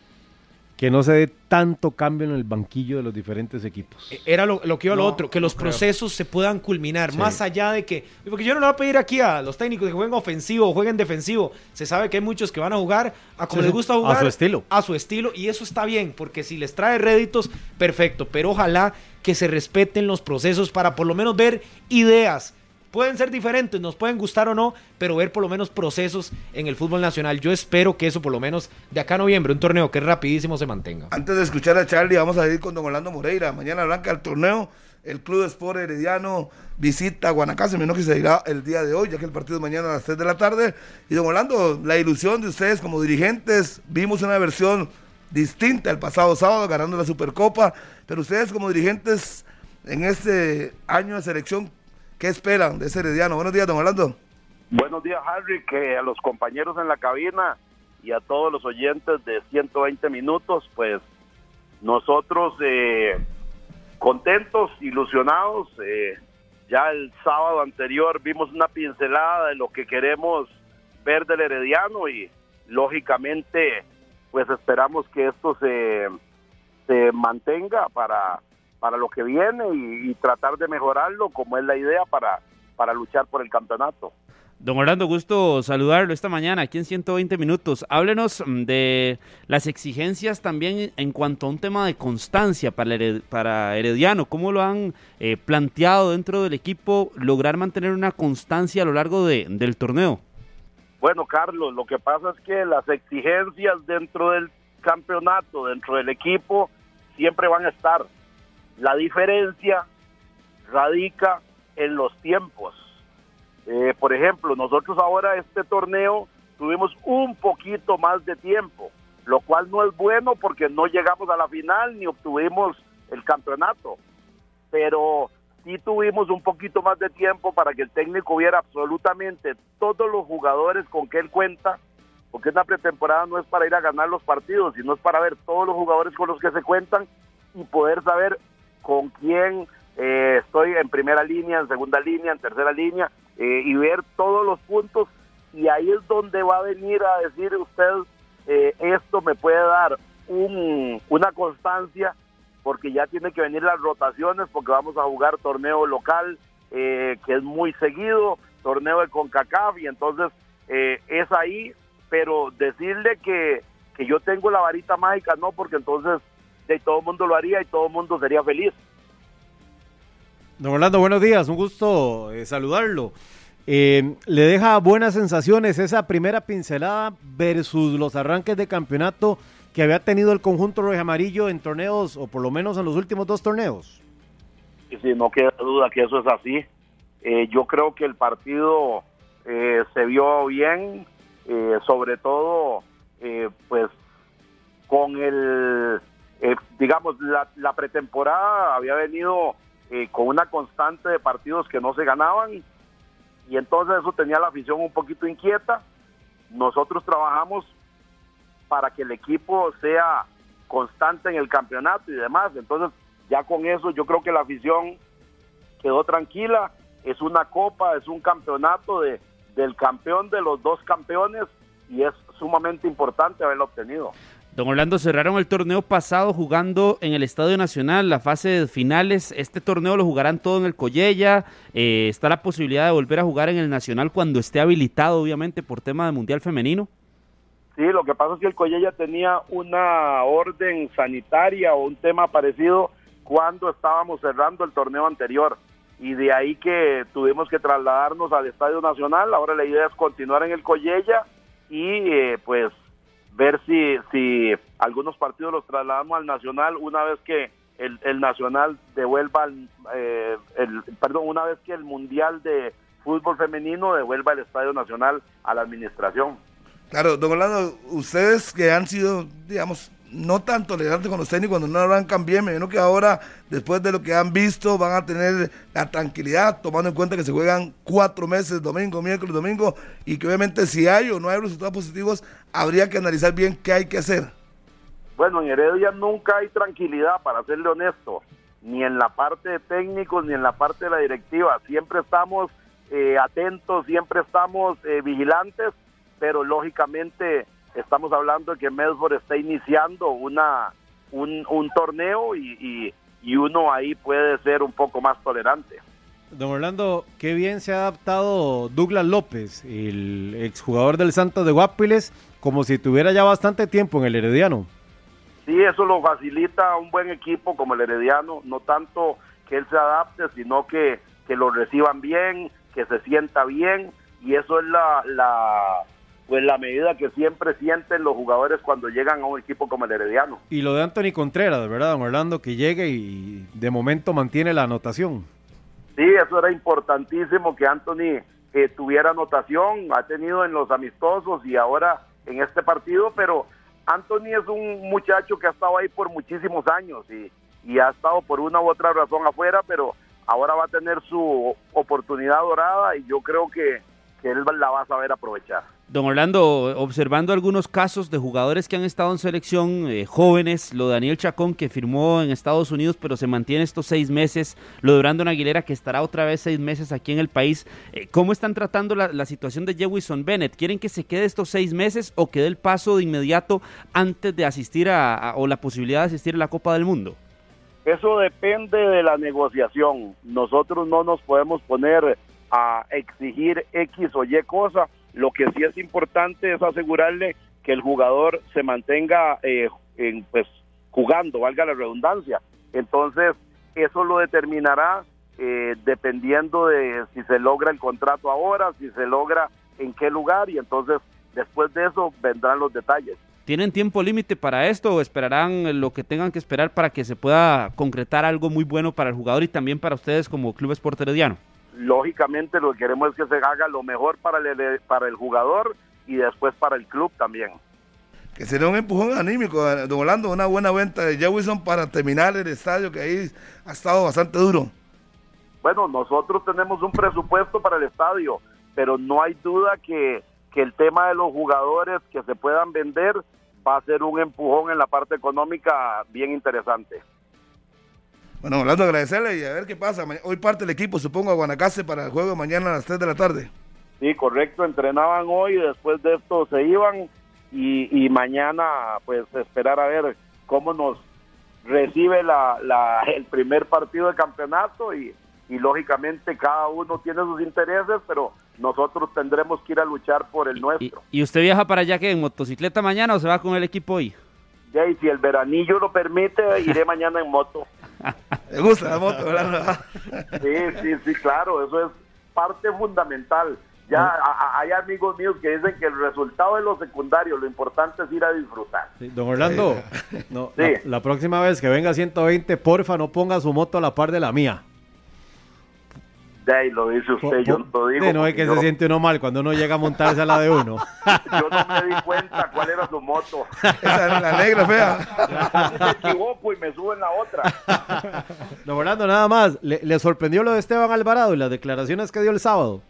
Que no se dé tanto cambio en el banquillo de los diferentes equipos. E- Era lo, lo que iba a lo otro, que los procesos se puedan culminar, Sí. más allá de que... Porque yo no le voy a pedir aquí a los técnicos que jueguen ofensivo o jueguen defensivo. Se sabe que hay muchos que van a jugar a como Sí, les gusta A jugar. su estilo. A su estilo, y eso está bien, porque si les trae réditos, perfecto. Pero ojalá que se respeten los procesos para por lo menos ver ideas. Pueden ser diferentes, nos pueden gustar o no, pero ver por lo menos procesos en el fútbol nacional. Yo espero que eso por lo menos de acá a noviembre, un torneo que es rapidísimo, se mantenga. Antes de escuchar a Charlie, vamos a ir con don Orlando Moreira. Mañana arranca el torneo el Club Sport Herediano visita Guanacaste, menos que se irá el día de hoy, ya que el partido es mañana a las 3 de la tarde. Y don Orlando, la ilusión de ustedes como dirigentes, vimos una versión distinta el pasado sábado ganando la Supercopa, pero ustedes como dirigentes en este año de selección, ¿qué esperan de ese Herediano? Buenos días, don Orlando. Buenos días, Harry, que a los compañeros en la cabina y a todos los oyentes de 120 minutos, pues nosotros eh, contentos, ilusionados. Eh, ya el sábado anterior vimos una pincelada de lo que queremos ver del Herediano y lógicamente pues esperamos que esto se, se mantenga para, para lo que viene y, y tratar de mejorarlo como es la idea para, para luchar por el campeonato. Don Orlando, gusto saludarlo esta mañana aquí en 120 minutos. Háblenos mm, de las exigencias también en cuanto a un tema de constancia para, Hered para Herediano. ¿Cómo lo han eh, planteado dentro del equipo lograr mantener una constancia a lo largo de, del torneo? Bueno, Carlos, lo que pasa es que las exigencias dentro del campeonato, dentro del equipo, siempre van a estar. La diferencia radica en los tiempos. Eh, por ejemplo, nosotros ahora este torneo tuvimos un poquito más de tiempo, lo cual no es bueno porque no llegamos a la final ni obtuvimos el campeonato, pero sí tuvimos un poquito más de tiempo para que el técnico viera absolutamente todos los jugadores con que él cuenta, porque una pretemporada no es para ir a ganar los partidos, sino es para ver todos los jugadores con los que se cuentan y poder saber con quién eh, estoy en primera línea, en segunda línea, en tercera línea, eh, y ver todos los puntos. Y ahí es donde va a venir a decir usted eh, esto me puede dar un, una constancia porque ya tiene que venir las rotaciones porque vamos a jugar torneo local eh, que es muy seguido, torneo de CONCACAF y entonces es ahí, pero decirle que, que yo tengo la varita mágica no porque entonces de todo el mundo lo haría y todo el mundo sería feliz. Don Orlando, buenos días, un gusto eh, saludarlo. Eh, ¿Le deja buenas sensaciones esa primera pincelada versus los arranques de campeonato que había tenido el conjunto rojo amarillo en torneos, o por lo menos en los últimos dos torneos? Sí, no queda duda que eso es así. Eh, yo creo que el partido se vio bien, sobre todo, pues, con el, digamos, la, pretemporada había venido eh, con una constante de partidos que no se ganaban y entonces eso tenía la afición un poquito inquieta. Nosotros trabajamos para que el equipo sea constante en el campeonato y demás. Entonces ya con eso yo creo que la afición quedó tranquila. Es una copa, es un campeonato de, del campeón de los dos campeones y es sumamente importante haberlo obtenido. Don Orlando, cerraron el torneo pasado jugando en el Estadio Nacional, la fase de finales. Este torneo lo jugarán todo en el Collella. Eh, ¿Está la posibilidad de volver a jugar en el Nacional cuando esté habilitado, obviamente, por tema de Mundial Femenino? Sí, lo que pasa es que el Collella tenía una orden sanitaria o un tema parecido cuando estábamos cerrando el torneo anterior. Y de ahí que tuvimos que trasladarnos al Estadio Nacional. Ahora la idea es continuar en el Collella y eh, pues ver si, si algunos partidos los trasladamos al Nacional una vez que el, el Nacional devuelva, eh, el, perdón, una vez que el Mundial de Fútbol Femenino devuelva el Estadio Nacional a la administración. Claro, don Orlando, ustedes que han sido, digamos, no tan tolerantes con los técnicos cuando no arrancan bien, me imagino que ahora, después de lo que han visto, van a tener la tranquilidad, tomando en cuenta que se juegan cuatro meses, domingo, miércoles, domingo, y que obviamente si hay o no hay resultados positivos, habría que analizar bien qué hay que hacer. Bueno, en Heredia nunca hay tranquilidad, para serle honesto, ni en la parte de técnicos, ni en la parte de la directiva. Siempre estamos eh, atentos, siempre estamos eh, vigilantes, pero lógicamente estamos hablando de que Medford está iniciando una un, un torneo y, y, y, uno ahí puede ser un poco más tolerante. Don Orlando, qué bien se ha adaptado Douglas López, el exjugador del Santos de Guapiles, como si tuviera ya bastante tiempo en el Herediano. Sí, eso lo facilita un buen equipo como el Herediano, no tanto que él se adapte, sino que, que lo reciban bien, que se sienta bien, y eso es la, la pues la medida que siempre sienten los jugadores cuando llegan a un equipo como el Herediano. Y lo de Anthony Contreras, ¿verdad, don Orlando? Que llegue y de momento mantiene la anotación. Sí, eso era importantísimo que Anthony eh, tuviera anotación, ha tenido en los amistosos y ahora en este partido, pero Anthony es un muchacho que ha estado ahí por muchísimos años y, y ha estado por una u otra razón afuera, pero ahora va a tener su oportunidad dorada y yo creo que, que él la va a saber aprovechar. Don Orlando, observando algunos casos de jugadores que han estado en selección eh, jóvenes, lo de Daniel Chacón que firmó en Estados Unidos pero se mantiene estos seis meses, lo de Brandon Aguilera que estará otra vez seis meses aquí en el país, eh, ¿cómo están tratando la, situación de Jewison Bennett? ¿Quieren que se quede estos seis meses o que dé el paso de inmediato antes de asistir a, a- o la posibilidad de asistir a la Copa del Mundo? Eso depende de la negociación. Nosotros no nos podemos poner a exigir X o Y cosa. Lo que sí es importante es asegurarle que el jugador se mantenga eh, en, pues, jugando, valga la redundancia. Entonces, eso lo determinará eh, dependiendo de si se logra el contrato ahora, si se logra en qué lugar y entonces después de eso vendrán los detalles. ¿Tienen tiempo límite para esto o esperarán lo que tengan que esperar para que se pueda concretar algo muy bueno para el jugador y también para ustedes como Club Sport Herediano? Lógicamente lo que queremos es que se haga lo mejor para el, para el jugador y después para el club también. Que sería un empujón anímico, eh, don Orlando, una buena venta de Jewison para terminar el estadio que ahí ha estado bastante duro. Bueno, nosotros tenemos un presupuesto para el estadio, pero no hay duda que, que el tema de los jugadores que se puedan vender va a ser un empujón en la parte económica bien interesante. Bueno, Orlando, agradecerle y a ver qué pasa. Hoy parte el equipo, supongo, a Guanacaste para el juego de mañana a las 3 de la tarde. Sí, correcto, entrenaban hoy, después de esto se iban y, y mañana pues esperar a ver cómo nos recibe la, la- el primer partido de campeonato y, y lógicamente cada uno tiene sus intereses, pero nosotros tendremos que ir a luchar por el ¿Y, nuestro. y usted viaja para allá que en motocicleta mañana o se va con el equipo hoy? Ya, y si el veranillo lo permite, iré mañana en moto. Me gusta la moto, ¿verdad? Sí, sí, sí, claro, eso es parte fundamental. Ya a- a- hay amigos míos que dicen que el resultado es lo secundario, lo importante es ir a disfrutar. Sí, Don Orlando, no, Sí. la, la próxima vez que venga 120, porfa, no ponga su moto a la par de la mía. De ahí lo dice usted, yo no lo digo. Sí, no es que yo, se siente uno mal cuando uno llega a montarse a la de uno. yo no me di cuenta cuál era su moto. Esa es la negra fea. Me equivoco y me subo en la otra. Don Orlando, nada más, ¿le, le sorprendió lo de Esteban Alvarado y las declaraciones que dio el sábado?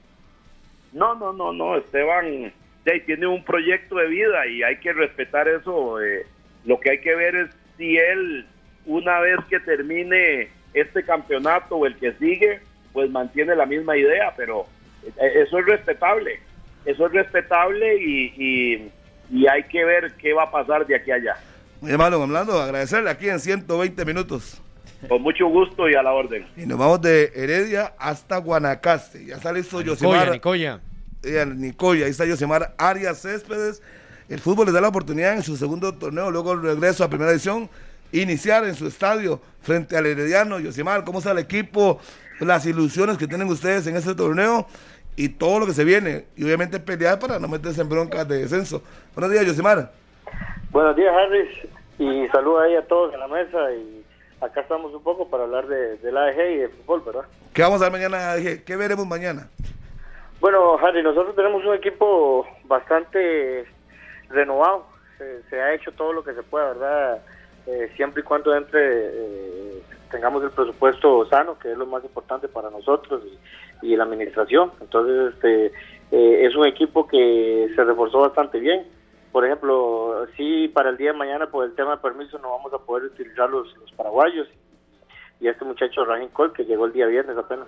No, no, no, no, Esteban ahí tiene un proyecto de vida y hay que respetar eso. eh, lo que hay que ver es si él, una vez que termine este campeonato o el que sigue, pues mantiene la misma idea, pero eh, eso es respetable. Eso es respetable y, y, y hay que ver qué va a pasar de aquí a allá. Muy amable, don Orlando, agradecerle aquí en 120 minutos. Con mucho gusto y a la orden. Y nos vamos de Heredia hasta Guanacaste. Ya está listo Nicoya, Yosemar. Nicoya. eh, Nicoya, ahí está Yosemar Arias Céspedes. El fútbol les da la oportunidad en su segundo torneo, luego el regreso a primera edición, iniciar en su estadio frente al Herediano. Yosemar, ¿cómo está el equipo? Las ilusiones que tienen ustedes en este torneo y todo lo que se viene. Y obviamente pelear para no meterse en broncas de descenso. Buenos días, Yosemar. Buenos días, Harris, y saludos ahí a todos en la mesa. Y acá estamos un poco para hablar de, del AEG y de fútbol, ¿verdad? ¿Qué vamos a ver mañana? Dije, ¿Qué veremos mañana? Bueno, Harry, nosotros tenemos un equipo bastante renovado. Se, se ha hecho todo lo que se pueda, ¿verdad? Eh, siempre y cuando entre eh, tengamos el presupuesto sano, que es lo más importante para nosotros y, y la administración. Entonces, este, eh, es un equipo que se reforzó bastante bien. Por ejemplo, sí, para el día de mañana, por el tema de permiso, no vamos a poder utilizar los, paraguayos. Y este muchacho, Rajin Cole, que llegó el día viernes apenas.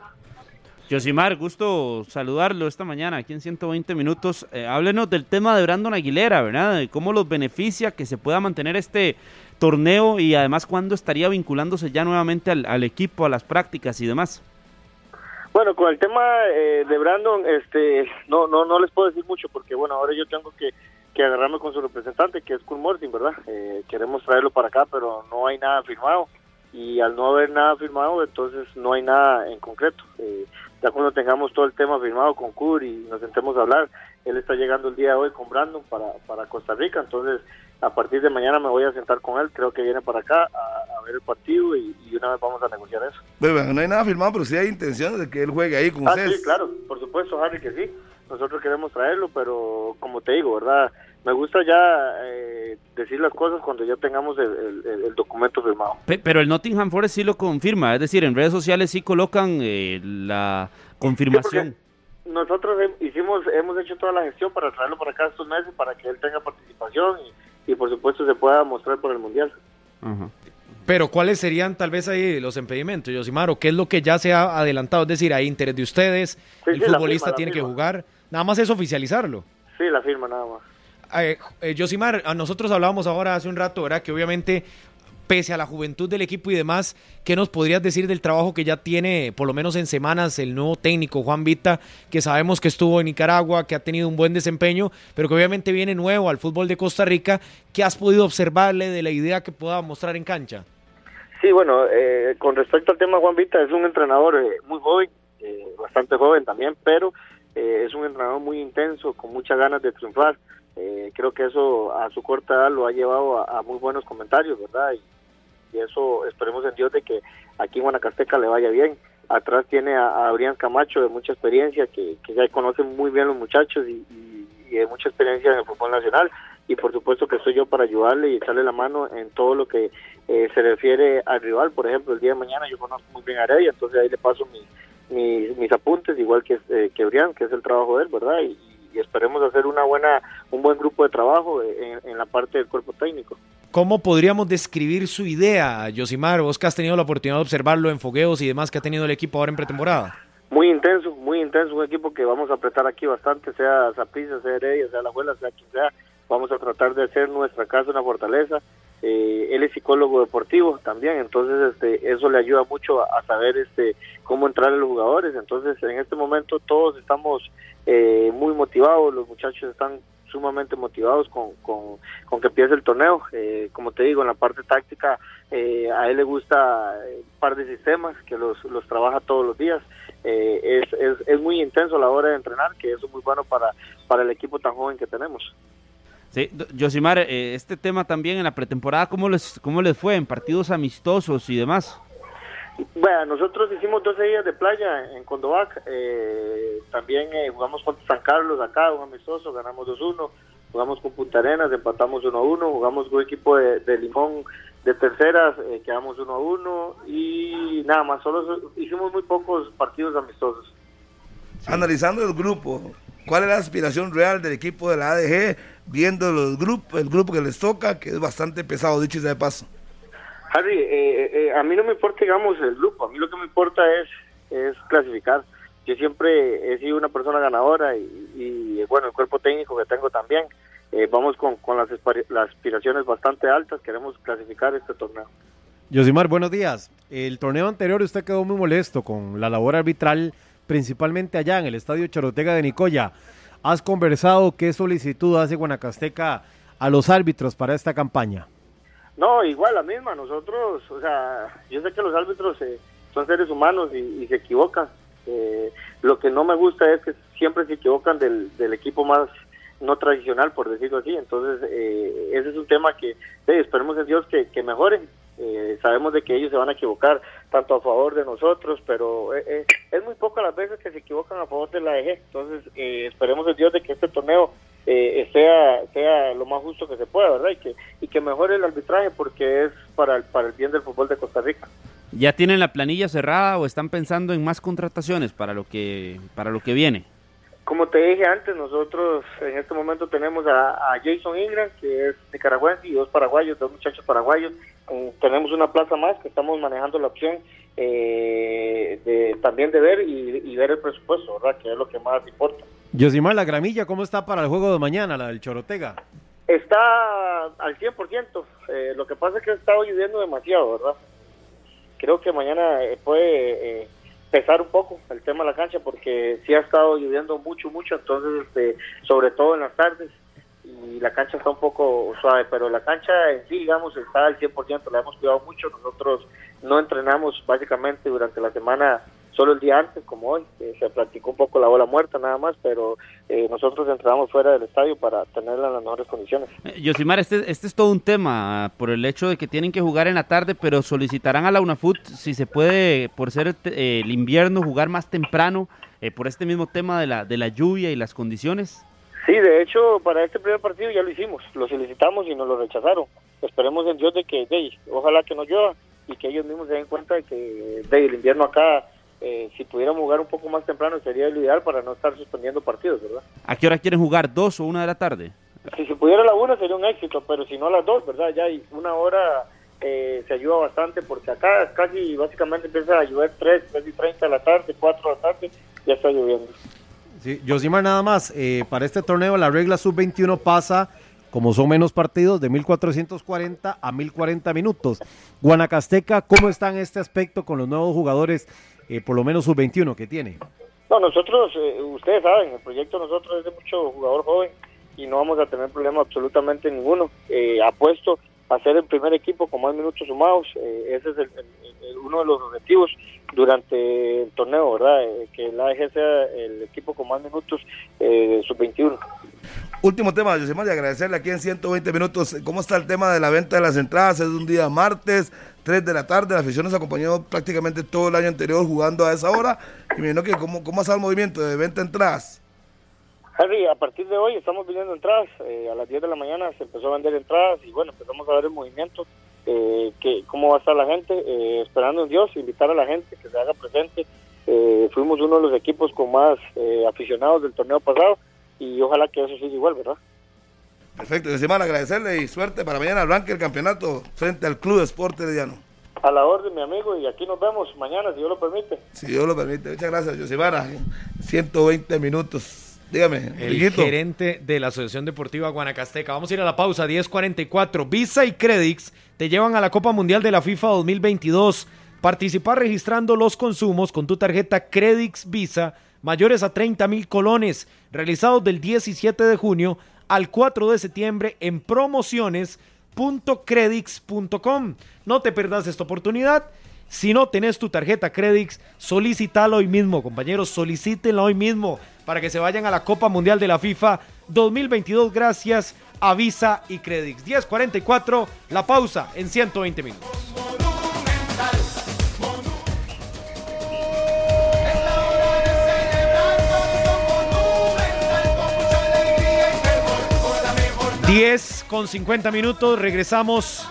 Josimar, gusto saludarlo esta mañana aquí en 120 minutos. Eh, háblenos del tema de Brandon Aguilera, ¿verdad? De cómo los beneficia que se pueda mantener este torneo y además cuándo estaría vinculándose ya nuevamente al, equipo, a las prácticas y demás. Bueno, con el tema eh, de Brandon, este, no, no, no les puedo decir mucho porque bueno, ahora yo tengo que, que agarrarme con su representante, que es Cool Mortin, ¿verdad? Eh, queremos traerlo para acá, pero no hay nada firmado y al no haber nada firmado, entonces no hay nada en concreto. Eh, ya cuando tengamos todo el tema firmado con CUR y nos sentemos a hablar, él está llegando el día de hoy con Brandon para, para Costa Rica, entonces a partir de mañana me voy a sentar con él, creo que viene para acá a, ver el partido y, una vez vamos a negociar eso. Bueno, no hay nada firmado, pero sí hay intenciones de que él juegue ahí con ah, ustedes. Sí, claro, por supuesto, Harry, que sí. Nosotros queremos traerlo, pero como te digo, ¿verdad? Me gusta ya eh, decir las cosas cuando ya tengamos el, documento firmado. Pero el Nottingham Forest sí lo confirma, es decir, en redes sociales sí colocan eh, la confirmación. nosotros hicimos, hemos hecho toda la gestión para traerlo para acá estos meses, para que él tenga participación y y por supuesto se pueda mostrar por el Mundial. Pero ¿cuáles serían tal vez ahí los impedimentos, Yosimaro? ¿Qué es lo que ya se ha adelantado? Es decir, hay interés de ustedes, el futbolista tiene que jugar, nada más es oficializarlo. Sí, la firma nada más. Eh, eh, Yosimar, a nosotros hablábamos ahora hace un rato, ¿verdad? Que obviamente pese a la juventud del equipo y demás, ¿qué nos podrías decir del trabajo que ya tiene, por lo menos en semanas, el nuevo técnico Juan Vita, que sabemos que estuvo en Nicaragua, que ha tenido un buen desempeño, pero que obviamente viene nuevo al fútbol de Costa Rica? ¿Qué has podido observarle de la idea que pueda mostrar en cancha? Sí, bueno, eh, con respecto al tema Juan Vita, es un entrenador eh, muy joven, eh, bastante joven también, pero es un entrenador muy intenso, con muchas ganas de triunfar. creo que eso a su corta edad lo ha llevado a, a muy buenos comentarios, ¿verdad? Y, y eso esperemos en Dios de que aquí en Guanacasteca le vaya bien. Atrás tiene a, Adrián Camacho de mucha experiencia, que, ya conocen muy bien los muchachos y, de mucha experiencia en el fútbol nacional. Y por supuesto que soy yo para ayudarle y echarle la mano en todo lo que eh, se refiere al rival. Por ejemplo, el día de mañana yo conozco muy bien a Heredia, entonces ahí le paso mis, mis apuntes, igual que, eh, que que es el trabajo de él, ¿verdad? Y, esperemos hacer una buena un buen grupo de trabajo en la parte del cuerpo técnico. ¿Cómo podríamos describir su idea, Yosimar? Vos que has tenido la oportunidad de observarlo en fogueos y demás que ha tenido el equipo ahora en pretemporada. Muy intenso, muy intenso, un equipo que vamos a apretar aquí bastante, sea Zaprisa, sea Heredia, sea la abuela, sea quien sea, vamos a tratar de hacer nuestra casa una fortaleza. Eh, él es psicólogo deportivo también, entonces este, eso le ayuda mucho a, saber este, cómo entrar a los jugadores. Entonces, en este momento todos estamos eh, muy motivados, los muchachos están sumamente motivados con, con, con que empiece el torneo. Eh, como te digo, en la parte táctica, eh, a él le gusta un par de sistemas que los, los trabaja todos los días. Eh, es, es, es, muy intenso a la hora de entrenar, que eso es muy bueno para, para el equipo tan joven que tenemos. Sí, Josimar, este tema también en la pretemporada, ¿cómo les, ¿cómo les fue en partidos amistosos y demás? Bueno, nosotros hicimos 12 días de playa en Condovac, eh, también eh, jugamos contra San Carlos acá, un amistoso, ganamos 2-1, jugamos con Punta Arenas, empatamos 1-1, jugamos con un equipo de, Limón de terceras, eh, quedamos 1-1 y nada más, solo hicimos muy pocos partidos amistosos. Analizando el grupo, ¿cuál es la aspiración real del equipo de la ADG viendo los grupos, el grupo que les toca, que es bastante pesado, dicho sea de paso? Harry, eh, eh, a mí no me importa, digamos, el grupo, a mí lo que me importa es, clasificar. Yo siempre he sido una persona ganadora y, bueno, el cuerpo técnico que tengo también. Eh, vamos con, las, las, aspiraciones bastante altas, queremos clasificar este torneo. Yosimar, buenos días. El torneo anterior usted quedó muy molesto con la labor arbitral, principalmente allá en el Estadio Chorotega de Nicoya. ¿Has conversado qué solicitud hace Guanacasteca a los árbitros para esta campaña? No, igual la misma. Nosotros, o sea, yo sé que los árbitros eh, son seres humanos y, se equivocan. Eh, lo que no me gusta es que siempre se equivocan del, equipo más no tradicional, por decirlo así. Entonces, eh, ese es un tema que esperemos en Dios que, que mejoren. sabemos de que ellos se van a equivocar tanto a favor de nosotros, pero es muy pocas las veces que se equivocan a favor de la EG. Entonces, esperemos en Dios de que este torneo eh, sea, sea lo más justo que se pueda, ¿verdad? Y que, y que mejore el arbitraje porque es para el, para el bien del fútbol de Costa Rica. ¿Ya tienen la planilla cerrada o están pensando en más contrataciones para lo que, para lo que viene? Como te dije antes, nosotros en este momento tenemos a, Jason Ingram, que es nicaragüense, y dos paraguayos, dos muchachos paraguayos. Eh, tenemos una plaza más que estamos manejando la opción eh, de, también de ver y, y ver el presupuesto, ¿verdad? Que es lo que más importa. Yosimar, la gramilla, ¿cómo está para el juego de mañana, la del Chorotega? Está al 100%. Eh, lo que pasa es que ha estado lloviendo demasiado, ¿verdad? Creo que mañana eh, puede eh, pesar un poco el tema de la cancha porque sí ha estado lloviendo mucho, mucho. Entonces, este, sobre todo en las tardes, y la cancha está un poco suave, pero la cancha en sí, digamos, está al 100%, la hemos cuidado mucho. Nosotros no entrenamos básicamente durante la semana solo el día antes, como hoy. Eh, se practicó un poco la bola muerta nada más, pero eh, nosotros entrenamos fuera del estadio para tenerla en las mejores condiciones. Eh, Yosimar, este, este es todo un tema por el hecho de que tienen que jugar en la tarde, pero solicitarán a la UNAFUT si se puede, por ser eh, el invierno, jugar más temprano eh, por este mismo tema de la, de la lluvia y las condiciones. Sí, de hecho, para este primer partido ya lo hicimos, lo solicitamos y nos lo rechazaron. Esperemos en Dios de que, de, ojalá que no llueva y que ellos mismos se den cuenta de que de, el invierno acá, eh, si pudiéramos jugar un poco más temprano sería lo ideal para no estar suspendiendo partidos, ¿verdad? ¿A qué hora quieren jugar? ¿Dos o una de la tarde? Si se pudiera a la una sería un éxito, pero si no a las dos, ¿verdad? Ya hay una hora eh, se ayuda bastante porque acá casi básicamente empieza a llover 3, 3 y 30 de la tarde, 4 de la tarde, ya está lloviendo. Sí, Josimar, nada más, eh, para este torneo la regla sub-21 pasa, como son menos partidos, de 1440 a 1040 minutos. Guanacasteca, ¿cómo está en este aspecto con los nuevos jugadores, eh, por lo menos sub-21 que tiene? No, nosotros, eh, ustedes saben, el proyecto nosotros es de mucho jugador joven y no vamos a tener problema absolutamente ninguno. Eh, apuesto a ser el primer equipo con más minutos sumados, eh, ese es el, uno de los objetivos durante el torneo, ¿verdad? Eh, que el AEG sea el equipo con más minutos eh, sub-21. Último tema, Josimar, y agradecerle aquí en 120 minutos. ¿Cómo está el tema de la venta de las entradas? Es un día martes, 3 de la tarde. La afición nos acompañó prácticamente todo el año anterior jugando a esa hora. Y me que ¿cómo, ¿cómo está el movimiento de venta de entradas? Harry, a partir de hoy estamos vendiendo entradas. Eh, a las 10 de la mañana se empezó a vender entradas y bueno, empezamos a ver el movimiento. Eh, que cómo va a estar la gente, eh, esperando en Dios, invitar a la gente que se haga presente. Eh, fuimos uno de los equipos con más eh, aficionados del torneo pasado y ojalá que eso siga igual, ¿verdad? Perfecto, Josimar, agradecerle y suerte para mañana arranque el campeonato frente al Club Esporte Herediano. A la orden, mi amigo, y aquí nos vemos mañana, si Dios lo permite. Si Dios lo permite. Muchas gracias, Josimar. 120 minutos. Dígame, el gerente de la Asociación Deportiva Guanacasteca. Vamos a ir a la pausa, 10.44. Visa y Credix te llevan a la Copa Mundial de la FIFA 2022. Participar registrando los consumos con tu tarjeta Credix Visa mayores a 30 mil colones, realizados del 17 de junio al 4 de septiembre en promociones.credix.com. No te perdas esta oportunidad. Si no tenés tu tarjeta Credix, solicítala hoy mismo, compañeros, solicítenla hoy mismo para que se vayan a la Copa Mundial de la FIFA 2022 gracias a Visa y Credix. 10.44, la pausa en 120 minutos. Diez con 50 minutos, regresamos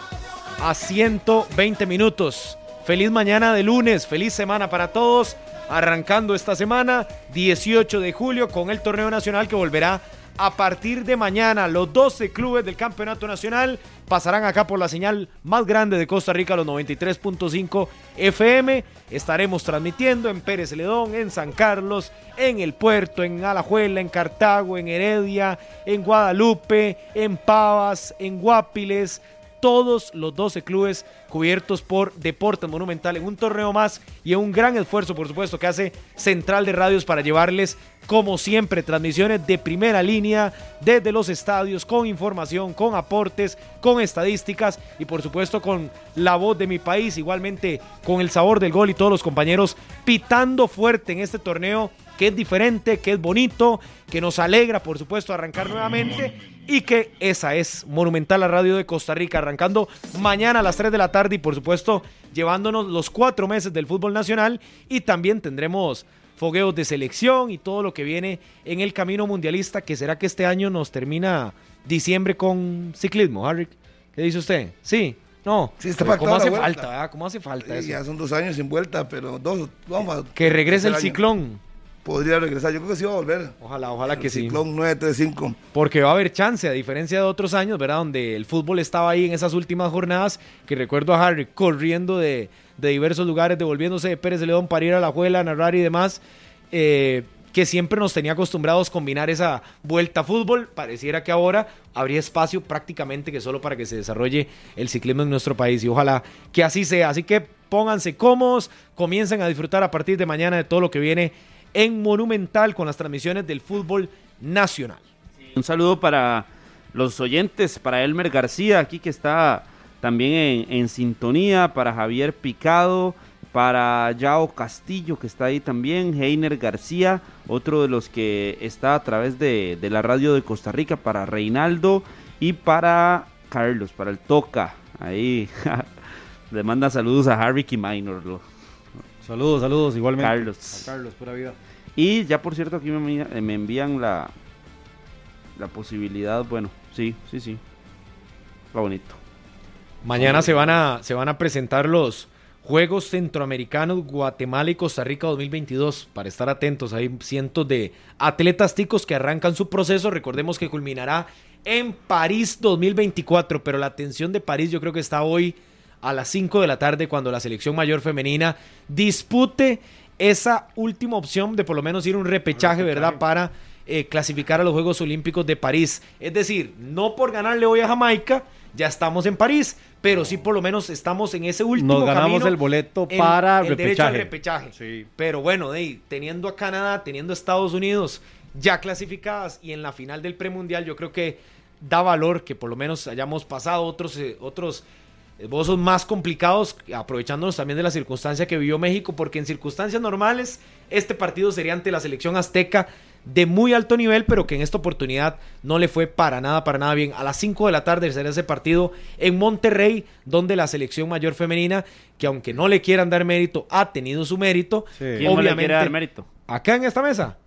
a 120 minutos. Feliz mañana de lunes, feliz semana para todos. Arrancando esta semana, 18 de julio, con el torneo nacional que volverá a partir de mañana. Los 12 clubes del campeonato nacional pasarán acá por la señal más grande de Costa Rica, los 93.5 FM. Estaremos transmitiendo en Pérez Ledón, en San Carlos, en El Puerto, en Alajuela, en Cartago, en Heredia, en Guadalupe, en Pavas, en Guapiles, todos los 12 clubes cubiertos por Deportes Monumental en un torneo más y en un gran esfuerzo, por supuesto, que hace Central de Radios para llevarles, como siempre, transmisiones de primera línea desde los estadios, con información, con aportes, con estadísticas y, por supuesto, con la voz de mi país, igualmente con el sabor del gol y todos los compañeros pitando fuerte en este torneo que es diferente, que es bonito, que nos alegra, por supuesto, arrancar nuevamente y que esa es Monumental la Radio de Costa Rica, arrancando mañana a las 3 de la tarde y, por supuesto, llevándonos los cuatro meses del fútbol nacional y también tendremos fogueos de selección y todo lo que viene en el camino mundialista, que será que este año nos termina diciembre con ciclismo, Harry. ¿Qué dice usted? Sí. No, Sí, está Pero ¿cómo hace falta? ¿Cómo hace falta ya son dos años sin vuelta, pero dos, vamos a- Que regrese el año. ciclón. Podría regresar, yo creo que sí va a volver. Ojalá, ojalá que El sí. Ciclón 935. Porque va a haber chance, a diferencia de otros años, ¿verdad? Donde el fútbol estaba ahí en esas últimas jornadas, que recuerdo a Harry corriendo de, de diversos lugares, devolviéndose de Pérez de León para ir a la juela, a narrar y demás, eh, que siempre nos tenía acostumbrados combinar esa vuelta a fútbol. Pareciera que ahora habría espacio prácticamente que solo para que se desarrolle el ciclismo en nuestro país y ojalá que así sea. Así que pónganse cómodos, comiencen a disfrutar a partir de mañana de todo lo que viene en Monumental con las transmisiones del fútbol nacional. Un saludo para los oyentes, para Elmer García, aquí que está también en, sintonía, para Javier Picado, para Yao Castillo, que está ahí también, Heiner García, otro de los que está a través de, la radio de Costa Rica, para Reinaldo y para Carlos, para el Toca. Ahí le manda saludos a Harry Minor. Saludos, saludos, igualmente. Carlos. A Carlos, pura vida. Y ya por cierto aquí me, me envían la, la posibilidad, bueno, sí, sí, sí. Está bonito. Mañana se van a, se van a presentar los Juegos Centroamericanos Guatemala y Costa Rica 2022. Para estar atentos, hay cientos de atletas ticos que arrancan su proceso. Recordemos que culminará en París 2024, pero la atención de París yo creo que está hoy a las 5 de la tarde cuando la selección mayor femenina dispute esa última opción de por lo menos ir un repechaje, ¿verdad? Para eh, clasificar a los Juegos Olímpicos de París. Es decir, no por ganarle hoy a Jamaica, ya estamos en París, pero sí por lo menos estamos en ese último Nos ganamos camino, el boleto el- para el derecho al repechaje. repechaje. Sí. Pero bueno, teniendo a Canadá, teniendo a Estados Unidos ya clasificadas y en la final del premundial, yo creo que da valor que por lo menos hayamos pasado otros, eh, otros esbozos más complicados, aprovechándonos también de la circunstancia que vivió México, porque en circunstancias normales este partido sería ante la selección azteca de muy alto nivel, pero que en esta oportunidad no le fue para nada, para nada bien. A las 5 de la tarde será ese partido en Monterrey, donde la selección mayor femenina, que aunque no le quieran dar mérito, ha tenido su mérito. Sí. ¿Quién no le quiere dar mérito? acá en esta mesa.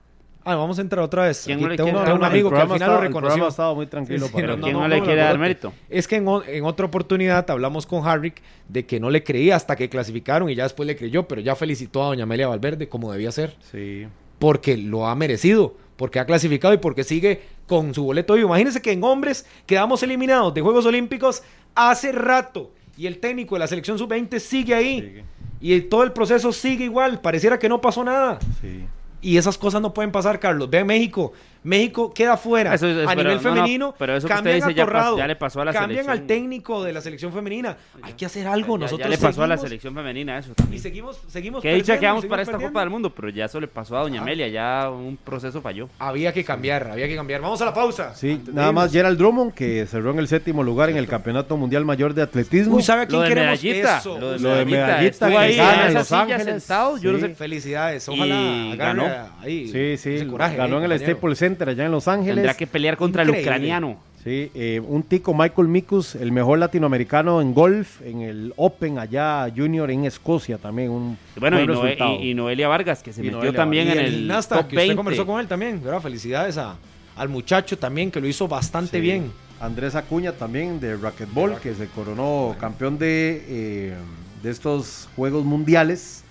Ah, vamos a entrar otra vez. ¿Quién Aquí no le tengo, quiere un dar amigo que al final lo estaba- reconoció. programa ha estado muy tranquilo. Sí, para Pero no, ¿quién no, no, no le quiere dar mérito? Es que en, otra oportunidad hablamos con Harrick de que no le creía hasta que clasificaron y ya después le creyó, pero ya felicitó a doña Amelia Valverde como debía ser, Sí. porque lo ha merecido, porque ha clasificado y porque sigue con su boleto vivo. Imagínense que en hombres quedamos eliminados de Juegos Olímpicos hace rato y el técnico de la selección sub-20 sigue ahí Sigue. y todo el proceso sigue igual, pareciera que no pasó nada. Sí. Y esas cosas no pueden pasar, Carlos. Ve a México. México queda fuera Eso a pero- nivel no, no, femenino. pero eso que usted cambian dice a ya pas- Torrado, ya le pasó a la cambian selección. al técnico de la selección femenina. Hay que hacer algo. Ya- Nosotros ya, le pasó a la selección femenina eso Y también. seguimos, seguimos Que dicha que vamos seguimos para esta perdiendo. Copa del Mundo, pero ya eso le pasó a Doña Ah. Amelia, ya un proceso falló. Había que cambiar, había que cambiar. Vamos a la pausa. Sí, Antes nada más. Gerald Drummond, que cerró en el séptimo lugar en el Campeonato Mundial Mayor de Atletismo. Uy, ¿sabe a quién Lo de queremos? medallita, Eso. lo de Lo de medallita en Los Ángeles. sentado, yo no Sí. sé. Felicidades. Y Ojalá ganó. ahí Sí, sí, ganó eh, en el. Staples Center allá en Los Ángeles. Tendrá que pelear contra el ucraniano. Sí, eh, un tico Michael Mikus, el mejor latinoamericano en golf, en el Open allá junior en Escocia también. Un Bueno, y, Noe- y- y Noelia Vargas, que se Y metió Noelia también Y en el el top que usted 20. conversó con él también. ¿verdad? Felicidades a, al muchacho también, que lo hizo bastante Sí. bien. Andrés Acuña también de racquetball, que se coronó campeón de, eh, de estos Juegos Mundiales.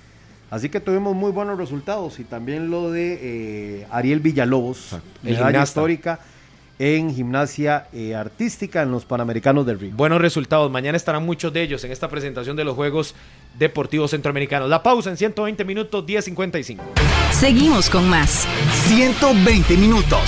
Así que tuvimos muy buenos resultados y también lo de eh, Ariel Villalobos, medalla histórica en gimnasia eh, artística en los Panamericanos del Río. Buenos resultados. Mañana estarán muchos de ellos en esta presentación de los Juegos Deportivos Centroamericanos. La pausa en 120 minutos, 10.55. Seguimos con más. 120 minutos.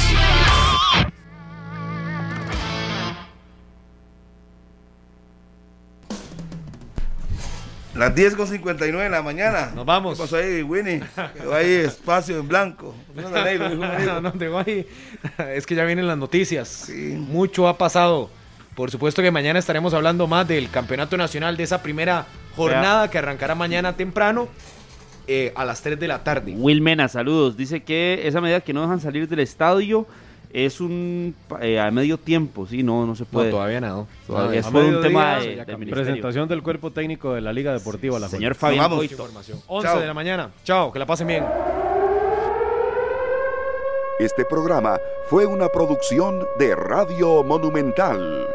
Las 10 con 59 de la mañana. Nos vamos. ¿Qué pasó ahí, Winnie? Quedó ahí espacio en blanco. No, no. No, guay. Es que ya vienen las noticias. Sí. Mucho ha pasado. Por supuesto que mañana estaremos hablando más del campeonato nacional, de esa primera jornada que arrancará mañana temprano eh, a las 3 de la tarde. Will Mena, saludos. Dice que esa medida que no dejan salir del estadio es un eh, a medio tiempo, sí, no, no se No, puede. todavía no. Todavía es por un tema de. Presentación del cuerpo técnico de la Liga Deportiva La Señor. Fabián Vamos. Coito. Información. 11 Chao. de la mañana. Chao, que la pasen bien. Este programa fue una producción de Radio Monumental.